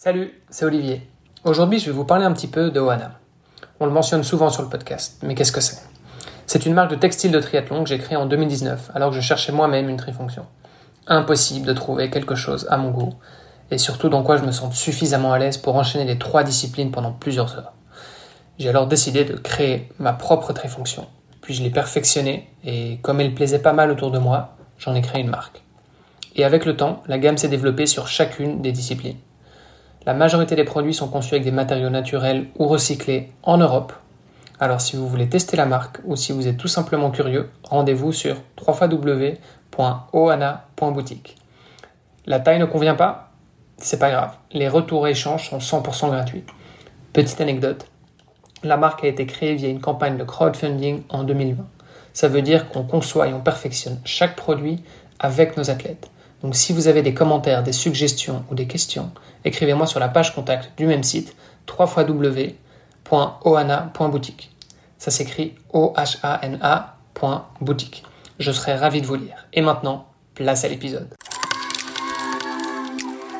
Salut, c'est Olivier. Aujourd'hui, je vais vous parler un petit peu de Oana. On le mentionne souvent sur le podcast, mais qu'est-ce que c'est? C'est une marque de textile de triathlon que j'ai créée en 2019, alors que je cherchais moi-même une trifonction. Impossible de trouver quelque chose à mon goût, et surtout dans quoi je me sens suffisamment à l'aise pour enchaîner les trois disciplines pendant plusieurs heures. J'ai alors décidé de créer ma propre trifonction, puis je l'ai perfectionnée, et comme elle plaisait pas mal autour de moi, j'en ai créé une marque. Et avec le temps, la gamme s'est développée sur chacune des disciplines. La majorité des produits sont conçus avec des matériaux naturels ou recyclés en Europe. Alors si vous voulez tester la marque ou si vous êtes tout simplement curieux, rendez-vous sur www.oana.boutique. La taille ne convient pas C'est pas grave, les retours et échanges sont 100% gratuits. Petite anecdote, la marque a été créée via une campagne de crowdfunding en 2020. Ça veut dire qu'on conçoit et on perfectionne chaque produit avec nos athlètes. Donc si vous avez des commentaires, des suggestions ou des questions, écrivez-moi sur la page contact du même site www.ohana.boutique. Ça s'écrit O-H-A-N-A.boutique. Je serai ravi de vous lire. Et maintenant, place à l'épisode.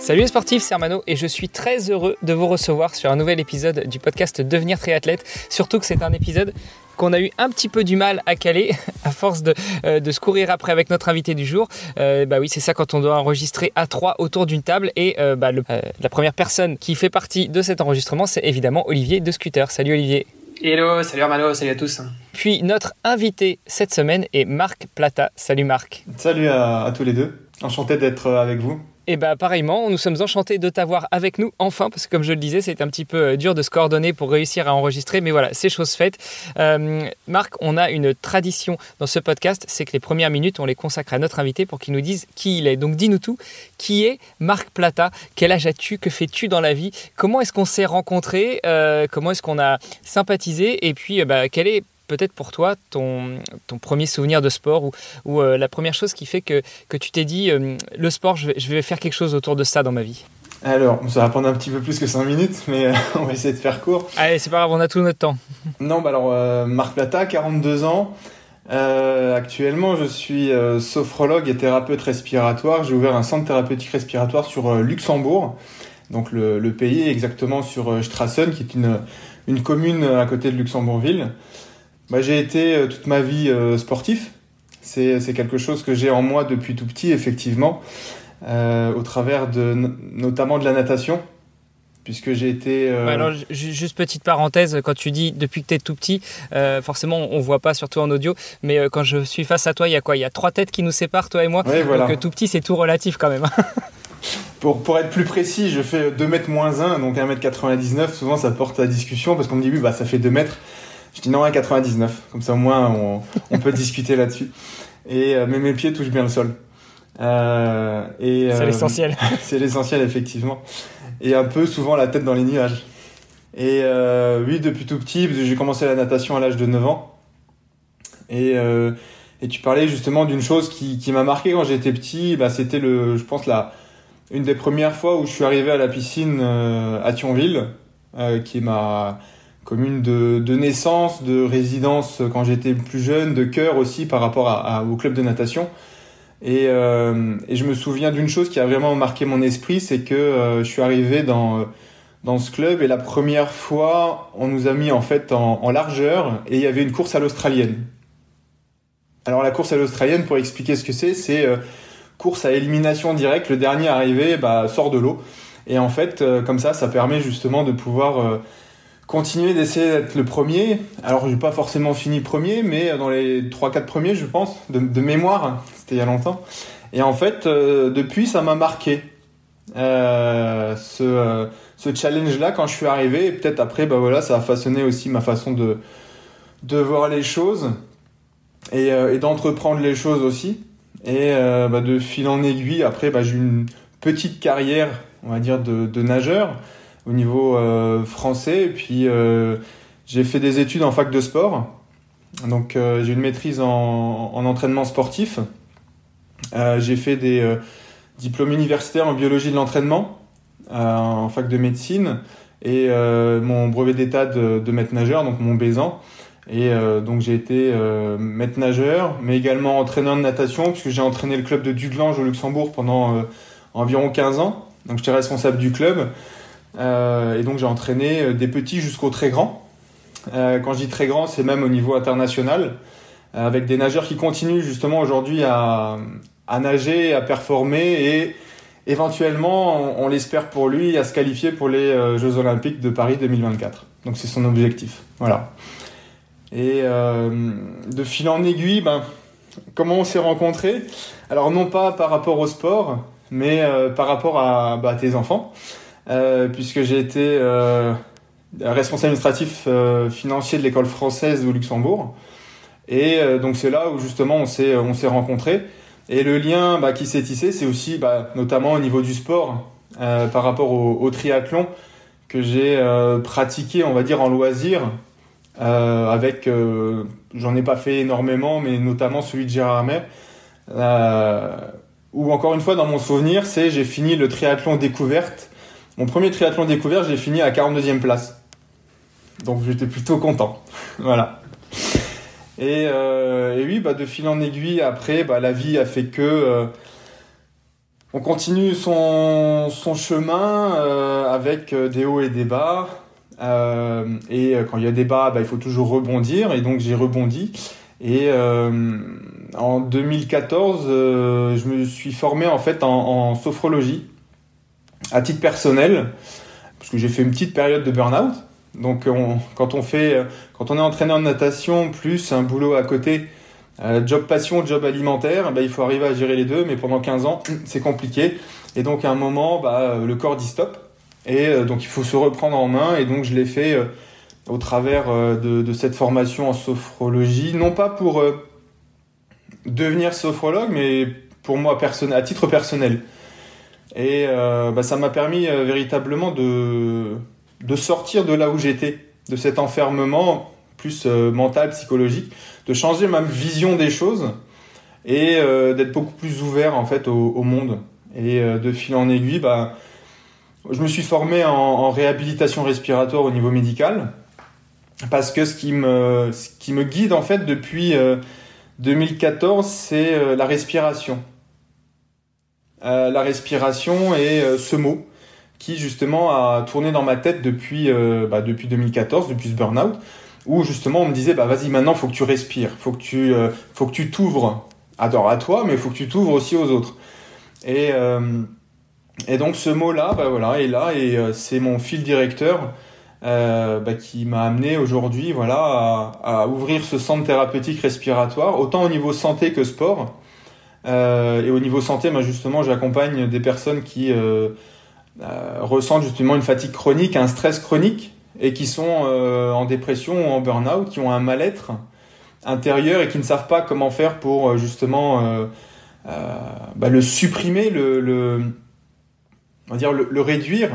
Salut les sportifs, c'est Armano et je suis très heureux de vous recevoir sur un nouvel épisode du podcast Devenir triathlète. Surtout que c'est un épisode qu'on a eu un petit peu du mal à caler à force de, euh, de se courir après avec notre invité du jour. Euh, bah oui, c'est ça quand on doit enregistrer à trois autour d'une table. Et euh, bah, le, euh, la première personne qui fait partie de cet enregistrement, c'est évidemment Olivier de Scooter. Salut Olivier. Hello, salut Armano, salut à tous. Puis notre invité cette semaine est Marc Plata. Salut Marc. Salut à, à tous les deux. Enchanté d'être avec vous. Et bah pareillement, nous sommes enchantés de t'avoir avec nous enfin, parce que comme je le disais, c'est un petit peu euh, dur de se coordonner pour réussir à enregistrer, mais voilà, c'est chose faite. Euh, Marc, on a une tradition dans ce podcast, c'est que les premières minutes, on les consacre à notre invité pour qu'il nous dise qui il est. Donc dis-nous tout, qui est Marc Plata? Quel âge as-tu? Que fais-tu dans la vie? Comment est-ce qu'on s'est rencontrés? Euh, Comment est-ce qu'on a sympathisé? Et puis, bah, quel est peut-être pour toi ton, ton premier souvenir de sport ou, ou euh, la première chose qui fait que, que tu t'es dit euh, le sport, je vais, je vais, faire quelque chose autour de ça dans ma vie? Alors, ça va prendre un petit peu plus que 5 minutes, mais euh, on va essayer de faire court. Allez, c'est pas grave, on a tout notre temps. Non, bah alors, Marc Plata, 42 ans. actuellement, je suis sophrologue et thérapeute respiratoire. J'ai ouvert un centre thérapeutique respiratoire sur Luxembourg, donc le, le, pays exactement sur Strassen, qui est une, une commune à côté de Luxembourgville. Bah, j'ai été euh, toute ma vie euh, sportif. C'est, quelque chose que j'ai en moi depuis tout petit, effectivement, euh, au travers de notamment de la natation. Puisque j'ai été. Euh... Ouais, alors, juste petite parenthèse, quand tu dis depuis que tu es tout petit, euh, forcément on voit pas, surtout en audio, mais euh, quand je suis face à toi, il y a quoi? Il y a trois têtes qui nous séparent, toi et moi. Oui, voilà. Donc tout petit, c'est tout relatif quand même. Pour, pour, être plus précis, je fais 2 mètres moins 1, donc 1m99. Souvent, ça porte à discussion parce qu'on me dit, oui, bah, ça fait 2 mètres. Je dis non, 1,99. Comme ça, au moins, on, on peut discuter là-dessus. Et euh, mais mes pieds touchent bien le sol. Euh, et c'est euh, l'essentiel. c'est l'essentiel, effectivement. Et un peu souvent la tête dans les nuages. Et euh, oui, depuis tout petit, j'ai commencé la natation à l'âge de 9 ans. Et, et tu parlais justement d'une chose qui, qui m'a marqué quand j'étais petit. Bah, c'était le, je pense la, une des premières fois où je suis arrivé à la piscine à Thionville, qui est ma commune de, de, naissance, de résidence quand j'étais plus jeune, de cœur aussi par rapport au club de natation. Et, euh, et je me souviens d'une chose qui a vraiment marqué mon esprit, c'est que euh, je suis arrivé dans, dans ce club et la première fois, on nous a mis en fait en, largeur et il y avait une course à l'australienne. Alors la course à l'australienne, pour expliquer ce que c'est, c'est euh, course à élimination directe. Le dernier arrivé bah, sort de l'eau. Et en fait, euh, comme ça, ça permet justement de pouvoir euh, continuer d'essayer d'être le premier. Alors, j'ai pas forcément fini premier, mais dans les 3-4 premiers, je pense, de, mémoire. C'était il y a longtemps. Et en fait, euh, depuis, ça m'a marqué. Euh, ce, euh, ce challenge-là, quand je suis arrivé, et peut-être après, bah voilà, ça a façonné aussi ma façon de, voir les choses et, d'entreprendre les choses aussi. Et bah, de fil en aiguille, après, bah, j'ai une petite carrière, on va dire, de nageur au niveau français. Et puis j'ai fait des études en fac de sport. Donc j'ai une maîtrise en, en entraînement sportif. j'ai fait des diplômes universitaires en biologie de l'entraînement en fac de médecine et mon brevet d'état de, de maître nageur, donc mon Bézan. Et euh, donc j'ai été euh, maître nageur, mais également entraîneur de natation, puisque j'ai entraîné le club de Duglange au Luxembourg pendant euh, environ 15 ans. Donc j'étais responsable du club. Et donc j'ai entraîné des petits jusqu'aux très grands. quand je dis très grands, c'est même au niveau international, avec des nageurs qui continuent justement aujourd'hui à, nager, à performer et éventuellement, on, l'espère pour lui, à se qualifier pour les Jeux Olympiques de Paris 2024. Donc c'est son objectif. Voilà. Et euh, de fil en aiguille, ben, comment on s'est rencontrés? Alors non pas par rapport au sport, mais euh, par rapport à, bah, tes enfants, euh, puisque j'ai été responsable administratif financier de l'école française au Luxembourg. Et donc c'est là où justement on s'est on rencontrés. Et le lien bah, qui s'est tissé, c'est aussi bah, notamment au niveau du sport par rapport au, triathlon que j'ai pratiqué, on va dire en loisir euh, avec, euh, j'en ai pas fait énormément, mais notamment celui de Gérard euh, où encore une fois dans mon souvenir, c'est j'ai fini le triathlon découverte. Mon premier triathlon découverte, j'ai fini à 42e place. Donc j'étais plutôt content. voilà. Et, et, oui, bah, de fil en aiguille, après, bah, la vie a fait que on continue son, chemin avec des hauts et des bas. Euh, et euh, quand il y a débat, bah, il faut toujours rebondir. Et donc j'ai rebondi. Et euh, en 2014, je me suis formé en fait en, sophrologie à titre personnel, parce que j'ai fait une petite période de burn-out. Donc quand on fait, quand on est entraîneur de natation plus un boulot à côté, job passion, job alimentaire, bah, il faut arriver à gérer les deux. Mais pendant 15 ans, c'est compliqué. Et donc à un moment, bah, le corps dit stop. Et euh, donc il faut se reprendre en main. Et donc je l'ai fait euh, au travers euh, de, cette formation en sophrologie, non pas pour devenir sophrologue, mais pour moi à titre personnel. Et bah, ça m'a permis véritablement de, de sortir de là où j'étais, de cet enfermement plus mental, psychologique, de changer ma vision des choses et d'être beaucoup plus ouvert en fait au, monde. Et de fil en aiguille, bah, je me suis formé en, réhabilitation respiratoire au niveau médical parce que ce qui me, ce qui me guide en fait depuis 2014, euh, c'est euh, la respiration. Euh, la respiration est ce mot qui justement a tourné dans ma tête depuis, bah, depuis 2014, depuis ce burn-out, où justement on me disait bah vas-y maintenant faut que tu respires, faut que tu faut que tu t'ouvres à toi, mais faut que tu t'ouvres aussi aux autres. Et et donc ce mot-là, bah voilà, est là et euh, c'est mon fil directeur euh, bah, qui m'a amené aujourd'hui, voilà, à, ouvrir ce centre thérapeutique respiratoire, autant au niveau santé que sport. Euh, et au niveau santé, bah, justement, j'accompagne des personnes qui euh, euh, ressentent justement une fatigue chronique, un stress chronique, et qui sont en dépression ou en burn-out, qui ont un mal-être intérieur et qui ne savent pas comment faire pour justement bah, le supprimer, le, dire, le, réduire.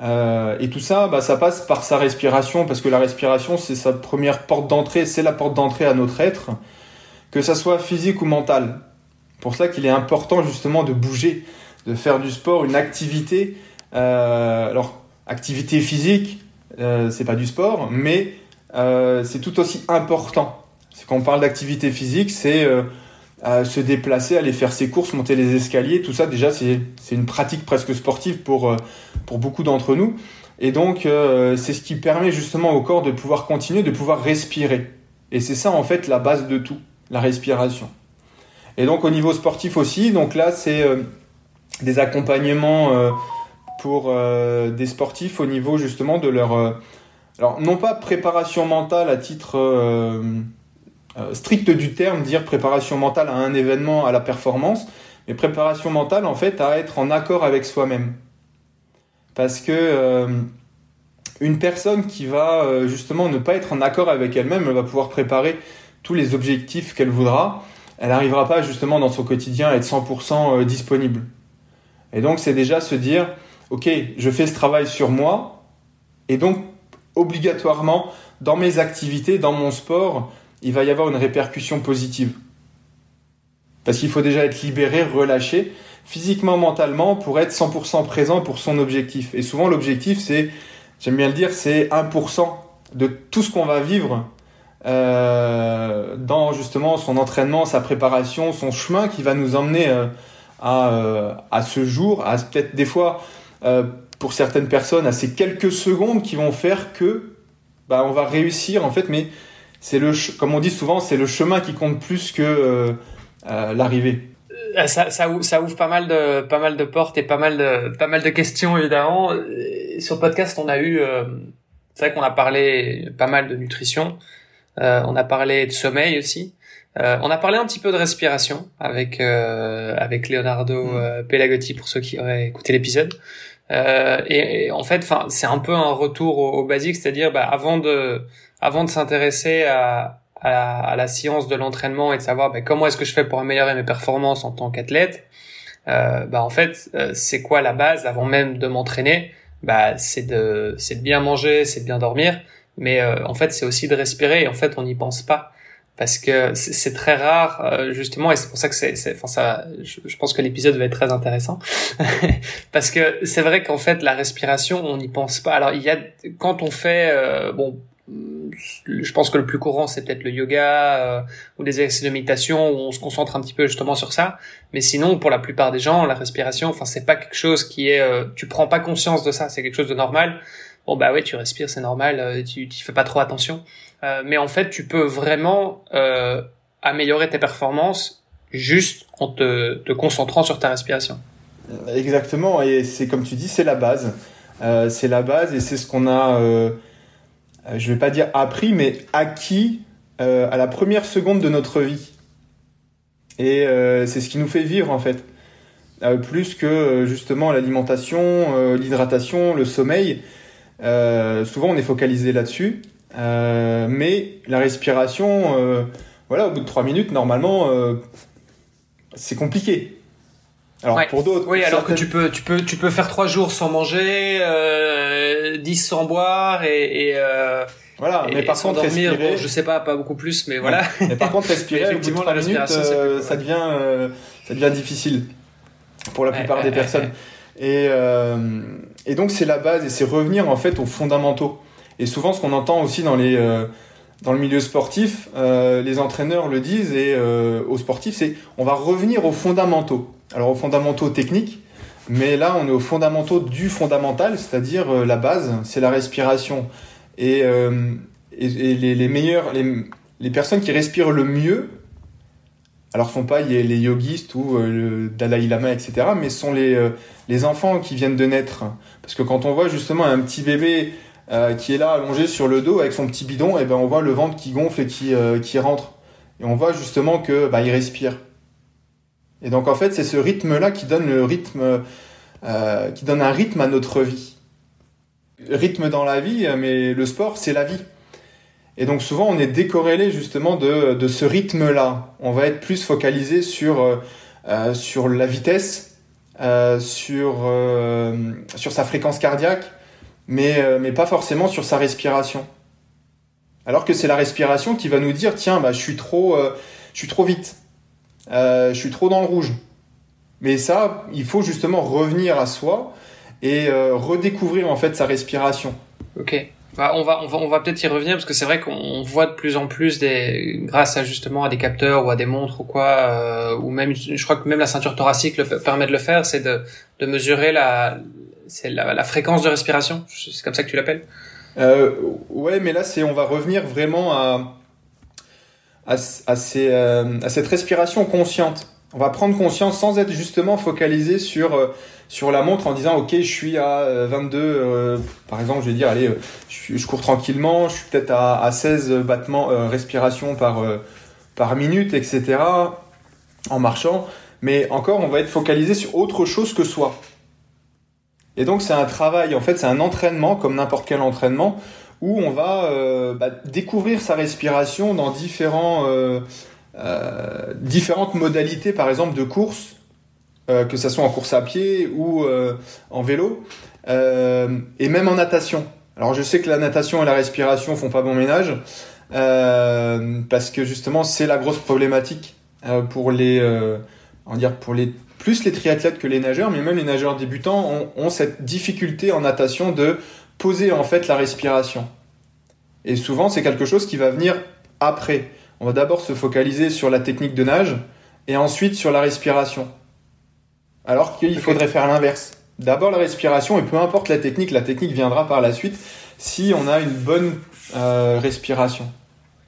Et tout ça, bah, ça passe par sa respiration, parce que la respiration, c'est sa première porte d'entrée, c'est la porte d'entrée à notre être, que ça soit physique ou mental. Pour ça qu'il est important justement de bouger, de faire du sport, une activité. Euh, alors, activité physique, euh, c'est pas du sport, mais euh, c'est tout aussi important. Quand on parle d'activité physique, c'est se déplacer, aller faire ses courses, monter les escaliers, tout ça déjà c'est une pratique presque sportive pour, euh, beaucoup d'entre nous. Et donc euh, c'est ce qui permet justement au corps de pouvoir continuer, de pouvoir respirer. Et c'est ça en fait la base de tout, la respiration. Et donc au niveau sportif aussi, donc là c'est euh, des accompagnements pour des sportifs au niveau justement de leur... alors non pas préparation mentale à titre euh, strict du terme dire préparation mentale à un événement, à la performance, mais préparation mentale en fait à être en accord avec soi-même. Parce que euh, une personne qui va euh, justement ne pas être en accord avec elle-même, elle va pouvoir préparer tous les objectifs qu'elle voudra, elle n'arrivera pas justement dans son quotidien à être 100% disponible. Et donc c'est déjà se dire, ok, je fais ce travail sur moi, Et donc, obligatoirement, dans mes activités, dans mon sport, il va y avoir une répercussion positive. Parce qu'il faut déjà être libéré, relâché, physiquement, mentalement, pour être 100% présent pour son objectif. Et souvent, l'objectif, c'est, j'aime bien le dire, c'est 1% de tout ce qu'on va vivre euh, dans justement son entraînement, sa préparation, son chemin qui va nous emmener euh, à, euh, à ce jour, à peut-être des fois, pour certaines personnes, à ces quelques secondes qui vont faire que bah, on va réussir en fait, mais c'est le, comme on dit souvent, c'est le chemin qui compte plus que l'arrivée. Ça, ça, ouvre pas mal de pas mal de portes et pas mal de pas mal de questions évidemment. Sur le podcast, on a eu, c'est vrai qu'on a parlé pas mal de nutrition. Euh, on a parlé de sommeil aussi. Euh, on a parlé un petit peu de respiration avec euh, avec Leonardo mm. Pelagotti pour ceux qui auraient écouté l'épisode. Et, en fait, enfin, c'est un peu un retour au, basique, c'est-à-dire bah, avant de avant de s'intéresser à, à, la science de l'entraînement et de savoir bah, comment est-ce que je fais pour améliorer mes performances en tant qu'athlète, euh, bah en fait, c'est quoi la base avant même de m'entraîner? Bah c'est de c'est de bien manger, c'est de bien dormir, mais euh, en fait c'est aussi de respirer. Et en fait on n'y pense pas. Parce que c'est très rare euh, justement et c'est pour ça que c'est enfin ça je, pense que l'épisode va être très intéressant. Parce que c'est vrai qu'en fait la respiration on n'y pense pas. Alors il y a quand on fait euh, bon je pense que le plus courant c'est peut-être le yoga ou des exercices de méditation où on se concentre un petit peu justement sur ça. Mais sinon pour la plupart des gens la respiration enfin c'est pas quelque chose qui est tu prends pas conscience de ça. C'est quelque chose de normal bon bah ouais tu respires c'est normal euh, tu tu fais pas trop attention. Euh, mais en fait tu peux vraiment euh, améliorer tes performances juste en te, concentrant sur ta respiration. Exactement et c'est comme tu dis c'est la base. C'est la base et c'est ce qu'on a je vais pas dire appris mais acquis à la première seconde de notre vie. Et c'est ce qui nous fait vivre en fait. Plus que justement l'alimentation l'hydratation le sommeil euh, souvent, on est focalisé là-dessus. Euh, mais la respiration, euh, voilà, au bout de 3 minutes, normalement, c'est compliqué. Alors pour d'autres, oui, alors que tu peux, tu peux, tu peux faire trois jours sans manger, euh, 10 sans boire et, et voilà. mais par contre, dormir, respirer, je sais pas, pas beaucoup plus, mais voilà. Mais par contre, respirer, effectivement, la respiration, ça devient, ça devient difficile pour la plupart des personnes. Et, euh, et donc c'est la base et c'est revenir en fait aux fondamentaux. Et souvent ce qu'on entend aussi dans les euh, dans le milieu sportif, euh, les entraîneurs le disent et euh, aux sportifs, c'est on va revenir aux fondamentaux. Alors aux fondamentaux techniques, mais là on est aux fondamentaux du fondamental, c'est-à-dire euh, la base, c'est la respiration. Et, euh, et, et les, les, meilleurs, les, les personnes qui respirent le mieux, alors sont pas les yogistes ou le Dalai Lama, etc., mais sont les les enfants qui viennent de naître. Parce que quand on voit justement un petit bébé euh, qui est là allongé sur le dos avec son petit bidon, et eh ben on voit le ventre qui gonfle et qui, euh, qui rentre. Et on voit justement que bah, il respire. Et donc en fait c'est ce rythme-là qui donne le rythme, euh, qui donne un rythme à notre vie. Rythme dans la vie, mais le sport c'est la vie. Et donc souvent on est décorrélé justement de, de ce rythme-là. On va être plus focalisé sur, euh, sur la vitesse, euh, sur, euh, sur sa fréquence cardiaque, mais, euh, mais pas forcément sur sa respiration. Alors que c'est la respiration qui va nous dire tiens, bah, je, suis trop, je suis trop vite, je suis trop dans le rouge. Mais ça, il faut justement revenir à soi et redécouvrir en fait sa respiration. Ok. On va, on va, on va peut-être y revenir parce que c'est vrai qu'on voit de plus en plus des, grâce à justement à des capteurs ou à des montres ou quoi, euh, ou même, je crois que même la ceinture thoracique le, permet de le faire, c'est de, de mesurer la, c'est la, fréquence de respiration. C'est comme ça que tu l'appelles? Euh, ouais, mais là c'est, on va revenir vraiment à, à, à, euh, à cette respiration consciente. On va prendre conscience sans être justement focalisé sur euh, la montre en disant ok je suis à 22 euh, euh, par exemple je vais dire allez je, cours tranquillement je suis peut-être à, à, 16 battements respiration par minute etc en marchant. Mais encore on va être focalisé sur autre chose que soi. Et donc c'est un travail en fait c'est un entraînement comme n'importe quel entraînement où on va bah, découvrir sa respiration dans différents euh, différentes modalités par exemple de course euh, que ce soit en course à pied ou euh, en vélo, et même en natation. Alors je sais que la natation et la respiration font pas bon ménage, parce que justement c'est la grosse problématique pour les, on dire pour les plus les triathlètes que les nageurs, mais même les nageurs débutants ont, ont, cette difficulté en natation de poser en fait la respiration. Et souvent c'est quelque chose qui va venir après. On va d'abord se focaliser sur la technique de nage et ensuite sur la respiration. Alors qu'il faudrait faire l'inverse. D'abord la respiration et peu importe la technique, la technique viendra par la suite si on a une bonne euh, respiration.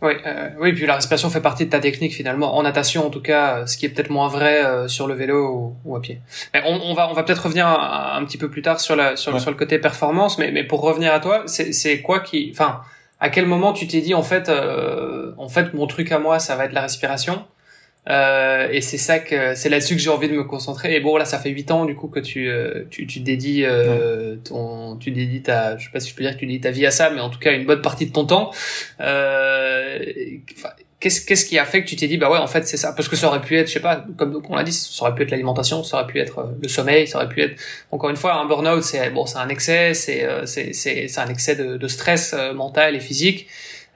Oui, euh, oui, puis la respiration fait partie de ta technique finalement, en natation en tout cas, ce qui est peut-être moins vrai euh, sur le vélo ou, ou à pied. Mais on, on va, on va peut-être revenir un, un, petit peu plus tard sur, la, sur, ouais. sur le côté performance, mais, mais pour revenir à toi, c'est quoi qui, enfin, à quel moment tu t'es dit en fait, euh, en fait, mon truc à moi, ça va être la respiration euh, et c'est ça que c'est là-dessus que j'ai envie de me concentrer. Et bon là, ça fait huit ans du coup que tu euh, tu, tu dédies euh, ton tu dédies ta je sais pas si je peux dire que tu dédies ta vie à ça, mais en tout cas une bonne partie de ton temps. Euh, qu'est-ce qu'est-ce qui a fait que tu t'es dit bah ouais en fait c'est ça? Parce que ça aurait pu être je sais pas comme on l'a dit ça aurait pu être l'alimentation, ça aurait pu être euh, le sommeil, ça aurait pu être encore une fois un burn-out c'est bon c'est un excès c'est euh, c'est c'est c'est un excès de, de stress mental et physique.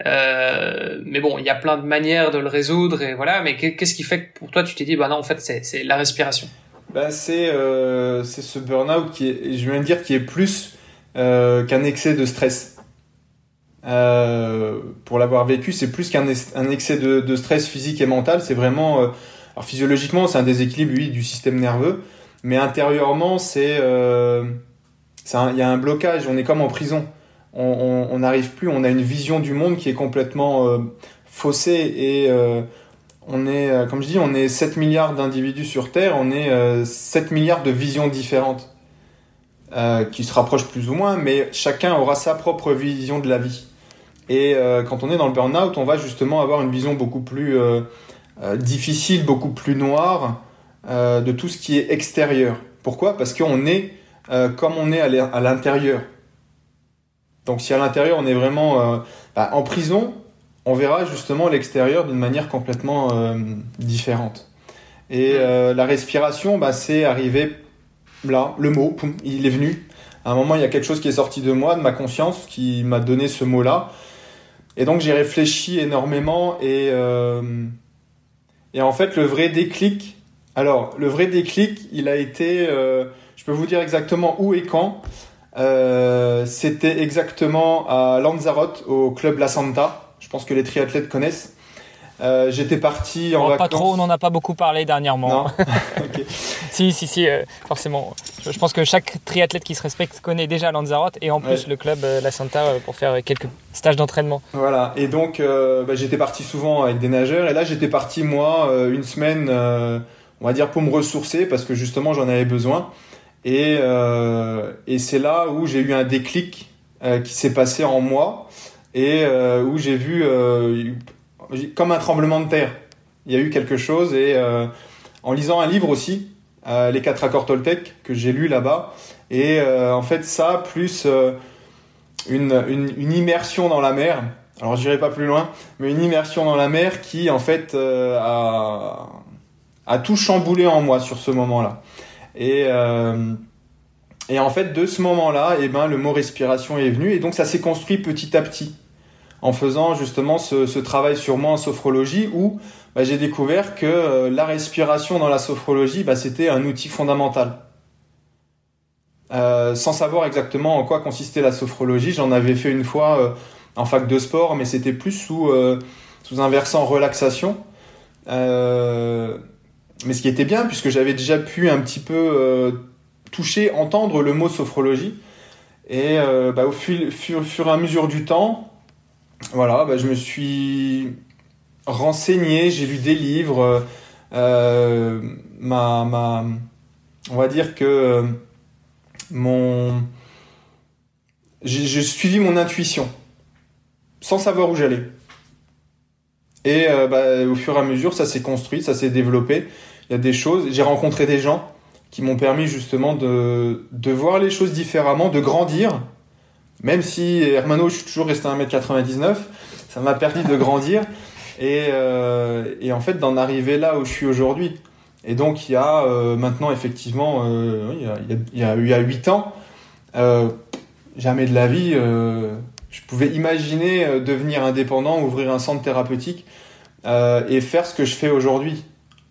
Euh, mais bon, il y a plein de manières de le résoudre et voilà. Mais qu'est-ce qui fait que pour toi tu t'es dit bah non en fait c'est la respiration? Bah c'est euh, c'est ce burn-out qui est, je viens de dire, qui est plus euh, qu'un excès de stress. Euh, pour l'avoir vécu, c'est plus qu'un un excès de, de, stress physique et mental. C'est vraiment, euh, alors physiologiquement, c'est un déséquilibre oui du système nerveux, mais intérieurement, c'est il y a un blocage. On est comme en prison on n'arrive plus, on a une vision du monde qui est complètement euh, faussée et euh, on est, euh, comme je dis, on est 7 milliards d'individus sur Terre, on est 7 milliards de visions différentes qui se rapprochent plus ou moins, mais chacun aura sa propre vision de la vie. Et quand on est dans le burn-out, on va justement avoir une vision beaucoup plus difficile, beaucoup plus noire de tout ce qui est extérieur. Pourquoi? Parce qu'on est comme on est à l'intérieur. Donc si à l'intérieur on est vraiment euh, bah, en prison, on verra justement l'extérieur d'une manière complètement euh, différente. Et euh, la respiration, bah, c'est arrivé là, le mot, poum, il est venu. À un moment, il y a quelque chose qui est sorti de moi, de ma conscience, qui m'a donné ce mot-là. Et donc j'ai réfléchi énormément et, et en fait le vrai déclic, alors le vrai déclic, il a été, je peux vous dire exactement où et quand. Euh, c'était exactement à Lanzarote, au club La Santa. Je pense que les triathlètes connaissent. Euh, J'étais parti en oh, vacances. Pas trop, on n'en a pas beaucoup parlé dernièrement. okay. Si, si, si, euh, forcément. Je, je, pense que chaque triathlète qui se respecte connaît déjà Lanzarote et en plus ouais. le club euh, La Santa euh, pour faire quelques stages d'entraînement. Voilà, et donc bah, j'étais parti souvent avec des nageurs et là j'étais parti moi une semaine, on va dire, pour me ressourcer parce que justement j'en avais besoin. Et, et c'est là où j'ai eu un déclic qui s'est passé en moi et où j'ai vu comme un tremblement de terre. Il y a eu quelque chose et en lisant un livre aussi, euh, Les quatre accords Toltec, que j'ai lu là-bas, et en fait ça, plus une, une, une, immersion dans la mer, alors j'irai pas plus loin, mais une immersion dans la mer qui en fait a, a tout chamboulé en moi sur ce moment-là. Et, euh, et en fait, de ce moment-là, eh ben, le mot respiration est venu. Et donc, ça s'est construit petit à petit en faisant justement ce, travail sur moi en sophrologie où bah, j'ai découvert que euh, la respiration dans la sophrologie, bah, c'était un outil fondamental. Euh, sans savoir exactement en quoi consistait la sophrologie, j'en avais fait une fois euh, en fac de sport, mais c'était plus sous, un versant relaxation. Mais ce qui était bien, puisque j'avais déjà pu un petit peu toucher, entendre le mot sophrologie. Et bah, au fur, fur, et à mesure du temps, voilà, bah, je me suis renseigné, j'ai lu des livres. Euh, ma, on va dire que mon, j'ai suivi mon intuition, sans savoir où j'allais. Et euh, bah, au fur et à mesure, ça s'est construit, ça s'est développé il y a des choses. J'ai rencontré des gens qui m'ont permis justement de, de voir les choses différemment, de grandir. Même si Hermano, je suis toujours resté à 1m99, ça m'a permis de grandir et, euh, et en fait d'en arriver là où je suis aujourd'hui. Et donc il y a euh, maintenant effectivement, euh, il, y a, il, y a, il y a 8 ans, jamais de la vie, je pouvais imaginer devenir indépendant, ouvrir un centre thérapeutique et faire ce que je fais aujourd'hui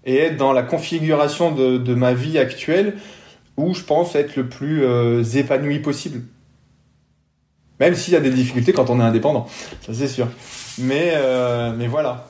et être dans la configuration de, ma vie actuelle où je pense être le plus épanoui possible. Même s'il y a des difficultés quand on est indépendant, ça c'est sûr. Mais, euh, mais voilà.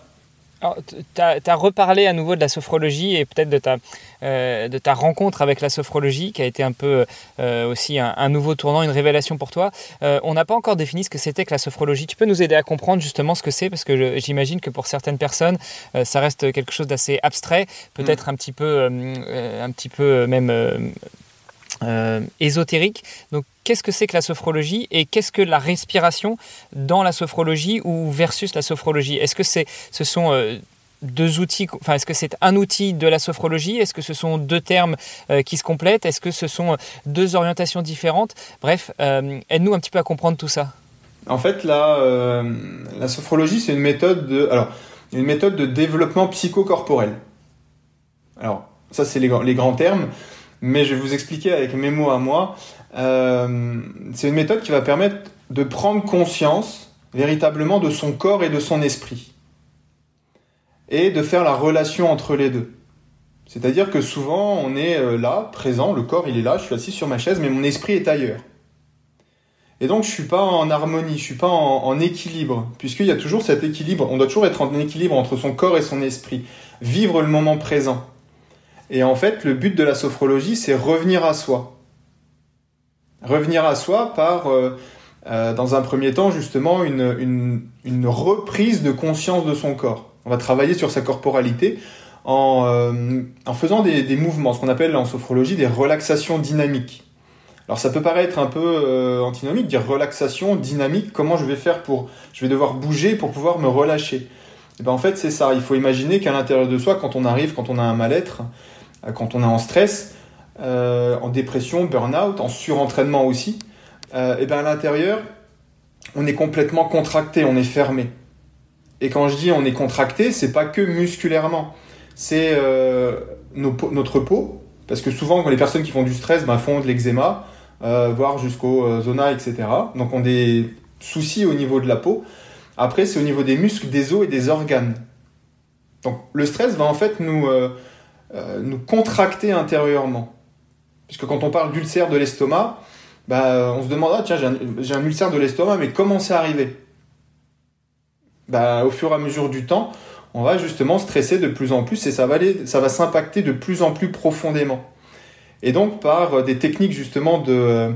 Tu as, reparlé à nouveau de la sophrologie et peut-être de ta, euh, de ta rencontre avec la sophrologie qui a été un peu euh, aussi un, nouveau tournant, une révélation pour toi. on n'a pas encore défini ce que c'était que la sophrologie. Tu peux nous aider à comprendre justement ce que c'est parce que j'imagine que pour certaines personnes, ça reste quelque chose d'assez abstrait, peut-être mm. un petit peu, un petit peu même euh, ésotérique. Donc, qu'est-ce que c'est que la sophrologie et qu'est-ce que la respiration dans la sophrologie ou versus la sophrologie? Est-ce que c'est, ce sont euh, deux outils, enfin, est-ce que c'est un outil de la sophrologie? Est-ce que ce sont deux termes euh, qui se complètent? Est-ce que ce sont deux orientations différentes? Bref, aide-nous un petit peu à comprendre tout ça. En fait, la, la sophrologie, c'est une méthode de, alors, une méthode de développement psychocorporel. Alors, ça, c'est les, les grands termes mais je vais vous expliquer avec mes mots à moi. Euh, c'est une méthode qui va permettre de prendre conscience véritablement de son corps et de son esprit. Et de faire la relation entre les deux. C'est-à-dire que souvent on est euh, là, présent, le corps il est là, je suis assis sur ma chaise, mais mon esprit est ailleurs. Et donc je suis pas en harmonie, je suis pas en équilibre, puisqu'il y a toujours cet équilibre, on doit toujours être en équilibre entre son corps et son esprit, vivre le moment présent. Et en fait, le but de la sophrologie, c'est revenir à soi. Revenir à soi par, euh, euh, dans un premier temps, justement, une, reprise de conscience de son corps. On va travailler sur sa corporalité en, euh, en faisant des, des, mouvements, ce qu'on appelle en sophrologie des relaxations dynamiques. Alors ça peut paraître un peu antinomique, dire relaxation, dynamique, comment je vais faire pour... Je vais devoir bouger pour pouvoir me relâcher. Et eh ben en fait c'est ça, il faut imaginer qu'à l'intérieur de soi, quand on arrive, quand on a un mal-être, quand on est en stress, euh, en dépression, burn-out, en surentraînement aussi, et euh, eh ben à l'intérieur, on est complètement contracté, on est fermé. Et quand je dis on est contracté, c'est pas que musculairement, c'est notre peau, parce que souvent quand les personnes qui font du stress ben, font de l'eczéma, voire jusqu'au zona, etc. Donc on a des soucis au niveau de la peau. Après, c'est au niveau des muscles, des os et des organes. Donc le stress va en fait nous, euh, nous contracter intérieurement. Puisque quand on parle d'ulcère de l'estomac, bah, on se demande, ah, tiens, j'ai un, ulcère de l'estomac, mais comment c'est arrivé? Bah, Au fur et à mesure du temps, on va justement stresser de plus en plus et ça va, ça va s'impacter de plus en plus profondément. Et donc, par des techniques justement de,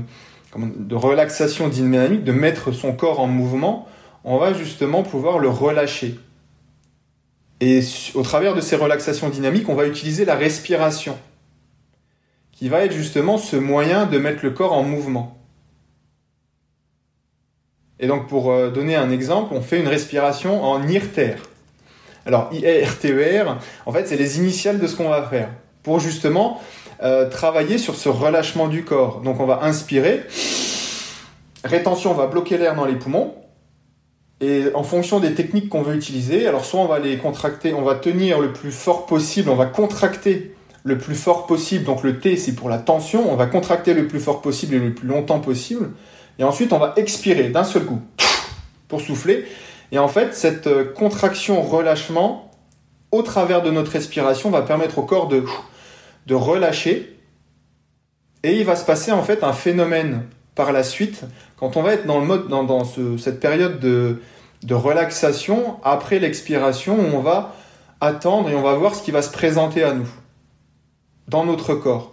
de relaxation dynamique, de mettre son corps en mouvement, on va justement pouvoir le relâcher. Et au travers de ces relaxations dynamiques, on va utiliser la respiration, qui va être justement ce moyen de mettre le corps en mouvement. Et donc pour euh, donner un exemple, on fait une respiration en IRTER. Alors IRTER, e en fait, c'est les initiales de ce qu'on va faire, pour justement euh, travailler sur ce relâchement du corps. Donc on va inspirer, rétention, on va bloquer l'air dans les poumons, et en fonction des techniques qu'on veut utiliser, alors soit on va les contracter, on va tenir le plus fort possible, on va contracter le plus fort possible. Donc le T, c'est pour la tension. On va contracter le plus fort possible et le plus longtemps possible. Et ensuite, on va expirer d'un seul coup pour souffler. Et en fait, cette euh, contraction-relâchement, au travers de notre respiration, va permettre au corps de, de relâcher. Et il va se passer en fait un phénomène par la suite, quand on va être dans le mode, dans, cette période de, relaxation, après l'expiration, on va attendre et on va voir ce qui va se présenter à nous, dans notre corps.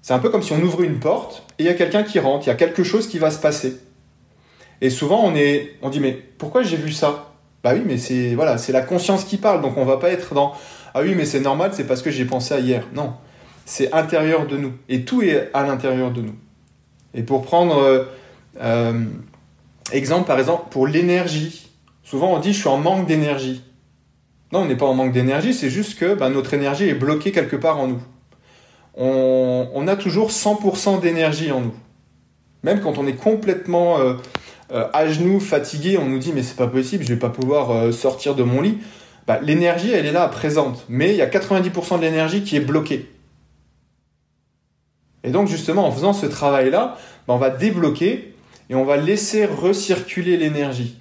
C'est un peu comme si on ouvre une porte et il y a quelqu'un qui rentre, il y a quelque chose qui va se passer. Et souvent on est, on dit mais pourquoi j'ai vu ça? Bah oui, mais c'est voilà, c'est la conscience qui parle, donc on va pas être dans ah oui mais c'est normal, c'est parce que j'ai pensé à hier. Non, c'est intérieur de nous et tout est à l'intérieur de nous. Et pour prendre euh, euh, exemple, par exemple, pour l'énergie, souvent on dit je suis en manque d'énergie. Non, on n'est pas en manque d'énergie, c'est juste que bah, notre énergie est bloquée quelque part en nous. On, a toujours 100% d'énergie en nous. Même quand on est complètement euh, à genoux, fatigué, on nous dit mais c'est pas possible, je vais pas pouvoir sortir de mon lit. Bah, l'énergie, elle est là, présente. Mais il y a 90% de l'énergie qui est bloquée. Et donc justement, en faisant ce travail-là, ben, on va débloquer et on va laisser recirculer l'énergie.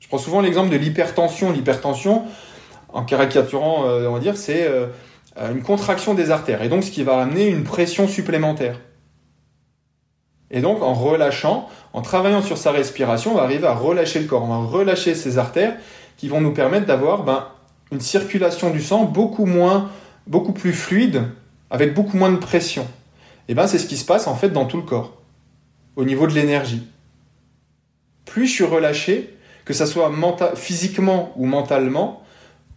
Je prends souvent l'exemple de l'hypertension. L'hypertension, en caricaturant, on va dire, c'est une contraction des artères, et donc ce qui va amener une pression supplémentaire. Et donc, en relâchant, en travaillant sur sa respiration, on va arriver à relâcher le corps, on va relâcher ses artères qui vont nous permettre d'avoir ben, une circulation du sang beaucoup moins, beaucoup plus fluide, avec beaucoup moins de pression. Et ben, c'est ce qui se passe en fait dans tout le corps, au niveau de l'énergie. Plus je suis relâché, que ce soit physiquement ou mentalement,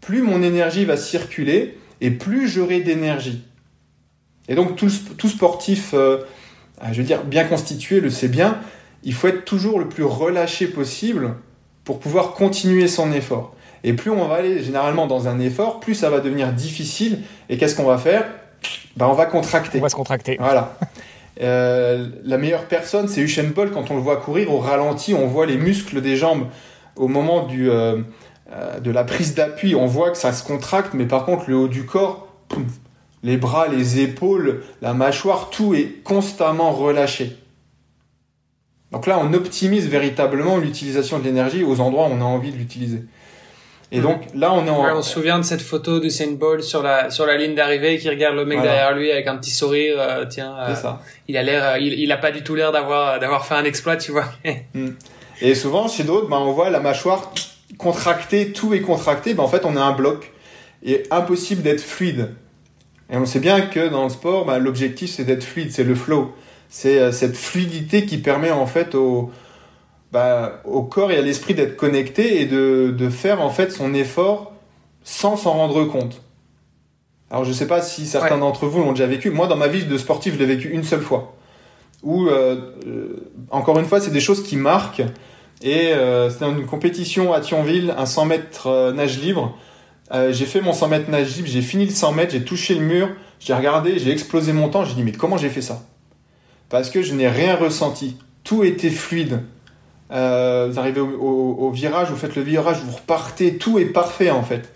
plus mon énergie va circuler et plus j'aurai d'énergie. Et donc tout, sportif euh, ah, je veux dire, bien constitué le sait bien, il faut être toujours le plus relâché possible pour pouvoir continuer son effort. Et plus on va aller généralement dans un effort, plus ça va devenir difficile. Et qu'est-ce qu'on va faire? Ben, On va contracter. On va se contracter. Voilà. Euh, la meilleure personne, c'est Usain Bolt. Quand on le voit courir au ralenti, on voit les muscles des jambes au moment du, euh, euh, de la prise d'appui. On voit que ça se contracte, mais par contre, le haut du corps, les bras, les épaules, la mâchoire, tout est constamment relâché. Donc là, on optimise véritablement l'utilisation de l'énergie aux endroits où on a envie de l'utiliser. Et donc là, on est en... on se souvient de cette photo de Saint Bolt sur la sur la ligne d'arrivée qui regarde le mec derrière lui avec un petit sourire. Euh, tiens, euh, ça. il a l'air, il, il a pas du tout l'air d'avoir d'avoir fait un exploit, tu vois. Hmm. Et souvent chez d'autres, ben, on voit la mâchoire contractée, tout est contracté. Ben, en fait, on a un bloc et impossible d'être fluide. Et on sait bien que dans le sport, bah, l'objectif c'est d'être fluide, c'est le flow. C'est euh, cette fluidité qui permet en fait au, bah, au corps et à l'esprit d'être connecté et de, de, faire en fait son effort sans s'en rendre compte. Alors je sais pas si certains d'entre vous l'ont déjà vécu. Moi dans ma vie de sportif, je l'ai vécu une seule fois. Où euh, euh, encore une fois, c'est des choses qui marquent. Et euh, c'était une compétition à Thionville, un 100 mètres nage libre. Euh, j'ai fait mon 100 mètres nage libre, j'ai fini le 100 mètres, j'ai touché le mur, j'ai regardé, j'ai explosé mon temps, j'ai dit mais comment j'ai fait ça? Parce que je n'ai rien ressenti, tout était fluide. Euh, vous arrivez au, virage, vous faites le virage, vous repartez, tout est parfait en fait.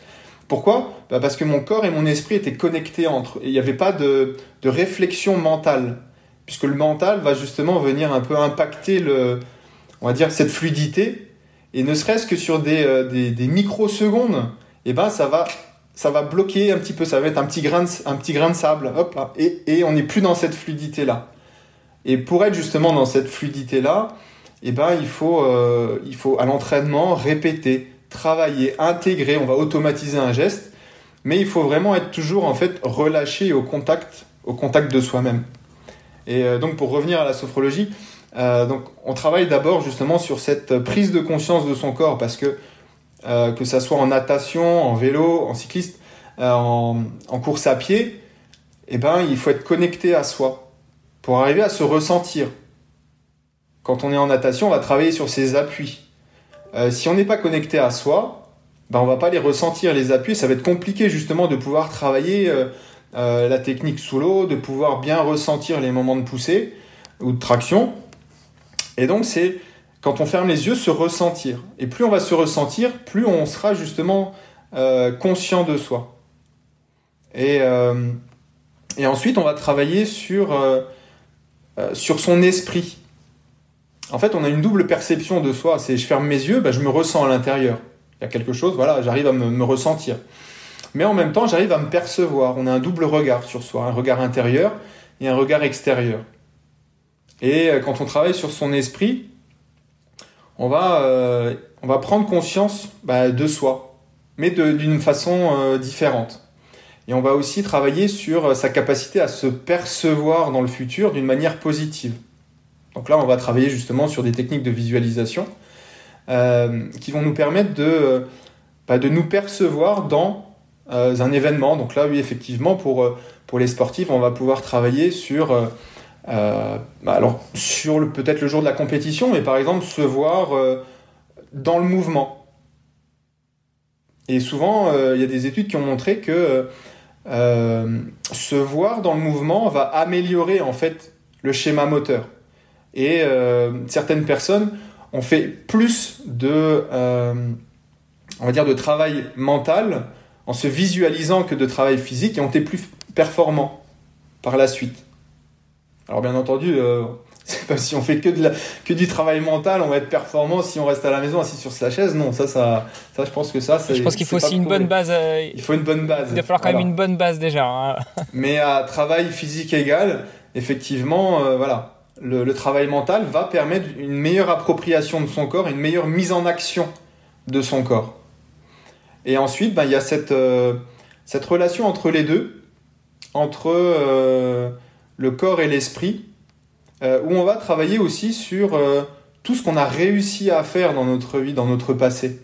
Pourquoi? Bah Parce que mon corps et mon esprit étaient connectés entre. Il n'y avait pas de, réflexion mentale. Puisque le mental va justement venir un peu impacter le, on va dire, cette fluidité. Et ne serait-ce que sur des, euh, des, des microsecondes, eh ben ça va ça va bloquer un petit peu, ça va être un petit grain de, un petit grain de sable, hop et, et on n'est plus dans cette fluidité là. Et pour être justement dans cette fluidité là, eh ben il faut euh, il faut à l'entraînement répéter, travailler, intégrer, on va automatiser un geste, mais il faut vraiment être toujours en fait relâché au contact au contact de soi-même. Et euh, donc pour revenir à la sophrologie, euh, on travaille d'abord justement sur cette prise de conscience de son corps parce que que ça soit en natation, en vélo, en cycliste, en, course à pied, eh ben, il faut être connecté à soi pour arriver à se ressentir. Quand on est en natation, on va travailler sur ses appuis. Euh, si on n'est pas connecté à soi, ben, on va pas les ressentir, les appuis. Ça va être compliqué justement de pouvoir travailler la technique sous l'eau, de pouvoir bien ressentir les moments de poussée ou de traction. Et donc, c'est quand on ferme les yeux, se ressentir. Et plus on va se ressentir, plus on sera justement euh, conscient de soi. Et, euh, ensuite, on va travailler euh, sur son esprit. En fait, on a une double perception de soi. C'est je ferme mes yeux, bah, je me ressens à l'intérieur. Il y a quelque chose, voilà, j'arrive à me, ressentir. Mais en même temps, j'arrive à me percevoir. On a un double regard sur soi, un regard intérieur et un regard extérieur. Et quand on travaille sur son esprit, on va, euh, prendre conscience bah, de soi, mais d'une façon euh, différente. Et on va aussi travailler sur euh, sa capacité à se percevoir dans le futur d'une manière positive. Donc là, on va travailler justement sur des techniques de visualisation qui vont nous permettre de, bah, de nous percevoir dans un événement. Donc là, oui, effectivement, pour, les sportifs, on va pouvoir travailler sur euh, bah, peut-être le jour de la compétition, mais par exemple, se voir euh, dans le mouvement. Et souvent, euh, il y a des études qui ont montré que se voir dans le mouvement va améliorer en fait le schéma moteur. Et certaines personnes ont fait plus de, on va dire, de travail mental en se visualisant que de travail physique et ont été plus performants par la suite. Alors bien entendu, euh, C'est pas si on fait que, de la, que du travail mental, on va être performant si on reste à la maison assis sur sa chaise. Non, ça, ça, ça je pense que ça, c'est. Je pense qu'il faut aussi une bonne base. Euh, il faut une bonne base. Il va falloir quand même une bonne base déjà. Hein. Mais à travail physique égal, effectivement, euh, voilà, le, travail mental va permettre une meilleure appropriation de son corps, une meilleure mise en action de son corps. Et ensuite, ben, il y a cette, euh, relation entre les deux, entre le corps et l'esprit euh, où on va travailler aussi sur euh, tout ce qu'on a réussi à faire dans notre vie, dans notre passé.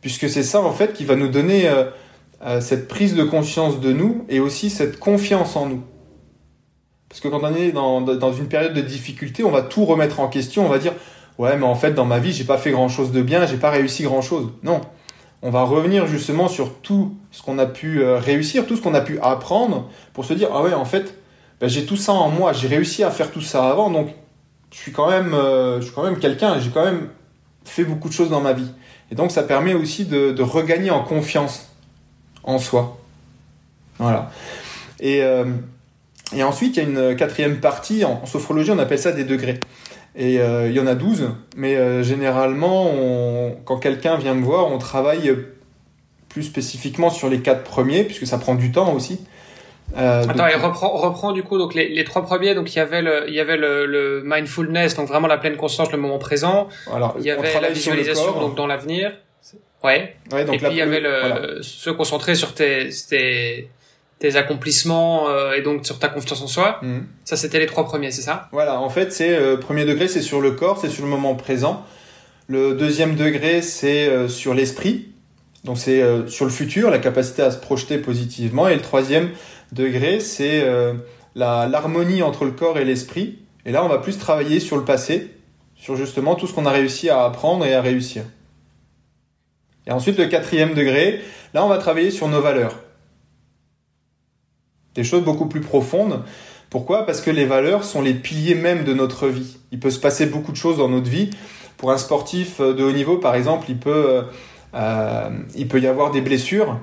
Puisque c'est ça, en fait, qui va nous donner euh, cette prise de conscience de nous et aussi cette confiance en nous. Parce que quand on est dans, dans une période de difficulté, on va tout remettre en question, on va dire ouais mais en fait dans ma vie j'ai pas fait grand chose de bien, j'ai pas réussi grand chose. Non, on va revenir justement sur tout ce qu'on a pu réussir, tout ce qu'on a pu apprendre pour se dire ah ouais en fait ben, j'ai tout ça en moi, j'ai réussi à faire tout ça avant, donc je suis quand même, euh, même quelqu'un, j'ai quand même fait beaucoup de choses dans ma vie. Et donc ça permet aussi de, de regagner en confiance en soi. Voilà. Et, euh, et ensuite, il y a une quatrième partie, en, sophrologie on appelle ça des degrés. Et euh, il y en a 12, mais généralement, on, quand quelqu'un vient me voir, on travaille plus spécifiquement sur les quatre premiers, puisque ça prend du temps aussi. Euh, Attends, et reprend, reprend du coup donc les, les, trois premiers. Donc il y avait le, il y avait le, le, mindfulness, donc vraiment la pleine conscience, le moment présent. Alors, il y avait la visualisation donc dans l'avenir. Ouais. ouais donc et puis il y avait le, se concentrer sur tes, tes, tes accomplissements euh, et donc sur ta confiance en soi. Mhm. Ça c'était les trois premiers, c'est ça? Voilà. En fait, c'est euh, premier degré, c'est sur le corps, c'est sur le moment présent. Le deuxième degré, c'est euh, sur l'esprit. Donc c'est sur le futur, la capacité à se projeter positivement. Et le troisième, degré, c'est l'harmonie entre le corps et l'esprit. Et là, on va plus travailler sur le passé, sur justement tout ce qu'on a réussi à apprendre et à réussir. Et ensuite, le quatrième degré, là, on va travailler sur nos valeurs. Des choses beaucoup plus profondes. Pourquoi? Parce que les valeurs sont les piliers même de notre vie. Il peut se passer beaucoup de choses dans notre vie. Pour un sportif de haut niveau, par exemple, il peut, euh, il peut y avoir des blessures.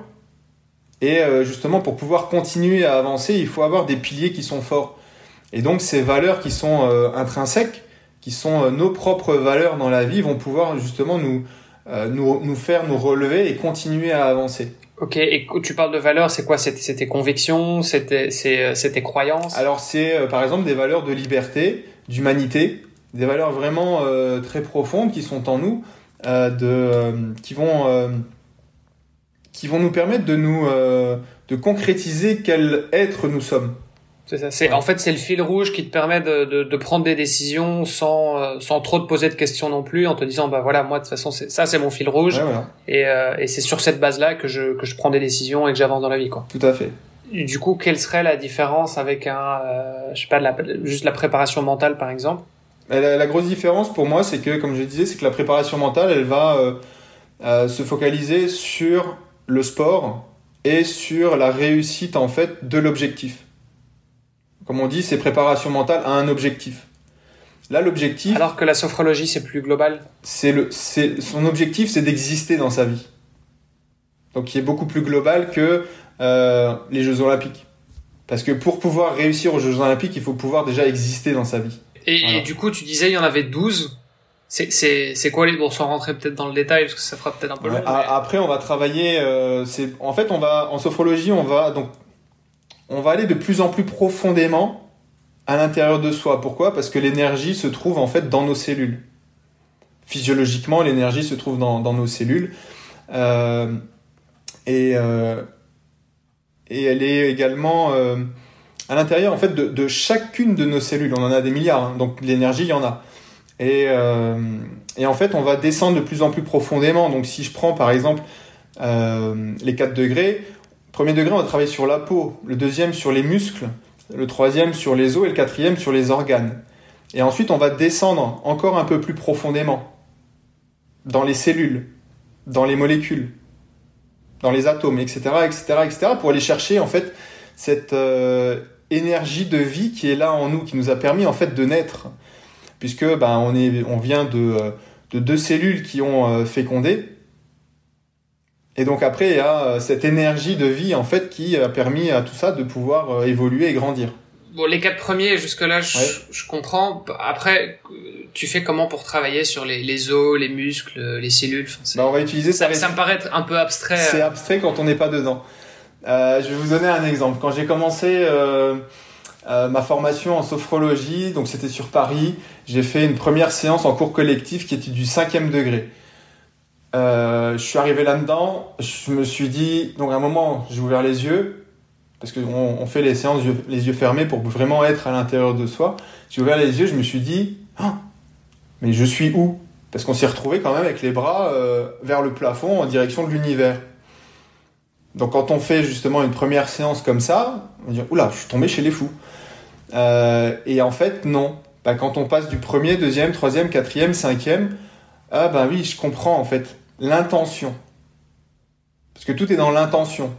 Et euh, justement, pour pouvoir continuer à avancer, il faut avoir des piliers qui sont forts. Et donc, ces valeurs qui sont euh, intrinsèques, qui sont euh, nos propres valeurs dans la vie, vont pouvoir justement nous, nous, nous, faire nous relever et continuer à avancer. Ok, et tu parles de valeurs, c'est quoi? C'était tes convictions? C'était tes croyances? Alors, c'est par exemple des valeurs de liberté, d'humanité, des valeurs vraiment très profondes qui sont en nous, de, qui vont qui vont nous permettre de nous euh, de concrétiser quel être nous sommes. C'est ça. C'est en fait c'est le fil rouge qui te permet de, de, de prendre des décisions sans euh, sans trop te poser de questions non plus, en te disant bah voilà moi de toute façon c'est ça c'est mon fil rouge et, euh, et c'est sur cette base là que je que je prends des décisions et que j'avance dans la vie quoi. Tout à fait. Du coup quelle serait la différence avec un je sais pas de la, juste la préparation mentale par exemple? La, la, grosse différence pour moi c'est que comme je disais c'est que la préparation mentale elle va se focaliser sur le sport et sur la réussite en fait de l'objectif. Comme on dit, c'est préparation mentale à un objectif. Là, l'objectif. Alors que la sophrologie, c'est plus global. C'est le, c'est son objectif, c'est d'exister dans sa vie. Donc, qui est beaucoup plus global que euh, les Jeux Olympiques. Parce que pour pouvoir réussir aux Jeux Olympiques, il faut pouvoir déjà exister dans sa vie. Et, et du coup, tu disais, il y en avait 12. C'est quoi les bon sans rentrer peut-être dans le détail parce que ça fera peut-être un peu long. Après on va travailler euh, c'est en fait on va en sophrologie on va donc on va aller de plus en plus profondément à l'intérieur de soi. Pourquoi? Parce que l'énergie se trouve en fait dans nos cellules. Physiologiquement l'énergie se trouve dans, nos cellules euh, et euh, et elle est également euh, à l'intérieur en fait de, chacune de nos cellules. On en a des milliards hein, donc l'énergie il y en a. Et, et, en fait, on va descendre de plus en plus profondément. Donc, si je prends par exemple les 4 degrés, premier degré, on va travailler sur la peau, le deuxième sur les muscles, le troisième sur les os et le quatrième sur les organes. Et ensuite, on va descendre encore un peu plus profondément dans les cellules, dans les molécules, dans les atomes, etc., etc., etc., pour aller chercher en fait cette euh, énergie de vie qui est là en nous, qui nous a permis en fait de naître puisque ben, on, est, on vient de, euh, de deux cellules qui ont euh, fécondé. Et donc après, il y a euh, cette énergie de vie en fait qui a permis à tout ça de pouvoir évoluer et grandir. bon, les quatre premiers, jusque-là, je, je, comprends. Après, tu fais comment pour travailler sur les, les os, les muscles, les cellules? Bah, On va utiliser ça. Ça, me paraît un peu abstrait. C'est abstrait quand on n'est pas dedans. Euh, je vais vous donner un exemple. Quand j'ai commencé euh, euh, ma formation en sophrologie, donc c'était sur Paris, j'ai fait une première séance en cours collectif qui était du cinquième degré. Je suis arrivé là-dedans, je me suis dit, donc à un moment, j'ai ouvert les yeux, parce qu'on on fait les séances les yeux fermés pour vraiment être à l'intérieur de soi. J'ai ouvert les yeux, je me suis dit, ah, mais je suis où? Parce qu'on s'est retrouvé quand même avec les bras vers le plafond en direction de l'univers. Donc quand on fait justement une première séance comme ça, on dit oula, je suis tombé chez les fous. Euh, et en fait, non. Bah, quand on passe du premier, deuxième, troisième, quatrième, cinquième, ah ben oui, je comprends en fait l'intention. Parce que tout est dans l'intention.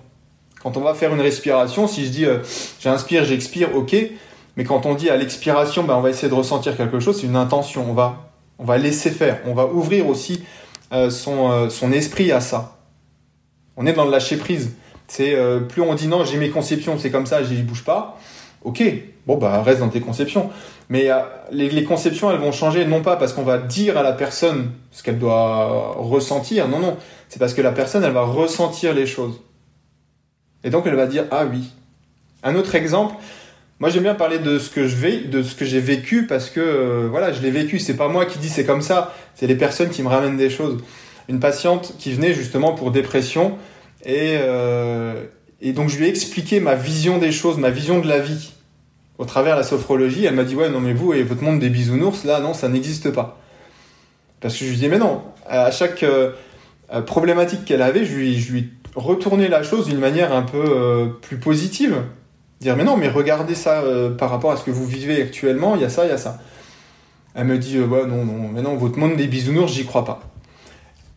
Quand on va faire une respiration, si je dis euh, j'inspire, j'expire, ok. Mais quand on dit à l'expiration, ben, on va essayer de ressentir quelque chose, c'est une intention. On va, on va laisser faire. On va ouvrir aussi euh, son, son esprit à ça. On est dans le lâcher prise. C'est euh, plus on dit non, j'ai mes conceptions, c'est comme ça, j'y bouge pas. Ok, bon bah reste dans tes conceptions. Mais euh, les, conceptions, elles vont changer non pas parce qu'on va dire à la personne ce qu'elle doit ressentir, non non, c'est parce que la personne, elle va ressentir les choses. Et donc elle va dire ah oui. Un autre exemple, moi j'aime bien parler de ce que je vais, de ce que j'ai vécu parce que euh, voilà, je l'ai vécu. C'est pas moi qui dis c'est comme ça, c'est les personnes qui me ramènent des choses. Une patiente qui venait justement pour dépression et, euh, et donc je lui ai expliqué ma vision des choses, ma vision de la vie au travers de la sophrologie. Elle m'a dit ouais non mais vous et votre monde des bisounours là non ça n'existe pas. Parce que je lui dis mais non à chaque euh, euh, problématique qu'elle avait je lui, retournais la chose d'une manière un peu plus positive. Dire mais non mais regardez ça par rapport à ce que vous vivez actuellement il y a ça il y a ça. Elle me dit ouais non non mais non votre monde des bisounours j'y crois pas.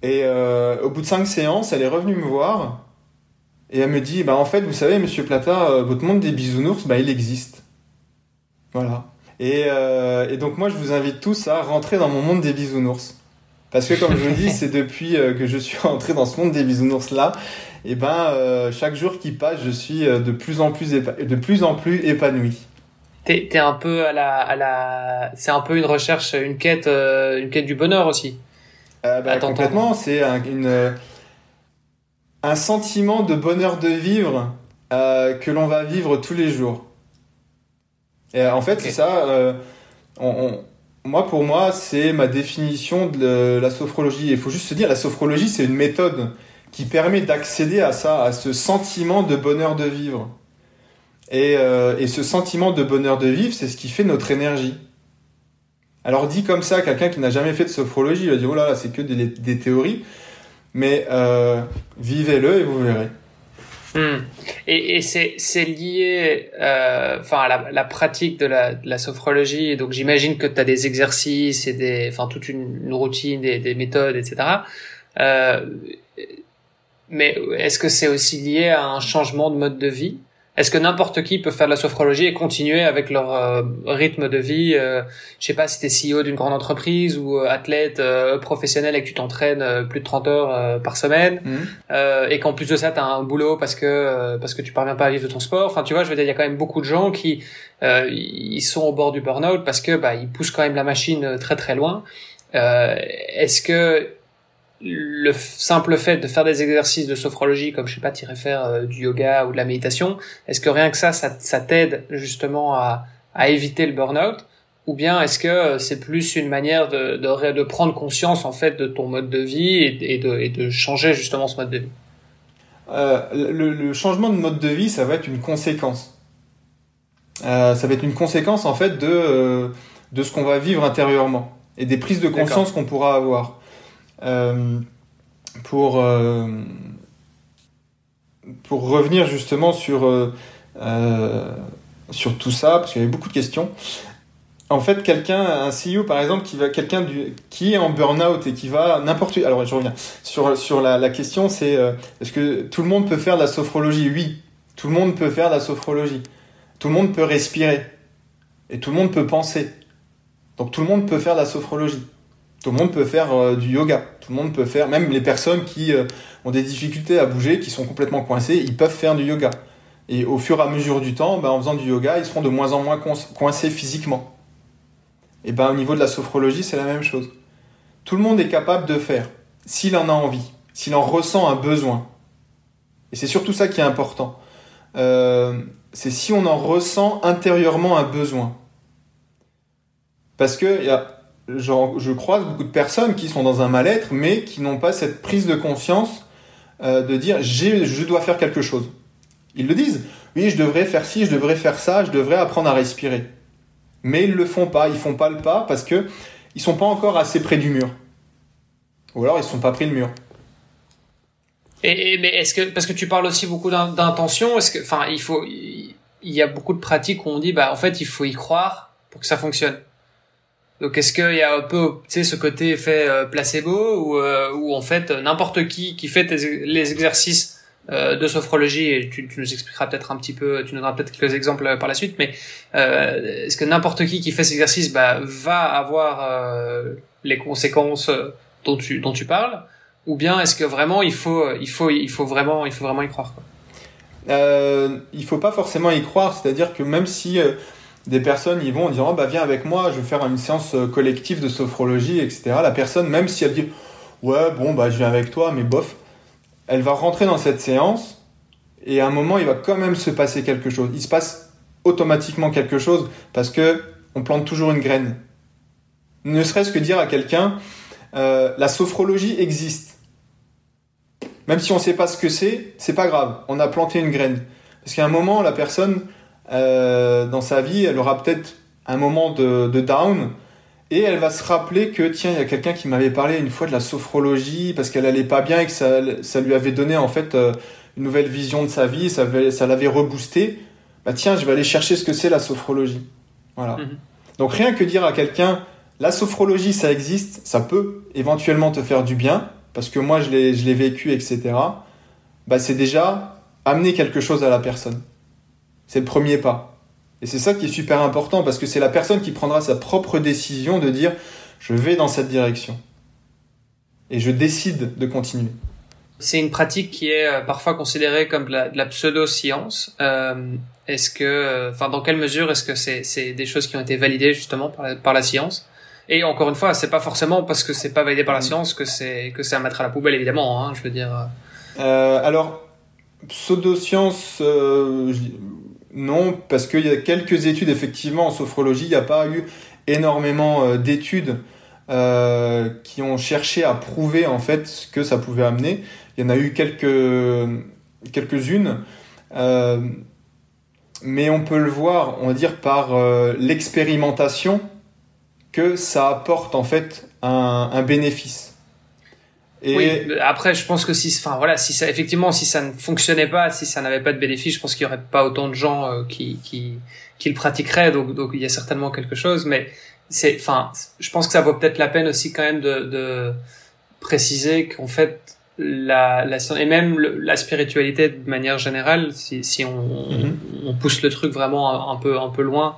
Et euh, au bout de cinq séances, elle est revenue me voir et elle me dit bah en fait vous savez Monsieur Plata, euh, votre monde des bisounours, bah il existe. Voilà. Et, euh, et, donc moi je vous invite tous à rentrer dans mon monde des bisounours. Parce que comme je vous dis, c'est depuis que je suis rentré dans ce monde des bisounours là, et ben chaque jour qui passe, je suis de plus en plus de plus en plus épanoui. T'es es un peu à la à la, c'est un peu une recherche, une quête, une quête du bonheur aussi. Euh, bah, complètement, c'est un, une, un sentiment de bonheur de vivre euh, que l'on va vivre tous les jours. Et en fait, c'est ça. Euh, on, moi, pour moi, c'est ma définition de la sophrologie. Il faut juste se dire, la sophrologie, c'est une méthode qui permet d'accéder à ça, à ce sentiment de bonheur de vivre. Et, et ce sentiment de bonheur de vivre, c'est ce qui fait notre énergie. Alors dit comme ça, quelqu'un qui n'a jamais fait de sophrologie, il va dire oh là là, c'est que des, théories, mais euh, vivez-le et vous verrez. Hmm. Et, et c'est lié euh, enfin à la, la, pratique de la, de la sophrologie. Donc j'imagine que tu as des exercices et des, enfin toute une, une routine, des, des, méthodes, etc. Euh, mais est-ce que c'est aussi lié à un changement de mode de vie? Est-ce que n'importe qui peut faire de la sophrologie et continuer avec leur euh, rythme de vie euh, Je sais pas si tu es CEO d'une grande entreprise ou euh, athlète euh, professionnel et que tu t'entraînes plus de 30 heures par semaine mmh. et qu'en plus de ça tu as un boulot parce que parce que tu parviens pas à vivre de ton sport. Enfin, tu vois, je veux dire il y a quand même beaucoup de gens qui ils sont au bord du burn-out parce que bah ils poussent quand même la machine très très loin. Est-ce que le simple fait de faire des exercices de sophrologie, comme je sais pas, tu faire euh, du yoga ou de la méditation, est-ce que rien que ça, ça, t'aide justement à, à, éviter le burn-out? Ou bien est-ce que euh, c'est plus une manière de, de, de, prendre conscience en fait de ton mode de vie et, de, et de, changer justement ce mode de vie? Euh, le, changement de mode de vie, ça va être une conséquence. Euh, ça va être une conséquence en fait de, de ce qu'on va vivre intérieurement et des prises de conscience qu'on pourra avoir. Euh, pour, euh, pour revenir justement sur, euh, sur tout ça, parce qu'il y avait beaucoup de questions. En fait, quelqu'un, un CEO par exemple, qui va, quelqu'un qui est en burn-out et qui va n'importe où. Alors, je reviens sur, sur la, la question, c'est est-ce que tout le monde peut faire de la sophrologie? Oui, tout le monde peut faire de la sophrologie. Tout le monde peut respirer et tout le monde peut penser. Donc, tout le monde peut faire de la sophrologie. Tout le monde peut faire euh, du yoga. Tout le monde peut faire, même les personnes qui euh, ont des difficultés à bouger, qui sont complètement coincées, ils peuvent faire du yoga. Et au fur et à mesure du temps, ben, en faisant du yoga, ils seront de moins en moins coincés physiquement. Et ben, au niveau de la sophrologie, c'est la même chose. Tout le monde est capable de faire, s'il en a envie, s'il en ressent un besoin. Et c'est surtout ça qui est important. Euh, c'est si on en ressent intérieurement un besoin. Parce que y a, je croise beaucoup de personnes qui sont dans un mal-être, mais qui n'ont pas cette prise de conscience euh, de dire je dois faire quelque chose. Ils le disent. Oui, je devrais faire ci, je devrais faire ça, je devrais apprendre à respirer. Mais ils le font pas, ils font pas le pas parce que ils sont pas encore assez près du mur. Ou alors ils sont pas pris le mur. Et, mais est-ce que parce que tu parles aussi beaucoup d'intention, est-ce que enfin il faut il y a beaucoup de pratiques où on dit bah en fait il faut y croire pour que ça fonctionne. Donc est-ce qu'il y a un peu ce côté effet euh, placebo ou euh, ou en fait n'importe qui qui fait les exercices euh, de sophrologie et tu, tu nous expliqueras peut-être un petit peu, tu nous donneras peut-être quelques exemples par la suite, mais euh, est-ce que n'importe qui qui fait cet exercice bah, va avoir euh, les conséquences dont tu dont tu parles, ou bien est-ce que vraiment il faut il faut il faut vraiment il faut vraiment y croire quoi? Euh, Il faut pas forcément y croire, c'est-à-dire que même si des personnes y vont en disant oh, bah viens avec moi, je vais faire une séance collective de sophrologie, etc. La personne même si elle dit ouais bon bah je viens avec toi, mais bof elle va rentrer dans cette séance et à un moment, il va quand même se passer quelque chose. Il se passe automatiquement quelque chose parce que on plante toujours une graine. Ne serait-ce que dire à quelqu'un, euh, la sophrologie existe. Même si on ne sait pas ce que c'est, c'est pas grave. On a planté une graine. Parce qu'à un moment, la personne, euh, dans sa vie, elle aura peut-être un moment de, de down et elle va se rappeler que, tiens, il y a quelqu'un qui m'avait parlé une fois de la sophrologie parce qu'elle allait pas bien et que ça, ça lui avait donné en fait euh, une nouvelle vision de sa vie, ça, ça l'avait reboosté. Bah tiens, je vais aller chercher ce que c'est la sophrologie. Voilà. Mhm. Donc rien que dire à quelqu'un, la sophrologie, ça existe, ça peut éventuellement te faire du bien, parce que moi je l'ai vécu, etc. Bah c'est déjà amener quelque chose à la personne. C'est le premier pas. Et c'est ça qui est super important parce que c'est la personne qui prendra sa propre décision de dire je vais dans cette direction. Et je décide de continuer. C'est une pratique qui est euh, parfois considérée comme de la, pseudo-science. Euh, est-ce que, euh, enfin, dans quelle mesure est-ce que c'est des choses qui ont été validées justement par la, par la science? Et encore une fois, c'est pas forcément parce que c'est pas validé par la science que c'est que c'est à mettre à la poubelle, évidemment. Hein, je veux dire. Euh, alors, pseudo-science, euh, non, parce qu'il y a quelques études, effectivement, en sophrologie, il n'y a pas eu énormément euh, d'études euh, qui ont cherché à prouver en fait ce que ça pouvait amener. Il y en a eu quelques, quelques-unes, euh, mais on peut le voir, on va dire, par l'expérimentation que ça apporte en fait un bénéfice. Oui, après, je pense que si, enfin voilà, si ça, effectivement, si ça ne fonctionnait pas, si ça n'avait pas de bénéfice, je pense qu'il y aurait pas autant de gens euh, qui, qui, qui le pratiqueraient. Donc, donc il y a certainement quelque chose, mais c'est, enfin, je pense que ça vaut peut-être la peine aussi quand même de, de préciser qu'en fait, la, la et même la spiritualité de manière générale, si, si on, mm-hmm. on, pousse le truc vraiment un, un peu, un peu loin,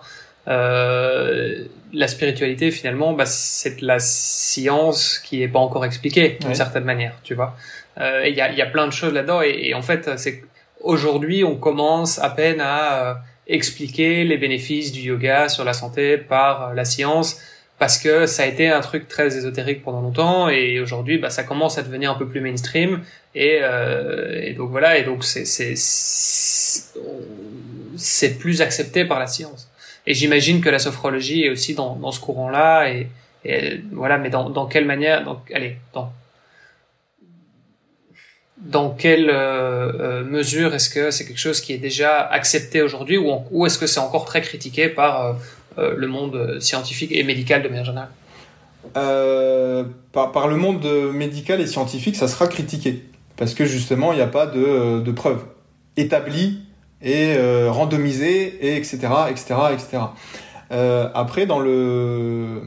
euh, la spiritualité finalement bah, c'est la science qui est pas encore expliquée d'une certaine manière tu vois. Euh, il y, a, y a plein de choses là-dedans. Et, en fait c'est aujourd'hui on commence à peine à euh, expliquer les bénéfices du yoga sur la santé par euh, la science parce que ça a été un truc très ésotérique pendant longtemps. Et aujourd'hui bah, ça commence à devenir un peu plus mainstream. Et, euh, et donc voilà. Et donc c'est c'est plus accepté par la science et j'imagine que la sophrologie est aussi dans, dans ce courant-là. Et, voilà, mais dans, dans quelle manière donc, Allez, dans dans quelle euh, euh, mesure est-ce que c'est quelque chose qui est déjà accepté aujourd'hui ou, ou est-ce que c'est encore très critiqué par euh, le monde scientifique et médical de manière générale? Par, par, le monde médical et scientifique, ça sera critiqué parce que justement, il n'y a pas de, de preuves établies et euh, randomisé, et etc., etc., etc. après, dans le,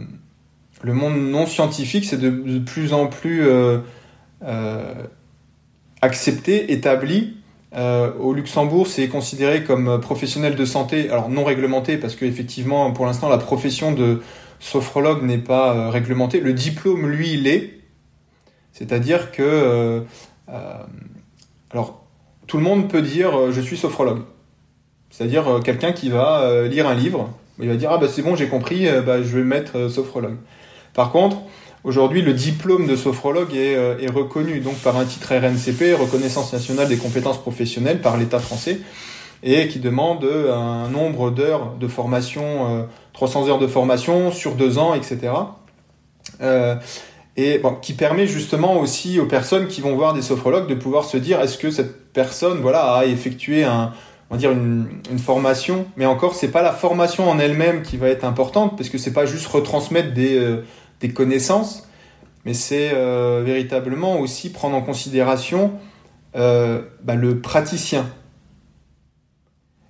le monde non scientifique, c'est de, plus en plus euh, euh, accepté, établi. au Luxembourg, c'est considéré comme professionnel de santé, alors non réglementé, parce qu'effectivement, pour l'instant, la profession de sophrologue n'est pas réglementée. Le diplôme, lui, il est. C'est-à-dire que... alors, tout le monde peut dire je suis sophrologue. C'est-à-dire quelqu'un qui va lire un livre, il va dire ah bah c'est bon j'ai compris, bah, je vais mettre sophrologue. Par contre, aujourd'hui le diplôme de sophrologue est, reconnu donc par un titre RNCP, reconnaissance nationale des compétences professionnelles par l'État français, et qui demande un nombre d'heures de formation, 300 heures de formation sur deux ans, etc et qui permet justement aussi aux personnes qui vont voir des sophrologues de pouvoir se dire est-ce que cette personne voilà a effectué un on va dire une, une formation. Mais encore c'est pas la formation en elle-même qui va être importante parce que c'est pas juste retransmettre des, euh, des connaissances mais c'est euh, véritablement aussi prendre en considération euh, bah, le praticien.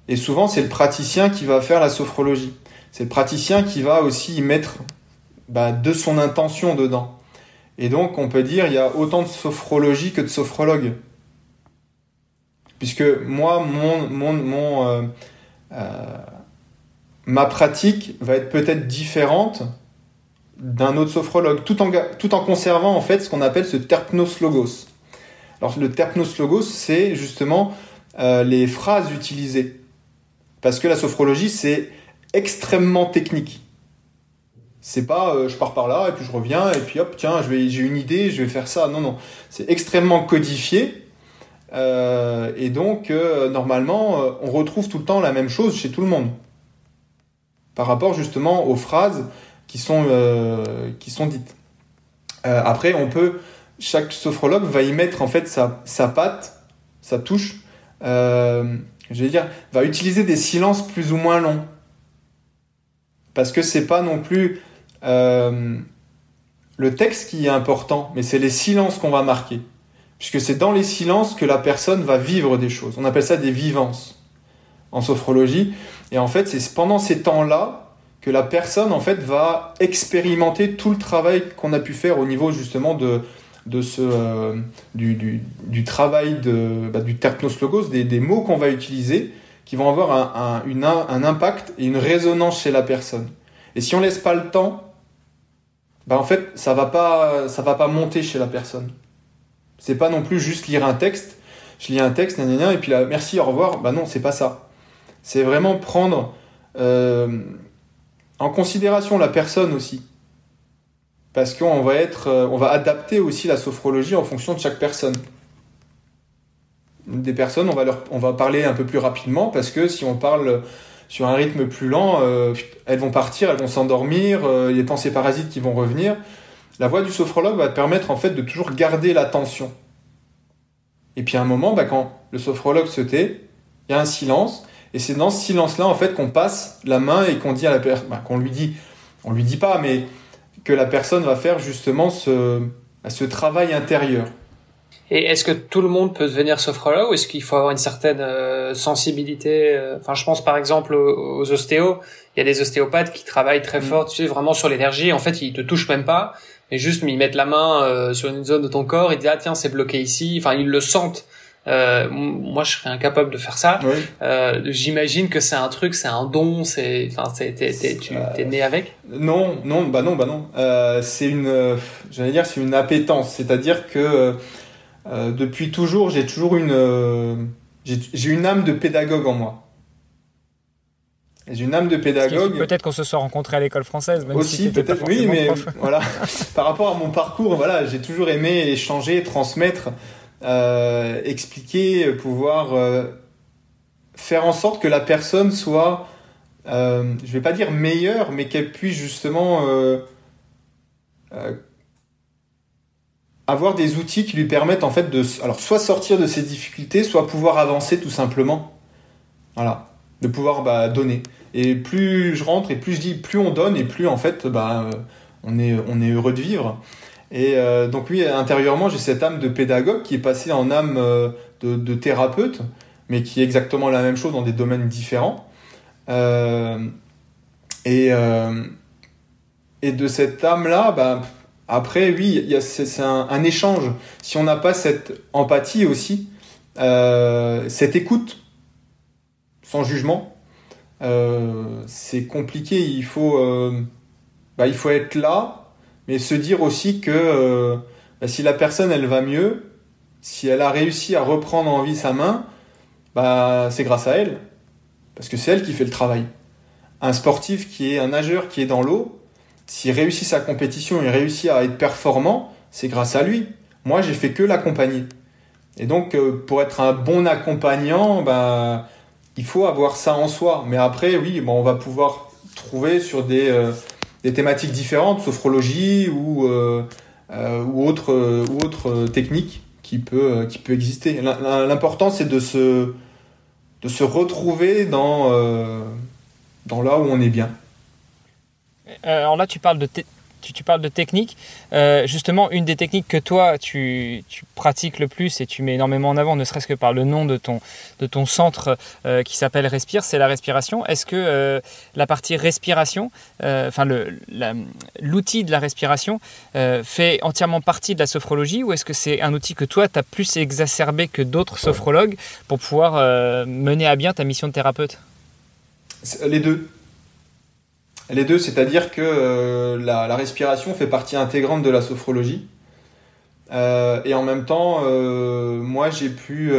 Et souvent c'est le praticien qui va faire la sophrologie. C'est le praticien qui va aussi y mettre bah, de son intention dedans. Et donc, on peut dire il y a autant de sophrologie que de sophrologue. Puisque moi, mon, mon, mon euh, euh, ma pratique va être peut-être différente d'un autre sophrologue, tout en, tout en conservant en fait ce qu'on appelle ce terpnos logos. Alors le terpnos logos, c'est justement euh, les phrases utilisées. Parce que la sophrologie, c'est extrêmement technique. C'est pas je pars par là et puis je reviens et puis hop, tiens, j'ai une idée, je vais faire ça. Non, non. C'est extrêmement codifié. Euh, et donc, euh, normalement, on retrouve tout le temps la même chose chez tout le monde. Par rapport justement aux phrases qui sont, dites. après, on peut. Chaque sophrologue va y mettre en fait sa, sa patte, sa touche. je dire, va utiliser des silences plus ou moins longs parce que c'est pas non plus euh, le texte qui est important, mais c'est les silences qu'on va marquer. Puisque c'est dans les silences que la personne va vivre des choses. On appelle ça des vivances en sophrologie. Et en fait, c'est pendant ces temps-là que la personne en fait va expérimenter tout le travail qu'on a pu faire au niveau justement de, de ce, euh, du, du, travail de, bah, du terpnos logos, des, des mots qu'on va utiliser, qui vont avoir un, un, un impact et une résonance chez la personne. Et si on laisse pas le temps, bah en fait, ça va pas, ça va pas monter chez la personne. C'est pas non plus juste lire un texte. Je lis un texte, et puis là, merci, au revoir. Bah non, c'est pas ça. C'est vraiment prendre euh, en considération la personne aussi. Parce qu'on va être, euh, on va adapter aussi la sophrologie en fonction de chaque personne. Des personnes, on va leur, parler un peu plus rapidement parce que si on parle sur un rythme plus lent, euh, elles vont partir, elles vont s'endormir, des pensées parasites qui vont revenir. La voix du sophrologue va te permettre en fait de toujours garder l'attention. Et puis à un moment, bah, quand le sophrologue se tait, il y a un silence, et c'est dans ce silence-là en fait qu'on passe la main et qu'on dit à la personne, bah, qu'on lui dit, on lui dit pas, mais que la personne va faire justement ce, bah, ce travail intérieur. Et est-ce que tout le monde peut devenir sophrologue ou est-ce qu'il faut avoir une certaine euh, sensibilité euh, Enfin, je pense par exemple aux, ostéos. Il y a des ostéopathes qui travaillent très mm. fort, tu sais, vraiment sur l'énergie. En fait, ils te touchent même pas, mais juste ils mettent la main euh, sur une zone de ton corps. Ils disent ah tiens c'est bloqué ici. Enfin, ils le sentent. moi, je serais incapable de faire ça. J'imagine que c'est un truc, c'est un don. C'est, enfin, t'es, tu t'es né avec? Non, non, bah non, bah non. c'est une, j'allais dire, c'est une appétence. C'est-à-dire que euh, depuis toujours, j'ai toujours une, euh, j'ai une âme de pédagogue en moi. Une âme de pédagogue. Peut-être qu'on se soit rencontrés à l'école française, même aussi. Si peut-être, oui, mais voilà. Par rapport à mon parcours, voilà, j'ai toujours aimé échanger, transmettre, euh, expliquer, pouvoir faire en sorte que la personne soit, je vais pas dire meilleure, mais qu'elle puisse justement avoir des outils qui lui permettent en fait de alors soit sortir de ses difficultés, soit pouvoir avancer tout simplement. Voilà, de pouvoir bah, donner. Et plus je rentre et plus je dis plus on donne et plus en fait bah, on est on est heureux de vivre. Et euh, donc oui, intérieurement, j'ai cette âme de pédagogue qui est passée en âme euh, de, thérapeute, mais qui est exactement la même chose dans des domaines différents. Euh, et, et de cette âme-là, bah, après, oui, c'est un, échange. Si on n'a pas cette empathie aussi, euh, cette écoute, sans jugement, euh, c'est compliqué. Il faut, euh, bah, il faut être là, mais se dire aussi que bah, si la personne elle va mieux, si elle a réussi à reprendre en vie sa main, bah, c'est grâce à elle. parce que c'est elle qui fait le travail. Un sportif qui est un nageur qui est dans l'eau, s'il réussit sa compétition, il réussit à être performant, c'est grâce à lui. Moi, j'ai fait que l'accompagner. Et donc, euh, pour être un bon accompagnant, ben, il faut avoir ça en soi. Mais après, oui, bon, on va pouvoir trouver sur des, euh, des thématiques différentes, sophrologie ou, euh, ou autres ou autre techniques qui peut, qui peut exister. L'important, c'est de se, de se retrouver dans, dans là où on est bien. Alors là, tu parles de tu, parles de technique. Euh, justement, une des techniques que toi, tu, pratiques le plus et tu mets énormément en avant, ne serait-ce que par le nom de ton, de ton centre euh, qui s'appelle Respire, c'est la respiration. Est-ce que euh, la partie respiration, enfin l'outil de la respiration, fait entièrement partie de la sophrologie ou est-ce que c'est un outil que toi, tu as plus exacerbé que d'autres sophrologues pour pouvoir mener à bien ta mission de thérapeute? Les deux. Les deux, c'est-à-dire que euh, la, respiration fait partie intégrante de la sophrologie. Euh, et en même temps, euh, moi j'ai pu...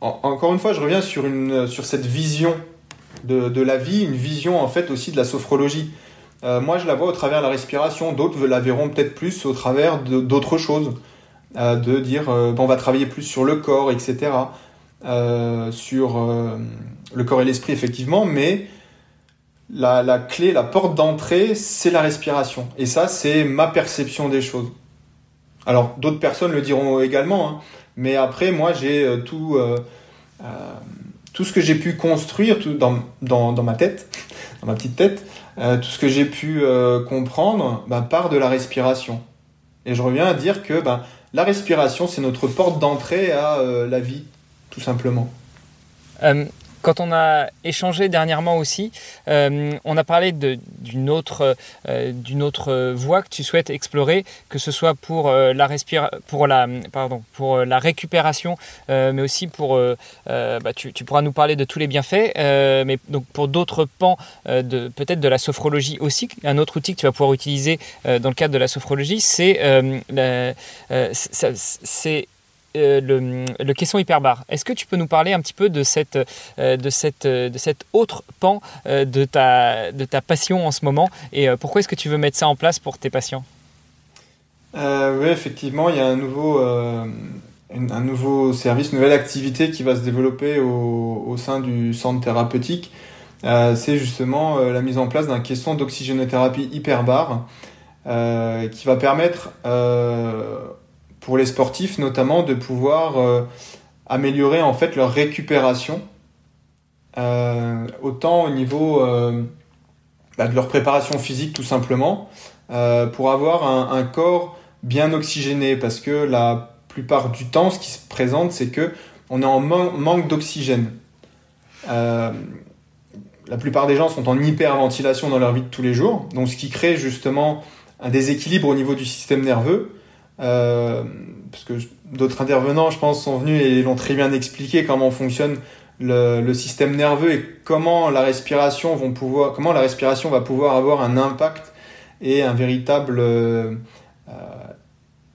encore une fois, je reviens sur, une, sur cette vision de, la vie, une vision en fait aussi de la sophrologie. moi je la vois au travers de la respiration, d'autres la verront peut-être plus au travers d'autres choses. de dire on va travailler plus sur le corps, etc. sur le corps et l'esprit, effectivement, mais la, clé, la porte d'entrée, c'est la respiration. Et ça, c'est ma perception des choses. Alors, d'autres personnes le diront également, hein. mais après, moi, j'ai euh, tout, euh, euh, tout ce que j'ai pu construire tout dans, dans, ma tête, dans ma petite tête, tout ce que j'ai pu comprendre bah, part de la respiration. Et je reviens à dire que bah, la respiration, c'est notre porte d'entrée à la vie, tout simplement. Quand on a échangé dernièrement aussi, euh, on a parlé d'une autre, euh, autre voie que tu souhaites explorer, que ce soit pour, euh, la, pour, la, pardon, pour la récupération, mais aussi pour... Bah, tu, pourras nous parler de tous les bienfaits, mais donc pour d'autres pans, de, peut-être de la sophrologie aussi. Un autre outil que tu vas pouvoir utiliser dans le cadre de la sophrologie, c'est euh, le, le, caisson hyperbare. Est-ce que tu peux nous parler un petit peu de cette, euh, de cette, de cette autre pan euh, de, ta, de ta passion en ce moment et pourquoi est-ce que tu veux mettre ça en place pour tes patients? Oui, effectivement, il y a un nouveau, un nouveau service, une nouvelle activité qui va se développer au, au sein du centre thérapeutique. C'est justement la mise en place d'un caisson d'oxygénothérapie hyperbare qui va permettre pour les sportifs notamment de pouvoir euh, améliorer en fait leur récupération euh, autant au niveau euh, bah, de leur préparation physique tout simplement pour avoir un, corps bien oxygéné. Parce que la plupart du temps ce qui se présente c'est que on est en manque d'oxygène. La plupart des gens sont en hyperventilation dans leur vie de tous les jours. Donc ce qui crée justement un déséquilibre au niveau du système nerveux euh, parce que d'autres intervenants, je pense, sont venus et l'ont très bien expliqué comment fonctionne le, système nerveux et comment la respiration vont pouvoir, va pouvoir avoir un impact et un véritable euh,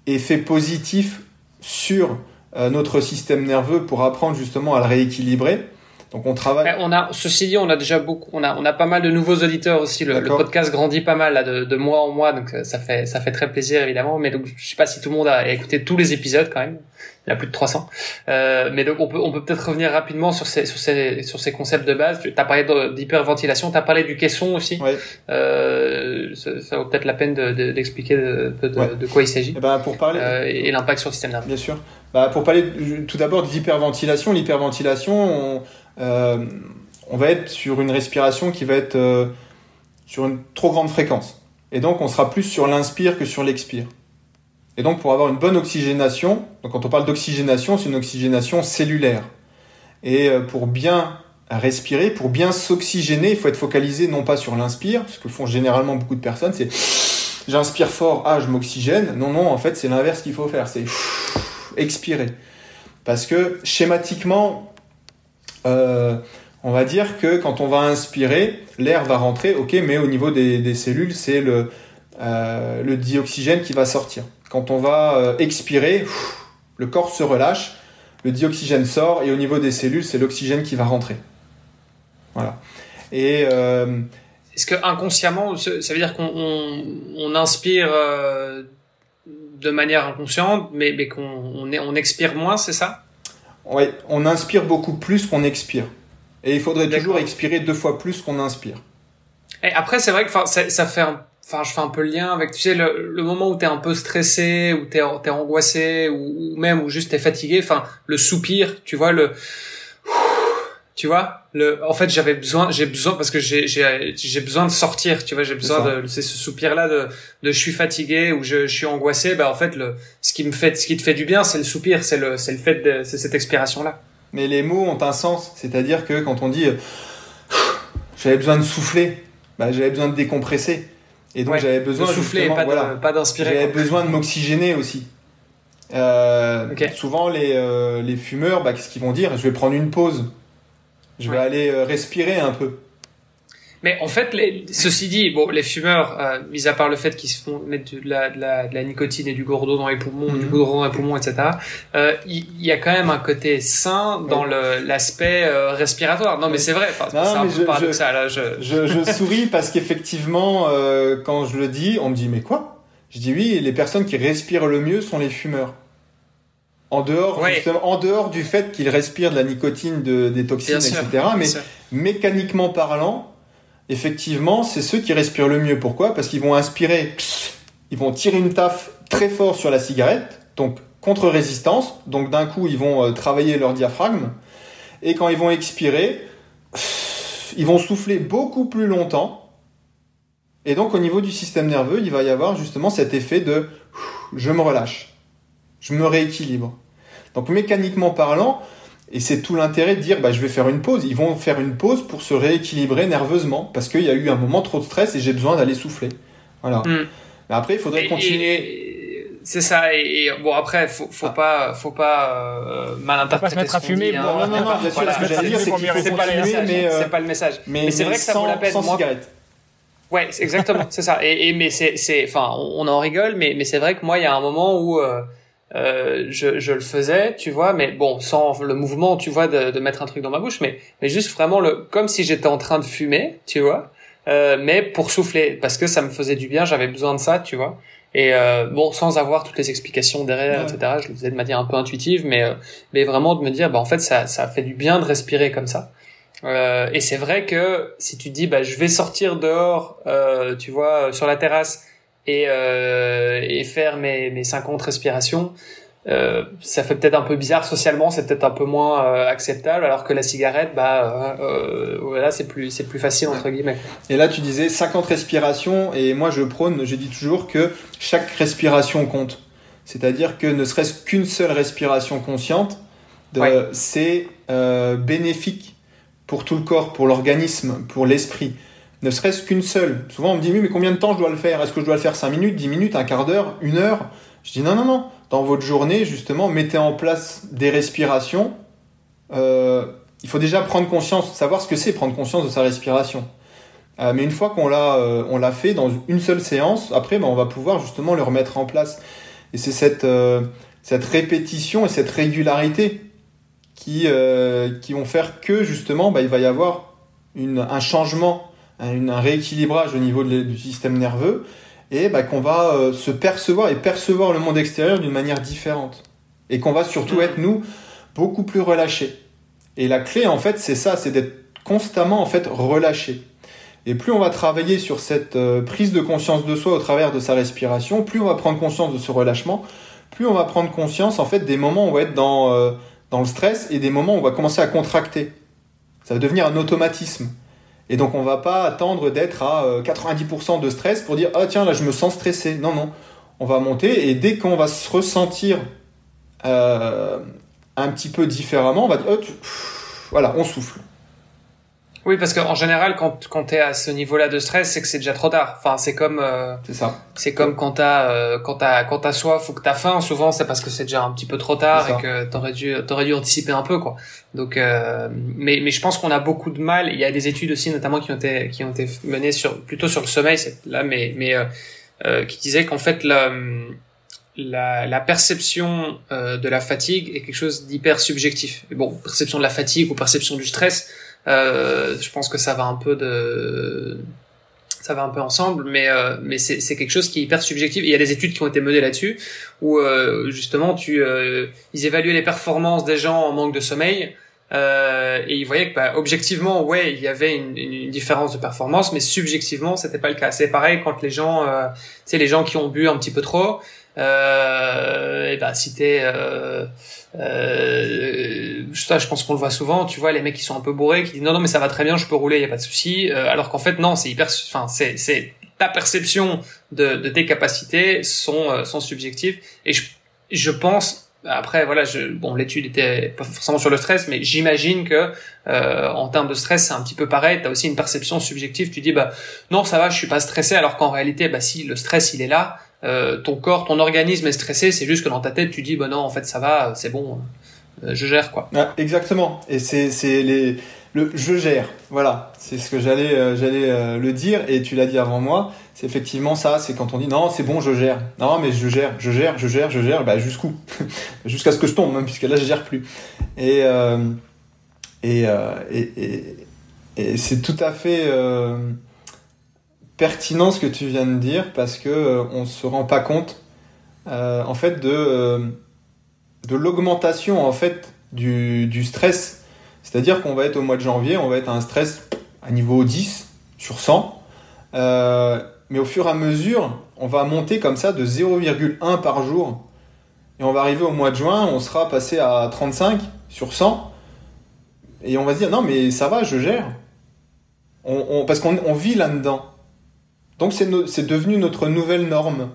effet positif sur euh, notre système nerveux pour apprendre justement à le rééquilibrer. Donc on travaille. On a, ceci dit, on a déjà beaucoup, on a, on a pas mal de nouveaux auditeurs aussi. Le, podcast grandit pas mal là, de, de, mois en mois, donc euh, ça fait, ça fait très plaisir évidemment. Mais donc je sais pas si tout le monde a écouté tous les épisodes quand même. Il y a plus de 300. Euh, mais donc on peut, on peut peut-être revenir rapidement sur ces, sur ces, sur ces concepts de base. Tu as parlé d'hyperventilation, tu as parlé du caisson aussi. Ouais. Euh, ça, ça, vaut peut-être la peine d'expliquer de, de, de, de, quoi il s'agit. Et, eh ben pour parler. Euh, et l'impact sur le système nerveux. Bien sûr. Bah, pour parler tout d'abord de l'hyperventilation, l'hyperventilation, on, euh, on va être sur une respiration qui va être euh, sur une trop grande fréquence. Et donc on sera plus sur l'inspire que sur l'expire. Et donc pour avoir une bonne oxygénation, donc quand on parle d'oxygénation, c'est une oxygénation cellulaire. Et euh, pour bien respirer, pour bien s'oxygéner, il faut être focalisé non pas sur l'inspire, ce que font généralement beaucoup de personnes, c'est j'inspire fort, ah je m'oxygène. Non, non, en fait c'est l'inverse qu'il faut faire, c'est expirer. Parce que schématiquement, euh, on va dire que quand on va inspirer, l'air va rentrer, ok, mais au niveau des, cellules, c'est le, euh, le dioxygène qui va sortir. Quand on va euh, expirer, le corps se relâche, le dioxygène sort et au niveau des cellules, c'est l'oxygène qui va rentrer. Voilà. Et est-ce que inconsciemment, ça veut dire qu'on on, inspire de manière inconsciente, mais, qu'on on, on expire moins, c'est ça? Oui, on inspire beaucoup plus qu'on expire. Et il faudrait toujours expirer deux fois plus qu'on inspire. Et après, c'est vrai que ça, ça fait un enfin je fais un peu le lien avec tu sais le, le moment où t'es un peu stressé ou t'es es angoissé ou, ou, même ou juste t'es fatigué enfin le soupir tu vois le tu vois le en fait j'avais besoin j'ai besoin parce que j'ai j'ai j'ai besoin de sortir tu vois j'ai besoin de c'est ce soupir là de de je suis fatigué ou je, je suis angoissé bah en fait le ce qui me fait ce qui te fait du bien c'est le soupir c'est le c'est le fait de c'est cette expiration là mais les mots ont un sens. C'est-à-dire que quand on dit j'avais besoin de souffler bah j'avais besoin de décompresser. Et donc j'avais besoin de souffler, pas voilà, pas d'inspirer. J'avais besoin de m'oxygéner aussi. Euh, Souvent les, euh, les fumeurs, bah, qu'est-ce qu'ils vont dire? Je vais prendre une pause. Je vais aller euh, respirer un peu. Mais en fait, les, ceci dit, bon, les fumeurs, euh, mis à part le fait qu'ils se font mettre de la, de la, de la nicotine et du gourdon dans les poumons, du mhm. gourdon dans les poumons, etc., euh, il y, a quand même un côté sain dans l'aspect euh, respiratoire. Non, mais c'est vrai. c'est un peu paradoxal. Là, je... Je, je souris parce qu'effectivement, euh, quand je le dis, on me dit mais quoi? Je dis oui. Les personnes qui respirent le mieux sont les fumeurs. En dehors, en dehors du fait qu'ils respirent de la nicotine, de, des toxines, etc. mais mécaniquement parlant, effectivement, c'est ceux qui respirent le mieux. Pourquoi? Parce qu'ils vont inspirer, ils vont tirer une taf très fort sur la cigarette, donc contre-résistance, donc d'un coup ils vont euh, travailler leur diaphragme, et quand ils vont expirer, ils vont souffler beaucoup plus longtemps, et donc au niveau du système nerveux, il va y avoir justement cet effet de je me relâche, je me rééquilibre. Donc mécaniquement parlant, et c'est tout l'intérêt de dire, bah, je vais faire une pause. Ils vont faire une pause pour se rééquilibrer nerveusement, parce qu'il y a eu un moment trop de stress et j'ai besoin d'aller souffler. Voilà. Hmm. Mais après, il faudrait continuer. C'est ça. Et, bon, après, faut, faut ah. pas, faut pas euh, mal interpréter. Faut pas se mettre à fumer. Hein. Non, non, non, bien sûr. Ce que j'allais dire, c'est qu'il faut pas continuer, mais euh, c'est pas le message. Mais, c'est vrai que ça vaut la peine. Sans cigarette. Ouais, exactement, c'est ça. Et, et mais c'est, c'est, enfin, on en rigole, mais mais c'est vrai que moi, il y a un moment où euh, je, je, le faisais, tu vois, mais bon, sans le mouvement, tu vois, de, de, mettre un truc dans ma bouche, mais, mais juste vraiment le, comme si j'étais en train de fumer, tu vois, euh, mais pour souffler, parce que ça me faisait du bien, j'avais besoin de ça, tu vois. Et euh, bon, sans avoir toutes les explications derrière, etc. Je le faisais de manière un peu intuitive, mais euh, mais vraiment de me dire, bah en fait, ça ça fait du bien de respirer comme ça. Euh, et c'est vrai que si tu dis, bah je vais sortir dehors, euh, tu vois, sur la terrasse et, euh, et faire mes, mes 50 respirations, euh, ça fait peut-être un peu bizarre socialement, c'est peut-être un peu moins euh, acceptable, alors que la cigarette, bah euh, voilà, c'est plus c'est plus facile entre guillemets. Et là, tu disais 50 respirations, et moi je prône, je dis toujours que chaque respiration compte. C'est-à-dire que ne serait-ce qu'une seule respiration consciente, c'est bénéfique pour tout le corps, pour l'organisme, pour l'esprit ne serait-ce qu'une seule. Souvent, on me dit, oui, mais combien de temps je dois le faire? Est-ce que je dois le faire 5 minutes, 10 minutes, un quart d'heure, une heure? Je dis, non, non, non. Dans votre journée, justement, mettez en place des respirations. Euh, il faut déjà prendre conscience, savoir ce que c'est prendre conscience de sa respiration. Euh, mais une fois qu'on l'a, euh, on l'a fait dans une seule séance, après, ben, on va pouvoir justement le remettre en place. Et c'est cette, répétition et cette régularité qui, qui vont faire que justement, ben, il va y avoir un changement un, rééquilibrage au niveau du système nerveux et bah, qu'on va euh, se percevoir et percevoir le monde extérieur d'une manière différente et qu'on va surtout être nous beaucoup plus relâchés. Et la clé en fait c'est ça, c'est d'être constamment en fait relâché. Et plus on va travailler sur cette euh, prise de conscience de soi au travers de sa respiration, plus on va prendre conscience de ce relâchement, plus on va prendre conscience en fait des moments où on va être dans, euh, dans le stress et des moments où on va commencer à contracter. Ça va devenir un automatisme. Et donc on va pas attendre d'être à 90% euh, de stress pour dire ah tiens là je me sens stressé. Non non, on va monter et dès qu'on va se ressentir euh, un petit peu différemment, on va dire oh, voilà on souffle. Oui, parce qu'en général, quand, quand tu es à ce niveau-là de stress, c'est que c'est déjà trop tard. Enfin, c'est comme. Euh, c'est ça. C'est comme quand t'as euh, quand t'as quand t'as soif ou que t'as faim. Souvent, c'est parce que c'est déjà un petit peu trop tard et que t'aurais dû t'aurais dû anticiper un peu, quoi. Donc, euh, mais mais je pense qu'on a beaucoup de mal. Il y a des études aussi, notamment qui ont été qui ont été menées sur plutôt sur le sommeil, là, mais mais euh, euh, qui disaient qu'en fait la la, la perception euh, de la fatigue est quelque chose d'hyper subjectif. Et bon, perception de la fatigue ou perception du stress, euh, je pense que ça va un peu de ça va un peu ensemble, mais euh, mais c'est c'est quelque chose qui est hyper subjectif. il y a des études qui ont été menées là-dessus où euh, justement tu euh, ils évaluaient les performances des gens en manque de sommeil euh, et ils voyaient que bah, objectivement ouais il y avait une, une, différence de performance, mais subjectivement c'était pas le cas. C'est pareil quand les gens, euh, tu sais les gens qui ont bu un petit peu trop, euh, et bah si t'es euh, euh, ça, je pense qu'on le voit souvent. Tu vois, les mecs qui sont un peu bourrés, qui disent non, non, mais ça va très bien, je peux rouler, il y a pas de souci. Euh, alors qu'en fait, non, c'est hyper, enfin, c'est, c'est ta perception de, de tes capacités sont euh, sont subjectives. Et je, je pense. Après, voilà, je, bon, l'étude était pas forcément sur le stress, mais j'imagine que euh, en termes de stress, c'est un petit peu pareil. T'as aussi une perception subjective. Tu dis, bah non, ça va, je suis pas stressé, alors qu'en réalité, bah si le stress il est là, euh, ton corps, ton organisme est stressé, c'est juste que dans ta tête tu dis bah non en fait ça va, c'est bon, euh, je gère quoi. Ah, exactement. Et c'est les le je gère. Voilà, c'est ce que j'allais euh, j'allais le dire et tu l'as dit avant moi. C'est effectivement ça. C'est quand on dit non c'est bon je gère. Non mais je gère, je gère, je gère, je gère. Bah jusqu'où? Jusqu'à ce que je tombe, même puisque là je gère plus. Et, et, et, et c'est tout à fait pertinent ce que tu viens de dire parce que euh, on se rend pas compte euh, en fait de euh, de l'augmentation en fait du, du stress. C'est-à-dire qu'on va être au mois de janvier, on va être à un stress à niveau 10 sur 100. Euh, mais au fur et à mesure, on va monter comme ça de 0,1 par jour. Et on va arriver au mois de juin, on sera passé à 35 sur 100. Et on va se dire, non mais ça va, je gère. Parce qu'on on vit là-dedans. Donc c'est no devenu notre nouvelle norme,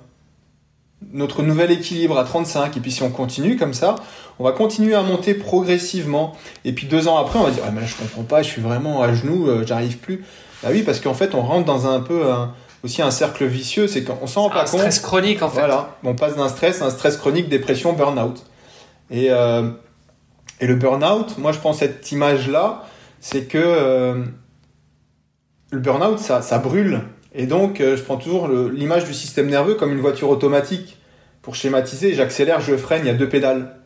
notre nouvel équilibre à 35. Et puis si on continue comme ça, on va continuer à monter progressivement. Et puis deux ans après, on va dire ah mais là, je comprends pas, je suis vraiment à genoux, euh, j'arrive plus. Bah oui, parce qu'en fait, on rentre dans un peu un, aussi un cercle vicieux, c'est qu'on s'en rend pas compte. Un stress chronique en fait. Voilà, on passe d'un stress à un stress chronique, dépression, burn-out. Et, euh, et le burn-out, moi je prends cette image-là, c'est que euh, le burn-out, ça, ça brûle et donc, euh, je prends toujours l'image du système nerveux comme une voiture automatique. Pour schématiser, j'accélère, je freine, il y a deux pédales.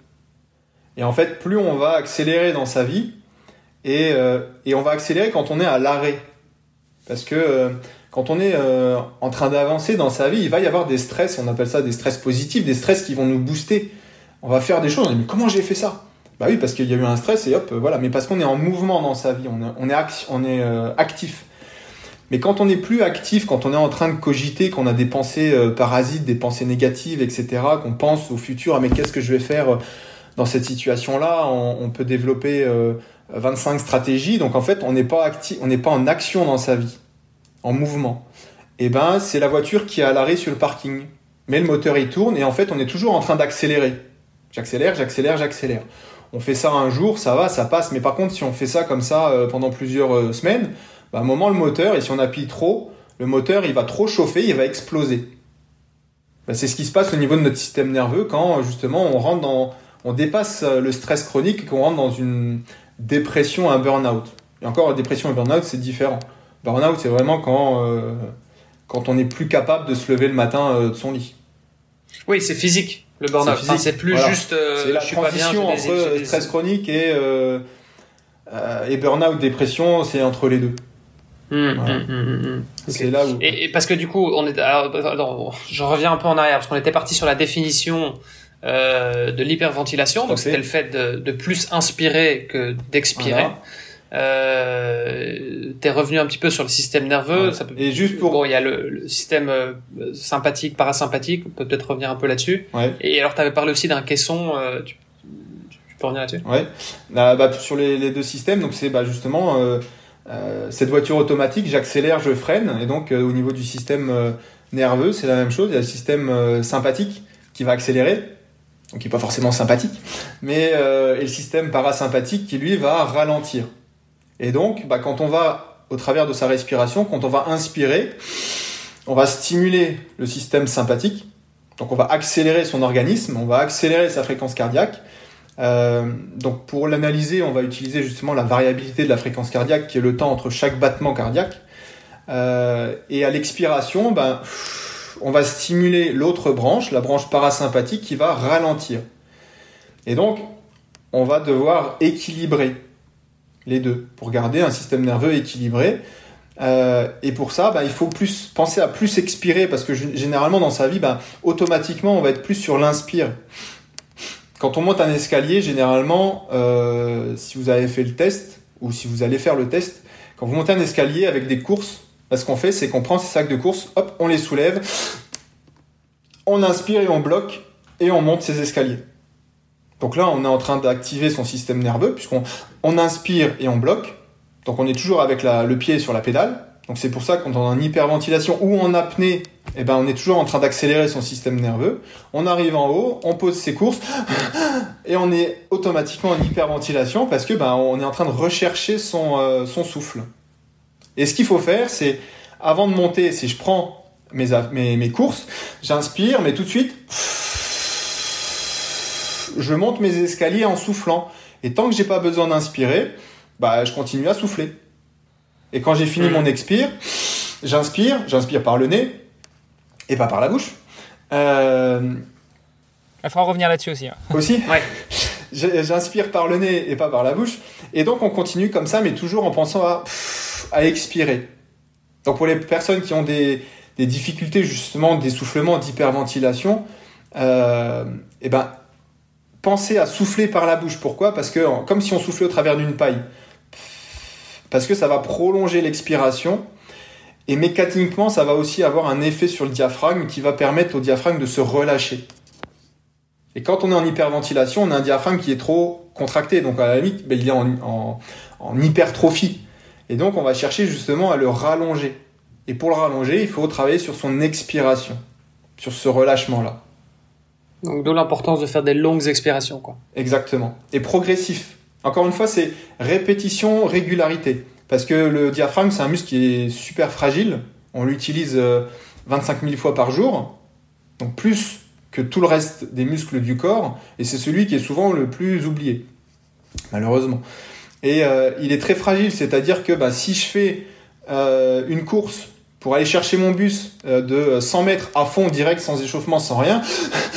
Et en fait, plus on va accélérer dans sa vie, et, euh, et on va accélérer quand on est à l'arrêt. Parce que euh, quand on est en train d'avancer dans sa vie, il va y avoir des stress, on appelle ça des stress positifs, des stress qui vont nous booster. On va faire des choses, on dit mais comment j'ai fait ça? Bah oui, parce qu'il y a eu un stress et hop, voilà. Mais parce qu'on est en mouvement dans sa vie, on est actif. Mais quand on n'est plus actif, quand on est en train de cogiter, qu'on a des pensées euh, parasites, des pensées négatives, etc., qu'on pense au futur, ah, mais qu'est-ce que je vais faire euh, dans cette situation-là on, peut développer 25 euh, stratégies. Donc en fait, on n'est pas actif, on n'est pas en action dans sa vie, en mouvement. Et eh ben, c'est la voiture qui est à l'arrêt sur le parking. Mais le moteur il tourne et en fait, on est toujours en train d'accélérer. J'accélère, j'accélère, j'accélère. On fait ça un jour, ça va, ça passe. Mais par contre, si on fait ça comme ça pendant plusieurs semaines, bah, à un moment, le moteur, et si on appuie trop, le moteur, il va trop chauffer, il va exploser. Bah, c'est ce qui se passe au niveau de notre système nerveux quand, justement, on rentre dans, on dépasse euh, le stress chronique et qu'on rentre dans une dépression, un burn-out. Et encore, la dépression et burn-out, c'est différent. Burn-out, c'est vraiment quand, euh, quand on n'est plus capable de se lever le matin euh, de son lit. Oui, c'est physique, le burn-out. c'est plus juste. c'est la transition entre stress chronique et, et burn-out, dépression, c'est entre les deux. Hum, hum, hum, c'est là où. Et, parce que du coup, on est. je reviens un peu en arrière parce qu'on était parti sur la définition euh, de l'hyperventilation. Donc c'était le fait de, de, plus inspirer que d'expirer. Euh, T'es revenu un petit peu sur le système nerveux. Ça peut... Et juste pour. Bon, il y a le, le système euh, sympathique, parasympathique. On peut peut-être revenir un peu là-dessus. Ouais. Et alors, tu avais parlé aussi d'un caisson. Euh, tu, tu, peux revenir là-dessus? Ouais. Bah, bah, sur les, les, deux systèmes, donc c'est bah, justement euh, euh, cette voiture automatique, j'accélère, je freine, et donc euh, au niveau du système euh, nerveux, c'est la même chose. Il y a le système sympathique qui va accélérer, donc qui n'est pas forcément sympathique, mais et le système parasympathique qui lui va ralentir. Et donc, bah, quand on va au travers de sa respiration, quand on va inspirer, on va stimuler le système sympathique, donc on va accélérer son organisme, on va accélérer sa fréquence cardiaque, euh, donc pour l'analyser, on va utiliser justement la variabilité de la fréquence cardiaque, qui est le temps entre chaque battement cardiaque. Euh, et à l'expiration, ben, on va stimuler l'autre branche, la branche parasympathique, qui va ralentir. Et donc, on va devoir équilibrer les deux pour garder un système nerveux équilibré. Euh, et pour ça, bah, il faut plus penser à plus expirer parce que généralement dans sa vie, bah, automatiquement, on va être plus sur l'inspire. Quand on monte un escalier, généralement, euh, si vous avez fait le test ou si vous allez faire le test, quand vous montez un escalier avec des courses, ce qu'on fait, c'est qu'on prend ces sacs de courses, hop, on les soulève, on inspire et on bloque et on monte ces escaliers. Donc là, on est en train d'activer son système nerveux puisqu'on on inspire et on bloque. Donc on est toujours avec le pied sur la pédale. Donc c'est pour ça qu'on est en hyperventilation ou en apnée, eh ben on est toujours en train d'accélérer son système nerveux. On arrive en haut, on pose ses courses et on est automatiquement en hyperventilation parce que ben on est en train de rechercher son, euh, son souffle. Et ce qu'il faut faire, c'est avant de monter, si je prends mes, mes, mes courses, j'inspire, mais tout de suite, je monte mes escaliers en soufflant. Et tant que j'ai pas besoin d'inspirer, bah, je continue à souffler. Et quand j'ai fini mmh. mon expire, j'inspire, j'inspire par le nez et pas par la bouche. Euh... Il faudra revenir là-dessus aussi. Hein. Aussi Ouais. J'inspire par le nez et pas par la bouche. Et donc on continue comme ça, mais toujours en pensant à, à expirer. Donc pour les personnes qui ont des, des difficultés justement d'essoufflement, d'hyperventilation, euh, et eh ben pensez à souffler par la bouche. Pourquoi? Parce que comme si on soufflait au travers d'une paille. Parce que ça va prolonger l'expiration et mécaniquement ça va aussi avoir un effet sur le diaphragme qui va permettre au diaphragme de se relâcher. Et quand on est en hyperventilation, on a un diaphragme qui est trop contracté, donc à la limite, ben, il est en, en hypertrophie. Et donc on va chercher justement à le rallonger. Et pour le rallonger, il faut travailler sur son expiration, sur ce relâchement-là. Donc d'où l'importance de faire des longues expirations. Quoi. Exactement. Et progressif. Encore une fois, c'est répétition, régularité. Parce que le diaphragme, c'est un muscle qui est super fragile. On l'utilise 25 euh, 000 fois par jour. Donc plus que tout le reste des muscles du corps. Et c'est celui qui est souvent le plus oublié. Malheureusement. Et euh, il est très fragile. C'est-à-dire que bah, si je fais euh, une course pour aller chercher mon bus de 100 mètres à fond direct sans échauffement, sans rien,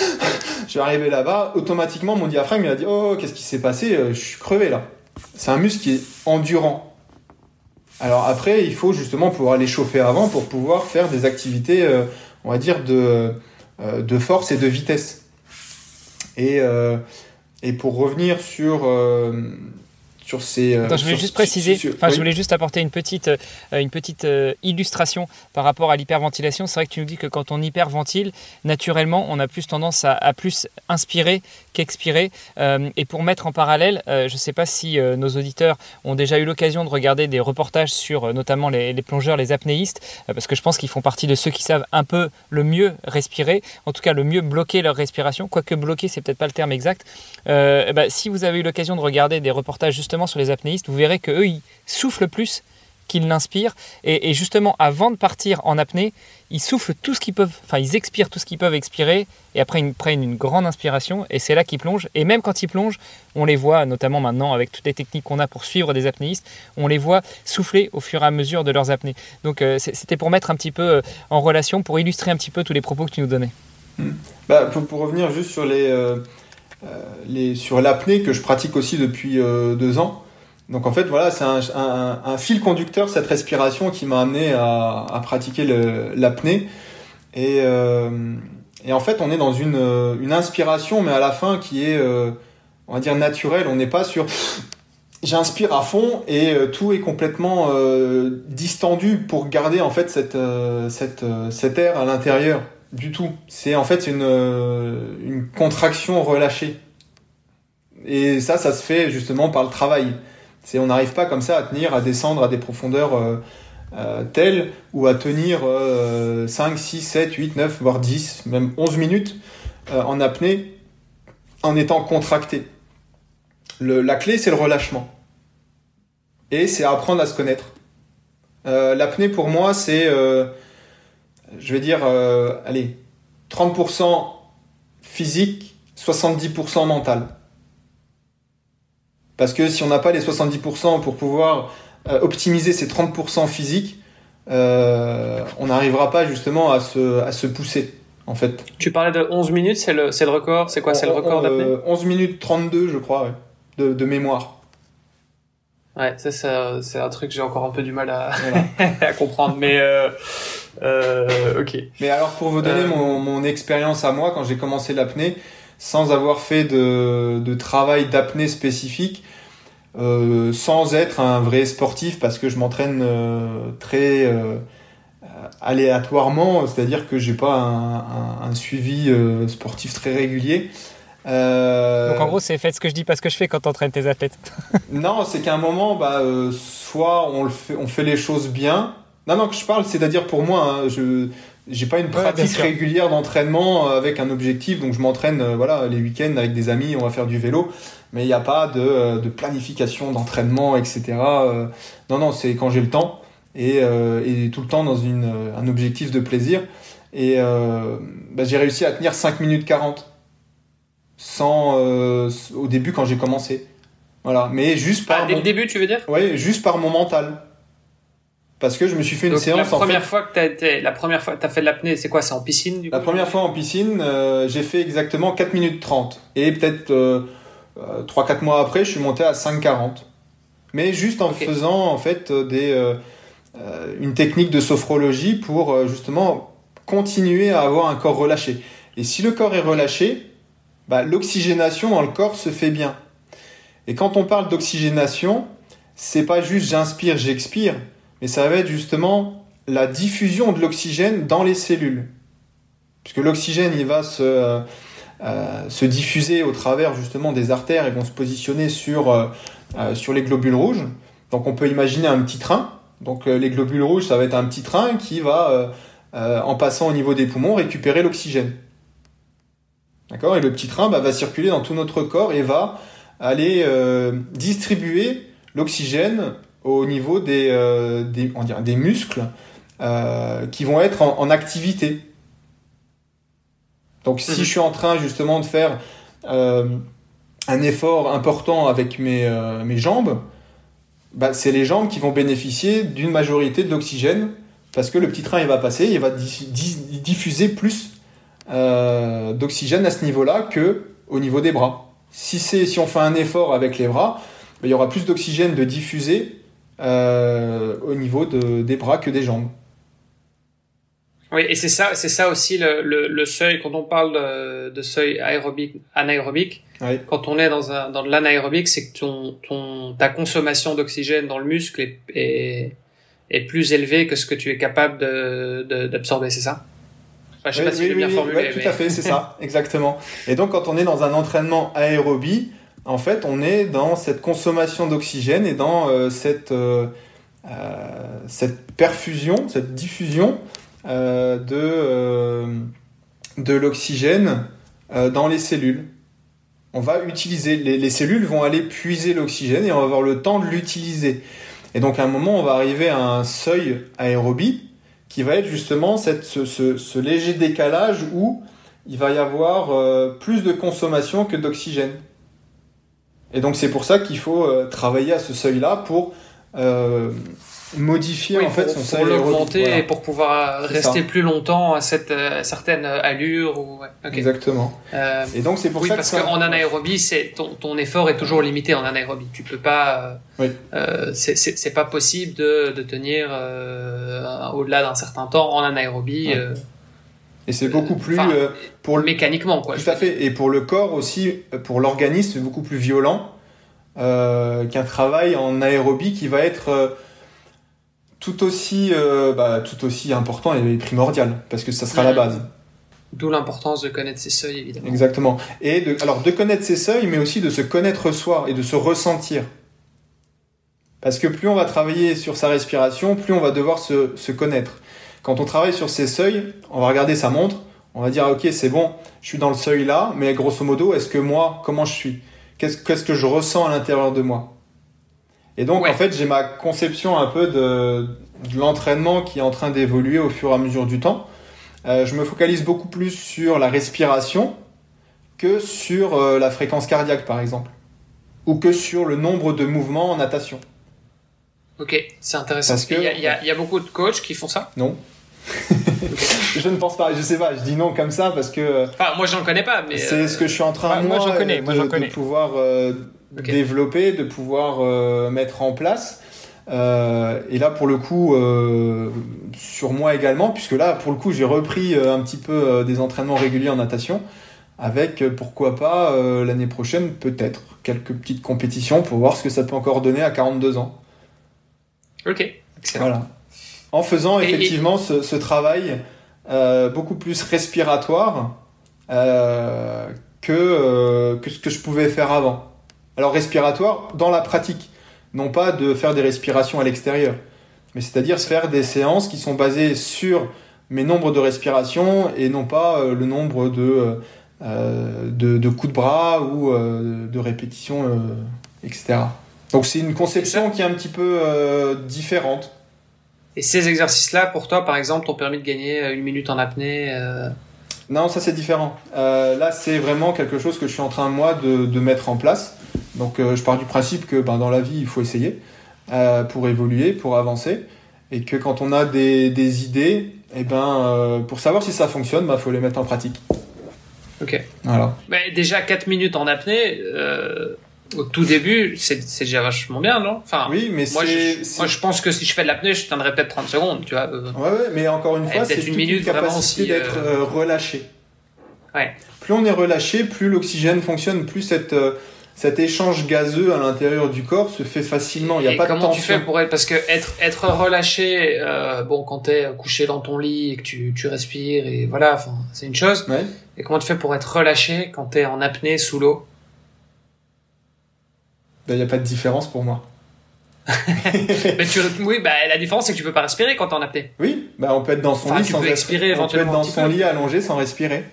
je suis arrivé là-bas, automatiquement mon diaphragme il a dit oh qu'est-ce qui s'est passé, je suis crevé là. C'est un muscle qui est endurant. Alors après, il faut justement pouvoir l'échauffer avant pour pouvoir faire des activités, euh, on va dire, de, euh, de force et de vitesse. Et, et pour revenir sur, sur ces. Euh, je voulais juste préciser, enfin, je voulais juste apporter une petite, euh, une petite euh, illustration par rapport à l'hyperventilation. C'est vrai que tu nous dis que quand on hyperventile, naturellement, on a plus tendance à, à plus inspirer qu'expirer. et pour mettre en parallèle, je ne sais pas si nos auditeurs ont déjà eu l'occasion de regarder des reportages sur notamment les, plongeurs, les apnéistes, parce que je pense qu'ils font partie de ceux qui savent un peu le mieux respirer, en tout cas le mieux bloquer leur respiration. Quoique bloquer, c'est peut-être pas le terme exact. Bah, si vous avez eu l'occasion de regarder des reportages justement sur les apnéistes, vous verrez qu'eux, ils soufflent plus qu'ils n'inspirent. Et, justement, avant de partir en apnée, ils soufflent tout ce qu'ils peuvent, enfin, ils expirent tout ce qu'ils peuvent expirer, et après, ils prennent une grande inspiration, et c'est là qu'ils plongent. Et même quand ils plongent, on les voit, notamment maintenant avec toutes les techniques qu'on a pour suivre des apnéistes, on les voit souffler au fur et à mesure de leurs apnées. Donc, euh, c'était pour mettre un petit peu euh, en relation, pour illustrer un petit peu tous les propos que tu nous donnais. Hmm. Bah, pour, revenir juste sur. Euh, les, sur l'apnée que je pratique aussi depuis deux ans. Donc en fait, voilà, c'est un, fil conducteur, cette respiration qui m'a amené à, pratiquer l'apnée. Et, euh, et, en fait, on est dans une, une, inspiration, mais à la fin qui est, on va dire, naturelle. On n'est pas sur... J'inspire à fond et tout est complètement distendu pour garder en fait cette, cette, cet air à l'intérieur du tout. C'est en fait une, euh, une contraction relâchée. Et ça, ça se fait justement par le travail. C'est on n'arrive pas comme ça à tenir, à descendre à des profondeurs euh, euh, telles ou à tenir 5, 6, 7, 8, 9, voire 10, même 11 minutes en apnée en étant contracté. la clé, c'est le relâchement. Et c'est apprendre à se connaître. L'apnée, pour moi, c'est je vais dire, euh, allez, 30% physique, 70% mental. Parce que si on n'a pas les 70% pour pouvoir euh, optimiser ces 30% physiques, on n'arrivera pas justement à se, à se pousser en fait. Tu parlais de 11 minutes, c'est le, le record C'est quoi C'est le record d'apnée 11 minutes 32, je crois, de, de mémoire. Ouais, ça, c'est un truc que j'ai encore un peu du mal à, à comprendre, mais euh, euh, ok. Mais alors, pour vous donner euh, mon, mon expérience à moi, quand j'ai commencé l'apnée, sans avoir fait de, de travail d'apnée spécifique, euh, sans être un vrai sportif, parce que je m'entraîne euh, très euh, aléatoirement, c'est-à-dire que j'ai pas un, un, un suivi sportif très régulier. Donc en gros, c'est fait ce que je dis, pas ce que je fais quand t'entraînes tes athlètes. non, c'est qu'à un moment, bah, soit on, le fait, on fait les choses bien. Non, non, que je parle, c'est-à-dire pour moi, hein, je j'ai pas une pratique régulière d'entraînement euh, avec un objectif, donc je m'entraîne euh, voilà les week-ends avec des amis, on va faire du vélo, mais il n'y a pas de, euh, de planification d'entraînement, etc. non, non, c'est quand j'ai le temps et, et, tout le temps dans une, un objectif de plaisir. Et bah, j'ai réussi à tenir 5 minutes 40 sans euh, au début quand j'ai commencé. Voilà, mais juste par ah, dès le début, tu veux dire? Oui, juste par mon mental. Parce que je me suis fait une séance. La première fois que t'as été, la première fois t'as fait de l'apnée, c'est quoi C'est en piscine du La première fois en piscine, euh, j'ai fait exactement 4 minutes 30 et peut-être euh, 3-4 euh, mois après, je suis monté à 5,40. Mais juste en faisant en fait des une technique de sophrologie pour justement continuer à avoir un corps relâché. Et si le corps est relâché, bah, l'oxygénation dans le corps se fait bien. Et quand on parle d'oxygénation, c'est pas juste j'inspire, j'expire, mais ça va être justement la diffusion de l'oxygène dans les cellules. Puisque l'oxygène, il va se, euh, euh, se diffuser au travers justement des artères et vont se positionner sur, euh, sur les globules rouges. Donc on peut imaginer un petit train. Donc les globules rouges, ça va être un petit train qui va, en passant au niveau des poumons, récupérer l'oxygène. D'accord? Et le petit train bah, va circuler dans tout notre corps et va aller distribuer l'oxygène au niveau des, euh, des, on dirait, des muscles euh, qui vont être en, activité. Donc si mhm. je suis en train justement de faire un effort important avec mes, mes jambes, bah, c'est les jambes qui vont bénéficier d'une majorité de l'oxygène parce que le petit train il va passer, il va diffuser plus euh, d'oxygène à ce niveau-là que au niveau des bras. Si, c'est, si on fait un effort avec les bras, ben, il y aura plus d'oxygène de diffuser euh, au niveau de, des bras que des jambes. Oui, et c'est ça, c'est ça aussi le, le, seuil quand on parle de, seuil aérobique, anaérobique. Quand on est dans, un, dans l'anaérobique, c'est que ton, ton, ta consommation d'oxygène dans le muscle est, est, est, plus élevée que ce que tu es capable de, d'absorber, c'est ça? Je sais pas si bien formulé. tout à fait, c'est ça, exactement. Et donc, quand on est dans un entraînement aérobie, en fait, on est dans cette consommation d'oxygène et dans euh, cette, euh, euh, cette perfusion, cette diffusion de, l'oxygène dans les cellules. On va utiliser, les, les cellules vont aller puiser l'oxygène et on va avoir le temps de l'utiliser. Et donc, à un moment, on va arriver à un seuil aérobie qui va être justement cette, ce, léger décalage où il va y avoir plus de consommation que d'oxygène. Et donc c'est pour ça qu'il faut euh, travailler à ce seuil-là pour euh, modifier en fait son seuil. Pour l'augmenter et pour pouvoir rester plus longtemps à cette certaine allure. Ou... Exactement. et donc c'est pour oui, ça parce qu'en anaérobie, c'est ton, ton, effort est toujours limité en anaérobie. Tu peux pas. Oui. c'est pas possible de, de tenir au-delà d'un certain temps en anaérobie. Euh, et c'est beaucoup plus euh, pour le... mécaniquement quoi. Tout à fait. Et pour le corps aussi, pour l'organisme, c'est beaucoup plus violent euh, qu'un travail en aérobie qui va être tout aussi, bah, tout aussi important et primordial parce que ça sera la base. D'où l'importance de connaître ses seuils, évidemment. Exactement. Et de, alors de connaître ses seuils, mais aussi de se connaître soi et de se ressentir. Parce que plus on va travailler sur sa respiration, plus on va devoir se, connaître. Quand on travaille sur ces seuils, on va regarder sa montre, on va dire ah, ok c'est bon, je suis dans le seuil là, mais grosso modo, est-ce que moi, comment je suis? Qu'est-ce que je ressens à l'intérieur de moi? Et donc en fait j'ai ma conception un peu de, l'entraînement qui est en train d'évoluer au fur et à mesure du temps. Euh, je me focalise beaucoup plus sur la respiration que sur euh, la fréquence cardiaque par exemple, ou que sur le nombre de mouvements en natation. Ok, c'est intéressant. Parce que- il, y a, il y a- il y a beaucoup de coachs qui font ça? Non. je ne pense pas, je sais pas, je dis non comme ça parce que euh, Enfin, moi, j'en connais pas, mais. c'est euh, ce que je suis en train moi- moi, connais, de, moi, de connais. pouvoir euh, développer, de pouvoir euh, mettre en place. Euh, et là, pour le coup, euh, sur moi également, puisque là, pour le coup, j'ai repris euh, un petit peu euh, des entraînements réguliers en natation, avec euh, pourquoi pas euh, l'année prochaine, peut-être quelques petites compétitions pour voir ce que ça peut encore donner à 42 ans. Ok, excellent. Voilà. En faisant Et- effectivement ce, ce travail euh, beaucoup plus respiratoire euh, que, euh, que ce que je pouvais faire avant. Alors respiratoire dans la pratique, non pas de faire des respirations à l'extérieur, mais c'est-à-dire faire des séances qui sont basées sur mes nombres de respirations et non pas le nombre de, euh, de, de coups de bras ou euh, de répétitions, euh, etc. Donc c'est une conception qui est un petit peu différente. Et ces exercices-là, pour toi, par exemple, t'ont permis de gagner euh, une minute en apnée. euh, Non, ça c'est différent. Euh, là, c'est vraiment quelque chose que je suis en train, moi, de, de mettre en place. Donc, euh, je pars du principe que ben, dans la vie, il faut essayer euh, pour évoluer, pour avancer. Et que quand on a des, des idées, eh ben, euh, pour savoir si ça fonctionne, il faut les mettre en pratique. Ok. Voilà. Bah, déjà, 4 minutes en apnée, euh, au tout début, c'est déjà vachement bien, non? Enfin, Oui, mais moi, je, c'est- moi, je pense que si je fais de l'apnée, je tiendrai peut-être 30 secondes, tu vois. euh, Ouais, ouais, mais encore une fois, c'est une minute, une capacité si, d'être euh, euh, relâché. Ouais. Plus on est relâché, plus l'oxygène fonctionne, plus cette, euh, cet échange gazeux à l'intérieur du corps se fait facilement. Il n'y a Et pas de comment tension. tu fais pour être parce que être être relâché euh, bon quand t'es couché dans ton lit et que tu tu respires et voilà c'est une chose Ouais. et comment tu fais pour être relâché quand t'es en apnée sous l'eau? Il n'y a pas de différence pour moi. mais tu oui bah la différence c'est que tu peux pas respirer quand t'es en apnée Oui, bah on peut être dans son Enfin, lit tu sans peux expirer on peut être dans son peu. lit allongé sans respirer.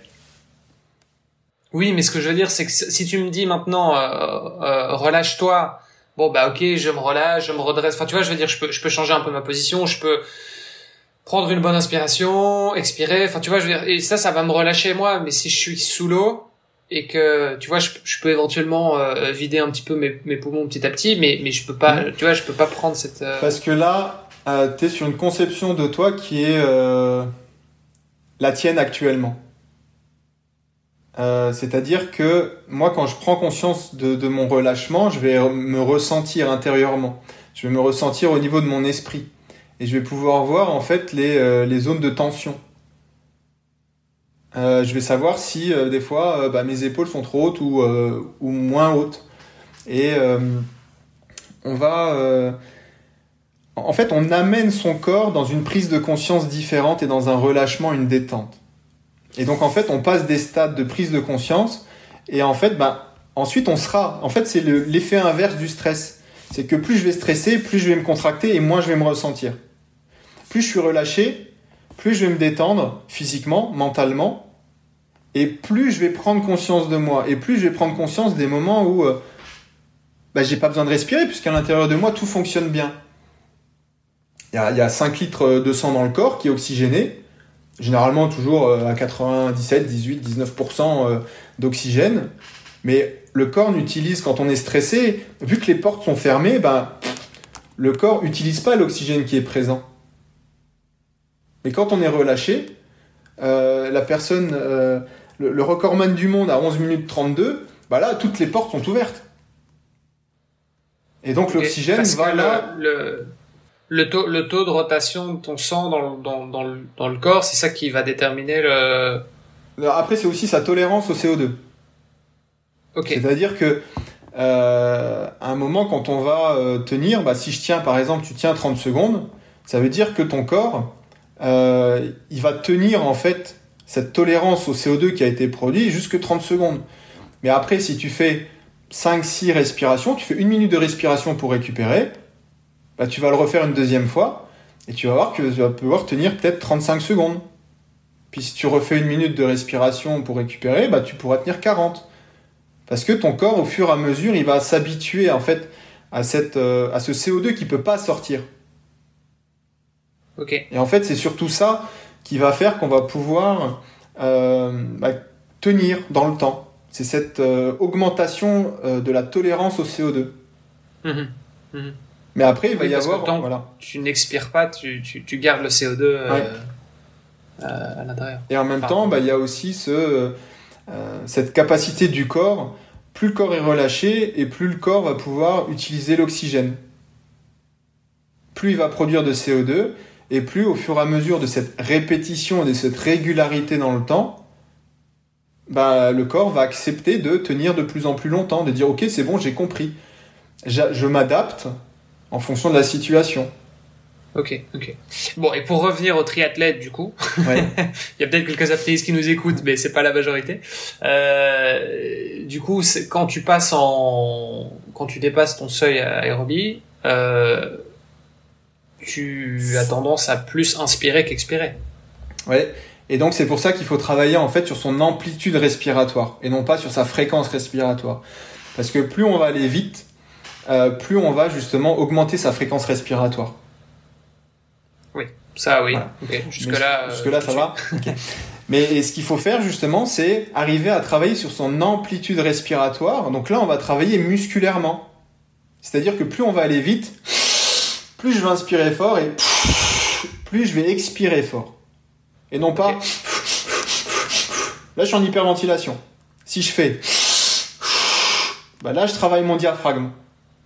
oui mais ce que je veux dire c'est que si tu me dis maintenant euh, euh, relâche-toi bon bah ok je me relâche je me redresse enfin tu vois je veux dire je peux je peux changer un peu ma position je peux prendre une bonne inspiration expirer enfin tu vois je veux dire et ça ça va me relâcher moi mais si je suis sous l'eau et que tu vois je, je peux éventuellement euh, vider un petit peu mes, mes poumons petit à petit mais mais je peux pas Mhm. tu vois je peux pas prendre cette euh, Parce que là, euh, tu es sur une conception de toi qui est euh, la tienne actuellement. C'est-à-dire que moi, quand je prends conscience de, de mon relâchement, je vais me ressentir intérieurement. Je vais me ressentir au niveau de mon esprit. Et je vais pouvoir voir en fait les, les zones de tension. Euh, je vais savoir si euh, des fois euh, bah, mes épaules sont trop hautes ou, ou moins hautes. Et on va... en fait, on amène son corps dans une prise de conscience différente et dans un relâchement, une détente. Et donc, en fait, on passe des stades de prise de conscience et en fait, ben, ensuite, on sera. En fait, c'est le- l'effet inverse du stress. C'est que plus je vais stresser, plus je vais me contracter et moins je vais me ressentir. Plus je suis relâché, plus je vais me détendre physiquement, mentalement, et plus je vais prendre conscience de moi, et plus je vais prendre conscience des moments où euh, bah, j'ai pas besoin de respirer, puisqu'à l'intérieur de moi, tout fonctionne bien. Il y a, il y a 5 litres de sang dans le corps qui est oxygéné, généralement toujours euh, à 97, 18, 19% euh, d'oxygène, mais le corps n'utilise, quand on est stressé, vu que les portes sont fermées, ben, le corps n'utilise pas l'oxygène qui est présent. Mais quand on est relâché, euh, la personne, euh, le, le recordman du monde à 11 minutes 32, bah là, toutes les portes sont ouvertes. Et donc l'oxygène va là. le, le, taux, le taux de rotation de ton sang dans, le- dans, dans, le, dans le corps, c'est ça qui va déterminer le. Après, c'est aussi sa tolérance au CO2. Ok. C'est-à-dire que euh, à un moment, quand on va tenir, bah, si je tiens, par exemple, tu tiens 30 secondes, ça veut dire que ton corps, euh, il va tenir en fait cette tolérance au CO2 qui a été produit jusque 30 secondes. Mais après, si tu fais 5-6 respirations, tu fais une minute de respiration pour récupérer, bah, tu vas le refaire une deuxième fois, et tu vas voir que tu vas pouvoir tenir peut-être 35 secondes. Puis si tu refais une minute de respiration pour récupérer, bah, tu pourras tenir 40. Parce que ton corps, au fur et à mesure, il va s'habituer en fait à, cette, euh, à ce CO2 qui peut pas sortir. Et en fait, c'est surtout ça qui va faire qu'on va pouvoir euh, bah, tenir dans le temps. C'est cette euh, augmentation euh, de la tolérance au CO2. Mhm. Mhm. Mais après, il va Oui, y avoir. Voilà. Tu n'expires pas, tu, tu, tu gardes le CO2 euh, Ouais. euh, à l'intérieur. Et en même Pardon. temps, bah, il y a aussi ce, cette capacité du corps. Plus le corps est relâché et plus le corps va pouvoir utiliser l'oxygène. Plus il va produire de CO2 et plus au fur et à mesure de cette répétition et de cette régularité dans le temps, bah, le corps va accepter de tenir de plus en plus longtemps, de dire ok c'est bon j'ai compris, je m'adapte en fonction de la situation. Ok, ok. Bon, et pour revenir aux triathlètes, du coup, Ouais. il y a peut-être quelques apnéistes qui nous écoutent, mais c'est pas la majorité. Euh, du coup, quand tu passes en, quand tu dépasses ton seuil aérobie, euh, tu as tendance à plus inspirer qu'expirer. Ouais. Et donc c'est pour ça qu'il faut travailler en fait sur son amplitude respiratoire et non pas sur sa fréquence respiratoire. Parce que plus on va aller vite, euh, plus on va justement augmenter sa fréquence respiratoire. Ça, oui. Voilà. Ok. Jusque là ça va. Ok. Mais et ce qu'il faut faire justement, c'est arriver à travailler sur son amplitude respiratoire. Donc là, on va travailler musculairement. C'est-à-dire que plus on va aller vite, plus je vais inspirer fort et plus je vais expirer fort. Et non pas. Là, je suis en hyperventilation. Si je fais. Bah là, je travaille mon diaphragme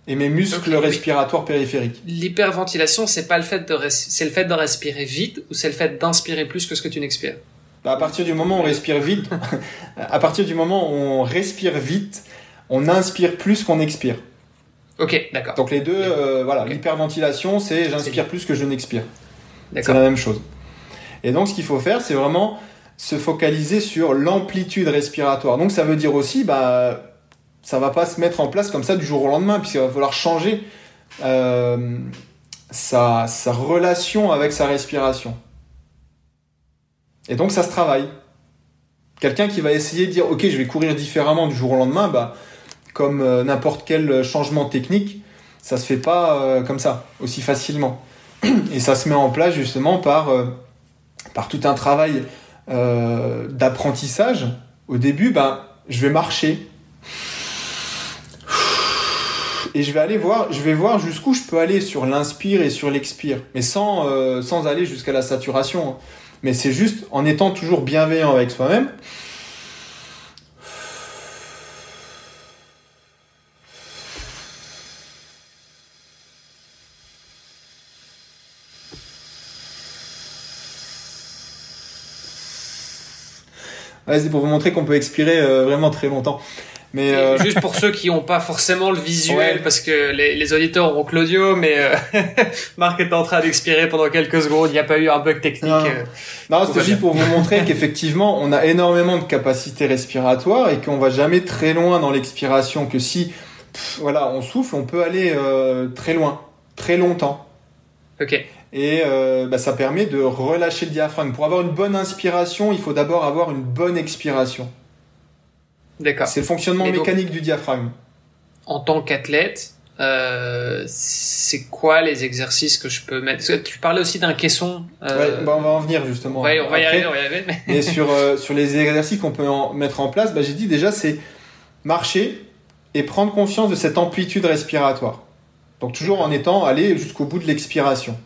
et mes muscles respiratoires périphériques. L'hyperventilation, c'est pas le fait de, res- c'est le fait de respirer vite ou c'est le fait d'inspirer plus que ce que tu n'expires? Bah, à partir du moment où on respire vite, à partir du moment où on respire vite, on inspire plus qu'on expire. Ok, d'accord. Donc les deux, euh, voilà, l'hyperventilation, c'est j'inspire plus que je n'expire. C'est la même chose. Et donc ce qu'il faut faire, c'est vraiment se focaliser sur l'amplitude respiratoire. Donc ça veut dire aussi, bah, ça va pas se mettre en place comme ça du jour au lendemain, puisqu'il va falloir changer euh, sa, sa relation avec sa respiration. Et donc ça se travaille. Quelqu'un qui va essayer de dire, ok, je vais courir différemment du jour au lendemain, bah, comme euh, n'importe quel changement technique, ça se fait pas euh, comme ça, aussi facilement. Et ça se met en place justement par, euh, par tout un travail euh, d'apprentissage. Au début, ben, je vais marcher. Et je vais aller voir, je vais voir jusqu'où je peux aller sur l'inspire et sur l'expire, mais sans, euh, sans aller jusqu'à la saturation. Mais c'est juste en étant toujours bienveillant avec soi-même. Ouais, c'est pour vous montrer qu'on peut expirer euh, vraiment très longtemps. Mais euh, Juste pour ceux qui n'ont pas forcément le visuel, Ouais. parce que les, les auditeurs auront Claudio, mais euh, Marc est en train d'expirer pendant quelques secondes. Il n'y a pas eu un bug technique. Non. euh. Non, c'est juste pour vous montrer qu'effectivement, on a énormément de capacités respiratoires et qu'on va jamais très loin dans l'expiration. Que si, pff, voilà, on souffle, on peut aller très loin, très longtemps. Ok. Et euh, bah, ça permet de relâcher le diaphragme. Pour avoir une bonne inspiration, il faut d'abord avoir une bonne expiration. D'accord. C'est le fonctionnement Et donc- mécanique du diaphragme. En tant qu'athlète, euh, c'est quoi les exercices que je peux mettre? Parce que Tu parlais aussi d'un caisson. euh, Ouais, bah, on va en venir justement. y- on va y arriver, on va y arriver. mais- Et sur, sur les exercices qu'on peut en mettre en place, bah, j'ai dit déjà, c'est marcher et prendre conscience de cette amplitude respiratoire. Donc toujours en étant allé jusqu'au bout de l'expiration.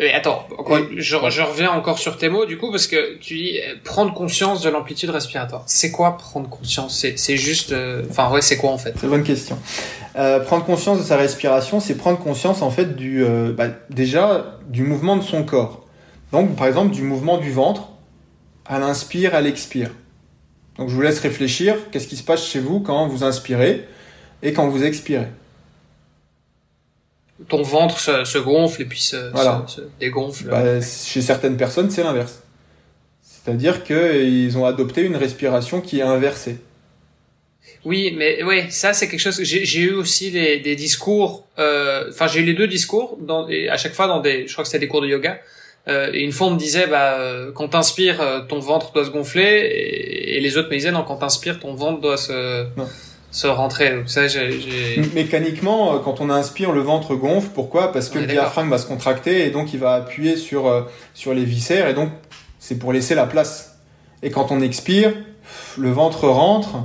Mais attends, encore- Et- je, je reviens encore sur tes mots du coup parce que tu dis euh, prendre conscience de l'amplitude respiratoire. C'est quoi prendre conscience? C'est c'est juste, euh, enfin ouais, c'est quoi en fait? Très bonne question. Euh, prendre conscience de sa respiration, c'est prendre conscience en fait du, euh, bah, déjà du mouvement de son corps. Donc par exemple du mouvement du ventre à l'inspire, à l'expire. Donc je vous laisse réfléchir. Qu'est-ce qui se passe chez vous quand vous inspirez et quand vous expirez? Ton ventre se, se gonfle et puis se, Voilà. se, se dégonfle. Bah, chez certaines personnes, c'est l'inverse. C'est-à-dire qu'ils ont adopté une respiration qui est inversée. Oui, mais ouais, ça c'est quelque chose. que J'ai eu aussi des, des discours. euh, Enfin, j'ai eu les deux discours dans, et à chaque fois dans des. Je crois que c'était des cours de yoga. Euh, et une fois on me disait, bah, euh, quand t'inspires, euh, ton ventre doit se gonfler, et, et les autres me disaient, non, quand t'inspires, ton ventre doit se Non. Se rentrer. Donc ça, j'ai. j'ai- Mécaniquement, euh, quand on inspire, le ventre gonfle. Pourquoi? Parce que est le diaphragme va se contracter et donc il va appuyer sur, euh, sur les viscères et donc c'est pour laisser la place. Et quand on expire, le ventre rentre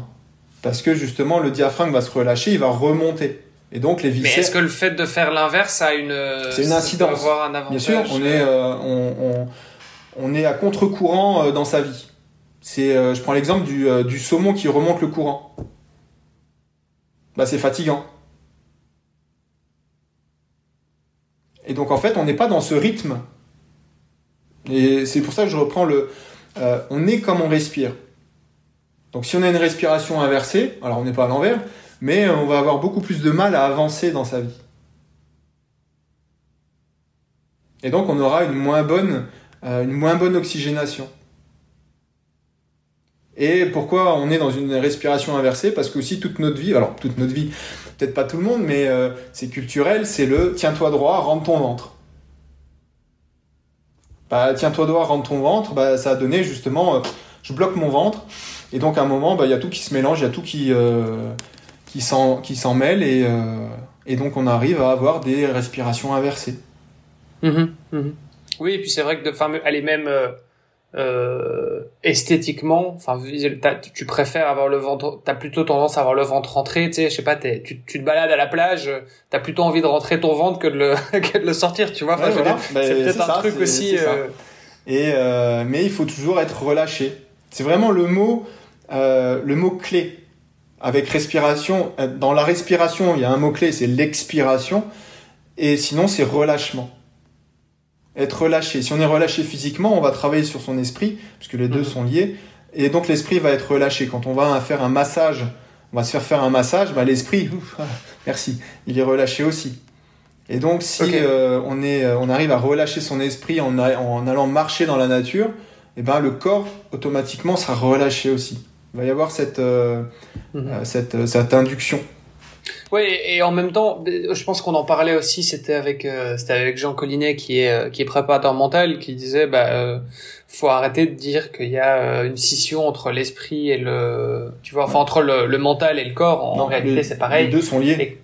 parce que justement le diaphragme va se relâcher, il va remonter. Et donc les viscères. Mais est-ce que le fait de faire l'inverse a une. C'est une incidence. Avoir un avantage Bien sûr, on est, euh, on, on, on est à contre-courant dans sa vie. C'est, euh, je prends l'exemple du, euh, du saumon qui remonte le courant. Bah, c'est fatigant. Et donc en fait, on n'est pas dans ce rythme. Et c'est pour ça que je reprends le. euh, on est comme on respire. Donc si on a une respiration inversée, alors on n'est pas à l'envers, mais on va avoir beaucoup plus de mal à avancer dans sa vie. Et donc on aura une moins bonne, euh, une moins bonne oxygénation. Et pourquoi on est dans une respiration inversée? Parce que aussi toute notre vie, alors toute notre vie, peut-être pas tout le monde, mais euh, c'est culturel, c'est le tiens-toi droit, rentre ton ventre. Bah, tiens-toi droit, rentre ton ventre, bah, ça a donné justement, euh, je bloque mon ventre, et donc à un moment, bah, il y a tout qui se mélange, il y a tout qui, euh, qui s'en qui s'en mêle, et, euh, et donc on arrive à avoir des respirations inversées. Mhm, mhm. Oui, et puis c'est vrai que de, enfin, elle est même euh, esthétiquement, enfin, tu préfères avoir le ventre, t'as plutôt tendance à avoir le ventre rentré, tu sais, je sais pas, tu, tu te balades à la plage, t'as plutôt envie de rentrer ton ventre que de le, que de le sortir, tu vois. Enfin, Ouais, voilà. dire, Bah, c'est peut-être un ça, truc aussi. euh, Et euh, mais il faut toujours être relâché. C'est vraiment le mot, euh, le mot clé. Avec respiration, euh, dans la respiration, il y a un mot clé, c'est l'expiration, et sinon c'est relâchement. Être relâché. Si on est relâché physiquement, on va travailler sur son esprit, puisque les deux Mhm. sont liés, et donc l'esprit va être relâché. Quand on va faire un massage, on va se faire faire un massage, bah, l'esprit, merci, il est relâché aussi. Et donc, si euh, on, est, euh, on arrive à relâcher son esprit en, a- en allant marcher dans la nature, et ben, le corps automatiquement sera relâché aussi. Il va y avoir cette, euh, mhm. cette, cette induction. Oui, et en même temps, je pense qu'on en parlait aussi. C'était avec, euh, c'était avec Jean Collinet qui est euh, qui est préparateur mental, qui disait, bah, euh, faut arrêter de dire qu'il y a euh, une scission entre l'esprit et le, tu vois, enfin entre le, le mental et le corps. En Non, réalité, c'est pareil. Les deux sont liés. Et-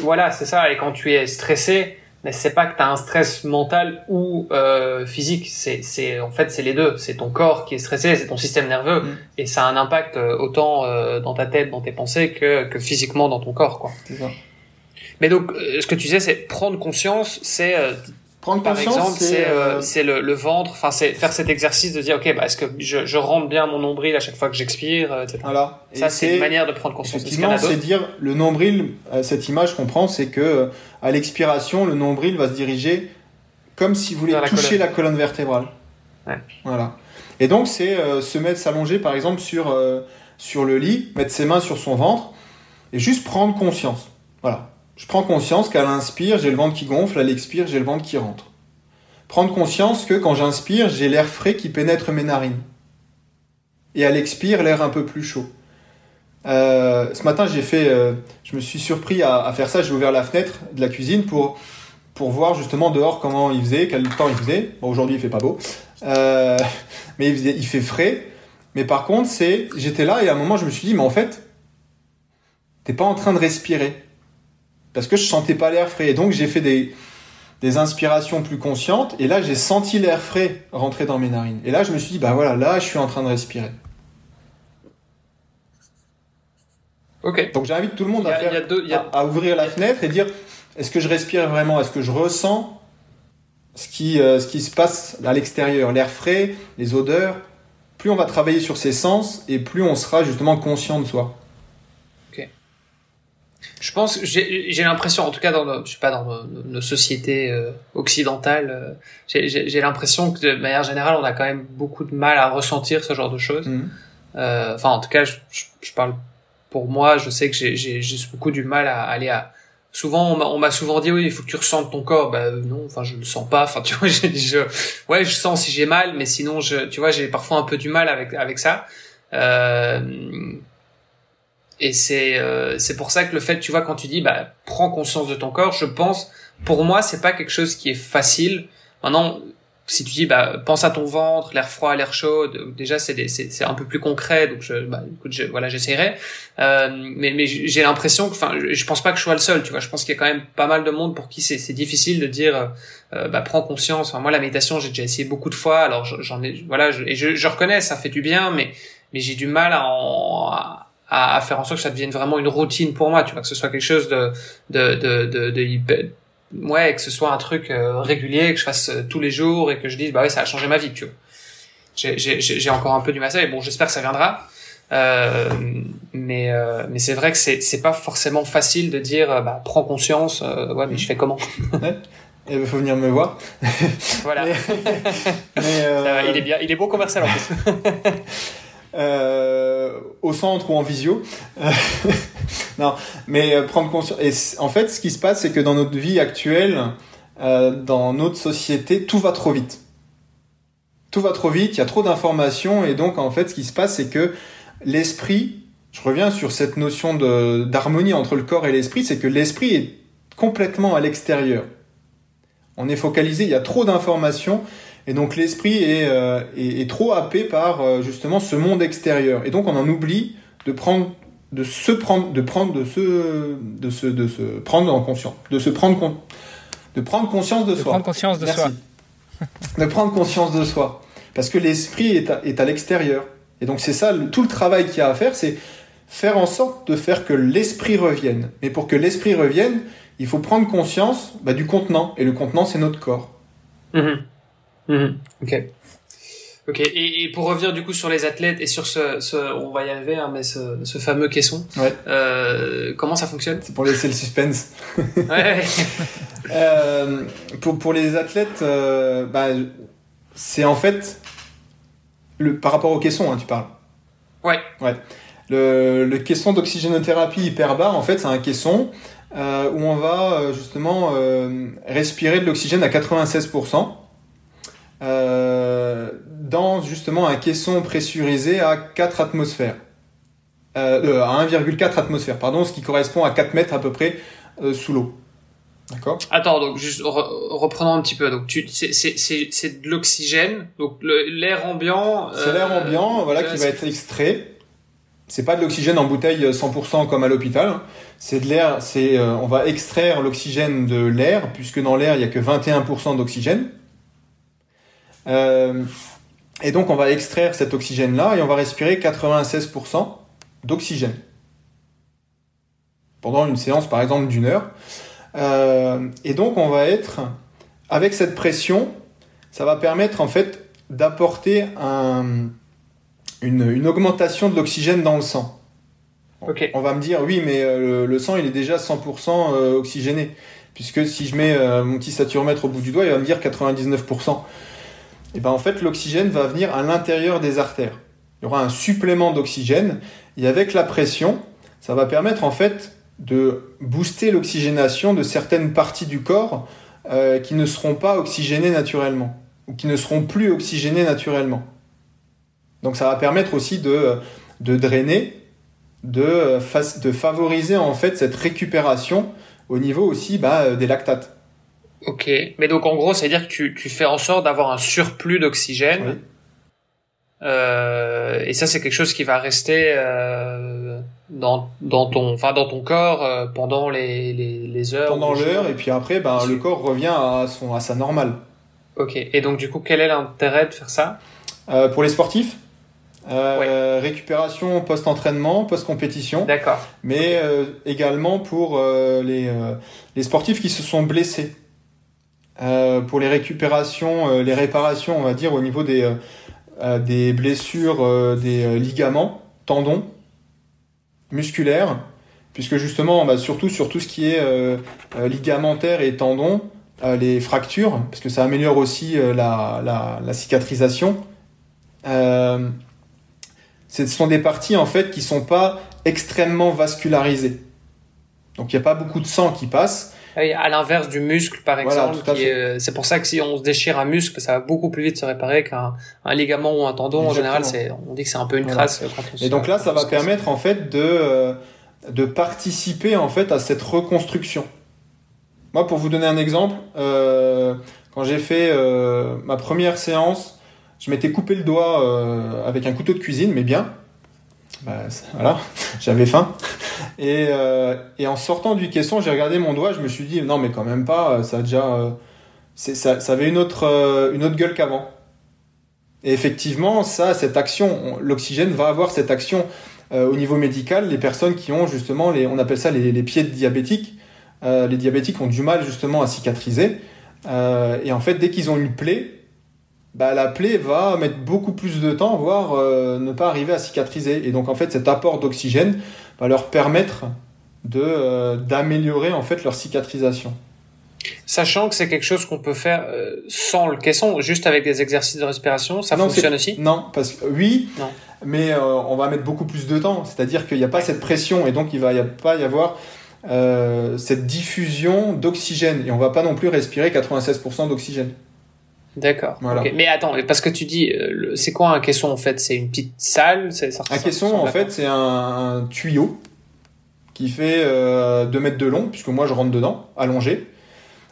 Voilà, c'est ça. Et quand tu es stressé, mais c'est pas que tu as un stress mental ou euh, physique. C'est, c'est, en fait, c'est les deux. C'est ton corps qui est stressé, c'est ton système nerveux, Mm. et ça a un impact euh, autant euh, dans ta tête, dans tes pensées, que, que physiquement dans ton corps, quoi. C'est ça. Mais donc, euh, ce que tu disais, c'est prendre conscience, c'est euh, Prendre par conscience, exemple, c'est euh, euh, le, le ventre. Enfin, c'est faire cet exercice de dire, ok, bah, est-ce que je, je rentre bien mon nombril à chaque fois que j'expire, etc. voilà. Ça, c'est une manière de prendre conscience. Effectivement, c'est dire le nombril. euh, Cette image qu'on prend, c'est que à l'expiration, le nombril va se diriger comme voulait Vers la toucher colonne. la colonne vertébrale. Ouais. Voilà. Et donc c'est euh, se mettre s'allonger par exemple sur euh, sur le lit, mettre ses mains sur son ventre et juste prendre conscience. Voilà. Je prends conscience qu'à l'inspire, j'ai le ventre qui gonfle, à l'expire, j'ai le ventre qui rentre. Prendre conscience que quand j'inspire, j'ai l'air frais qui pénètre mes narines. Et à l'expire, l'air un peu plus chaud. Euh, ce matin, j'ai fait, euh, je me suis surpris à, faire ça. J'ai ouvert la fenêtre de la cuisine pour pour voir justement dehors comment il faisait, quel temps il faisait. Bon, aujourd'hui, il fait pas beau, Euh, mais il, il fait frais. Mais par contre, c'est, j'étais là et à un moment, je me suis dit, mais en fait, t'es pas en train de respirer parce que je sentais pas l'air frais. Et donc, j'ai fait des des inspirations plus conscientes et là, j'ai senti l'air frais rentrer dans mes narines. Et là, je me suis dit, bah voilà, là, je suis en train de respirer. Ok. Donc, j'invite tout le monde faire deux, a à ouvrir la fenêtre et dire est-ce que je respire vraiment? Est-ce que je ressens ce qui, euh, ce qui se passe à l'extérieur? L'air frais, les odeurs Plus on va travailler sur ses sens et plus on sera justement conscient de soi. Je pense, j'ai l'impression, en tout cas dans nos, je sais pas dans nos, nos sociétés euh, occidentales, euh, j'ai- l'impression que de manière générale, on a quand même beaucoup de mal à ressentir ce genre de choses. Euh, Enfin, en tout cas, je, je, je parle pour moi. Je sais que j'ai beaucoup du mal à aller à. Souvent, on m'a- on m'a souvent dit oui, il faut que tu ressentes ton corps. Bah euh, non, enfin je le sens pas. Enfin tu vois, je, je ouais, je sens si j'ai mal, mais sinon je, tu vois, j'ai parfois un peu du mal avec avec ça. Euh, et c'est euh, c'est pour ça que le fait, tu vois, quand tu dis bah prends conscience de ton corps, je pense, pour moi, c'est pas quelque chose qui est facile. Maintenant, si tu dis bah pense à ton ventre, l'air froid, l'air chaud, déjà c'est c'est c'est un peu plus concret, donc je bah écoute, je, voilà, j'essaierai. Euh, mais mais j'ai l'impression que, enfin, je, je pense pas que je sois le seul, tu vois. Je pense qu'il y a quand même pas mal de monde pour qui c'est c'est difficile de dire euh, bah prends conscience. Enfin, moi la méditation, j'ai déjà essayé beaucoup de fois, alors je- j'en ai voilà, je, et je, je reconnais, ça fait du bien, mais mais j'ai du mal à en à, à, faire en sorte que ça devienne vraiment une routine pour moi, tu vois, que ce soit quelque chose de de de de, de, ouais, que ce soit un truc euh, régulier, que je fasse euh, tous les jours et que je dise bah ouais, ça a changé ma vie, tu vois. J'ai encore un peu du mal à bon, j'espère que ça viendra. Euh, mais euh, mais c'est vrai que c'est c'est pas forcément facile de dire bah prends conscience ouais mais je fais comment? Il faut venir me voir. Voilà. il est bien, il est bon commercial en plus. Euh, au centre ou en visio. non, mais euh, prendre conscience. Et en fait, ce qui se passe, c'est que dans notre vie actuelle, euh, dans notre société, tout va trop vite. Tout va trop vite, il y a trop d'informations, et donc en fait, ce qui se passe, c'est que l'esprit, je reviens sur cette notion d'harmonie entre le corps et l'esprit, c'est que l'esprit est complètement à l'extérieur. On est focalisé, il y a trop d'informations, et donc l'esprit est, euh, est, trop happé par euh, justement ce monde extérieur. Et donc on en oublie de prendre, de se prendre, de prendre, de se, de se, de se prendre en conscience, de se prendre de prendre conscience de, de soi. Prendre conscience de soi. de prendre conscience de soi, parce que l'esprit est à, est à l'extérieur. Et donc c'est ça, tout le travail qu'il y a à faire, c'est faire en sorte de faire que l'esprit revienne. Mais pour que l'esprit revienne, il faut prendre conscience bah, du contenant. Et le contenant, c'est notre corps. Mmh. Mhm. Ok. Ok. Et, et, pour revenir du coup sur les athlètes et sur ce, ce on va y arriver, hein, mais ce, ce, fameux caisson. Ouais. Euh, comment ça fonctionne? C'est pour laisser le suspense. ouais. euh, pour pour les athlètes, euh, bah, c'est en fait le par rapport au caisson, hein, tu parles. Ouais. Ouais. Le, le caisson d'oxygénothérapie hyperbare, en fait, c'est un caisson où on va justement respirer de l'oxygène à 96%. Euh, dans justement un caisson pressurisé à 4 atmosphères. Euh, à 1,4 atmosphères, pardon, ce qui correspond à 4 mètres à peu près euh, sous l'eau. D'accord? Attends, donc juste reprenons un petit peu. Donc tu, c'est, c'est, c'est, de l'oxygène, donc l'air ambiant. C'est l'air ambiant, voilà, qui va être extrait. C'est pas de l'oxygène en bouteille 100% comme à l'hôpital. C'est de l'air, c'est, on va extraire l'oxygène de l'air, puisque dans l'air il y a que 21% d'oxygène. Euh, et donc on va extraire cet oxygène-là et on va respirer 96% d'oxygène. Pendant une séance par exemple d'une heure. Euh, et donc on va être, avec cette pression, ça va permettre en fait d'apporter un, une, une, augmentation de l'oxygène dans le sang. Okay. On va me dire oui mais euh, le, sang il est déjà 100% oxygéné. Puisque si je mets mon petit saturomètre au bout du doigt, il va me dire 99% et ben en fait l'oxygène va venir à l'intérieur des artères. Il y aura un supplément d'oxygène et avec la pression, ça va permettre en fait de booster l'oxygénation de certaines parties du corps euh, qui ne seront pas oxygénées naturellement ou qui ne seront plus oxygénées naturellement. Donc ça va permettre aussi de, de drainer, de, de favoriser en fait cette récupération au niveau aussi bah, des lactates. Ok, mais donc en gros, c'est-à-dire que tu, tu fais en sorte d'avoir un surplus d'oxygène. Euh, et ça, c'est quelque chose qui va rester euh, dans, dans, ton, enfin, dans ton corps euh, pendant les, les, les, heures. Pendant l'heure, et puis après, ben, le corps revient à, son, à sa normale. Ok, et donc du coup, quel est l'intérêt de faire ça? Pour les sportifs? Récupération post-entraînement, post-compétition. D'accord. Mais également pour les, les sportifs qui se sont blessés. Euh, pour les récupérations, euh, les réparations, on va dire, au niveau des, euh, blessures des ligaments, tendons, musculaires, puisque justement, bah, surtout sur tout ce qui est ligamentaire et tendons, les fractures, parce que ça améliore aussi la, cicatrisation. ce sont des parties en fait qui sont pas extrêmement vascularisées. Donc il n'y a pas beaucoup de sang qui passe. À l'inverse du muscle, par exemple, c'est pour ça que si on se déchire un muscle, ça va beaucoup plus vite se réparer qu'un un ligament ou un tendon. En général, c'est, on dit que c'est un peu une crasse. Et donc là, ça va permettre en fait de euh, de participer en fait à cette reconstruction. Moi, pour vous donner un exemple, euh, quand j'ai fait euh, ma première séance, je m'étais coupé le doigt euh, avec un couteau de cuisine, mais bien. Bah, voilà, j'avais faim. Et, euh, et, en sortant du caisson, j'ai regardé mon doigt, je me suis dit, non, mais quand même pas, ça a déjà. Euh, ça, ça, avait une autre, euh, une autre gueule qu'avant. Et effectivement, ça, cette action, l'oxygène va avoir cette action au niveau médical, les personnes qui ont justement, les, on appelle ça les, les pieds diabétiques, les diabétiques ont du mal justement à cicatriser. et en fait, dès qu'ils ont une plaie, bah, la plaie va mettre beaucoup plus de temps, voire ne pas arriver à cicatriser. Et donc en fait, cet apport d'oxygène va leur permettre de d'améliorer en fait leur cicatrisation. Sachant que c'est quelque chose qu'on peut faire euh, sans le caisson, juste avec des exercices de respiration, ça fonctionne aussi? Non, parce que oui, non. mais euh, on va mettre beaucoup plus de temps. C'est-à-dire qu'il n'y a pas cette pression et donc il va y a pas y avoir euh, cette diffusion d'oxygène et on va pas non plus respirer 96% d'oxygène. D'accord. Mais attends, parce que tu dis, c'est quoi un caisson en fait? C'est une petite salle Un caisson en fait, c'est un, tuyau qui fait 2 mètres de long, puisque moi je rentre dedans, allongé.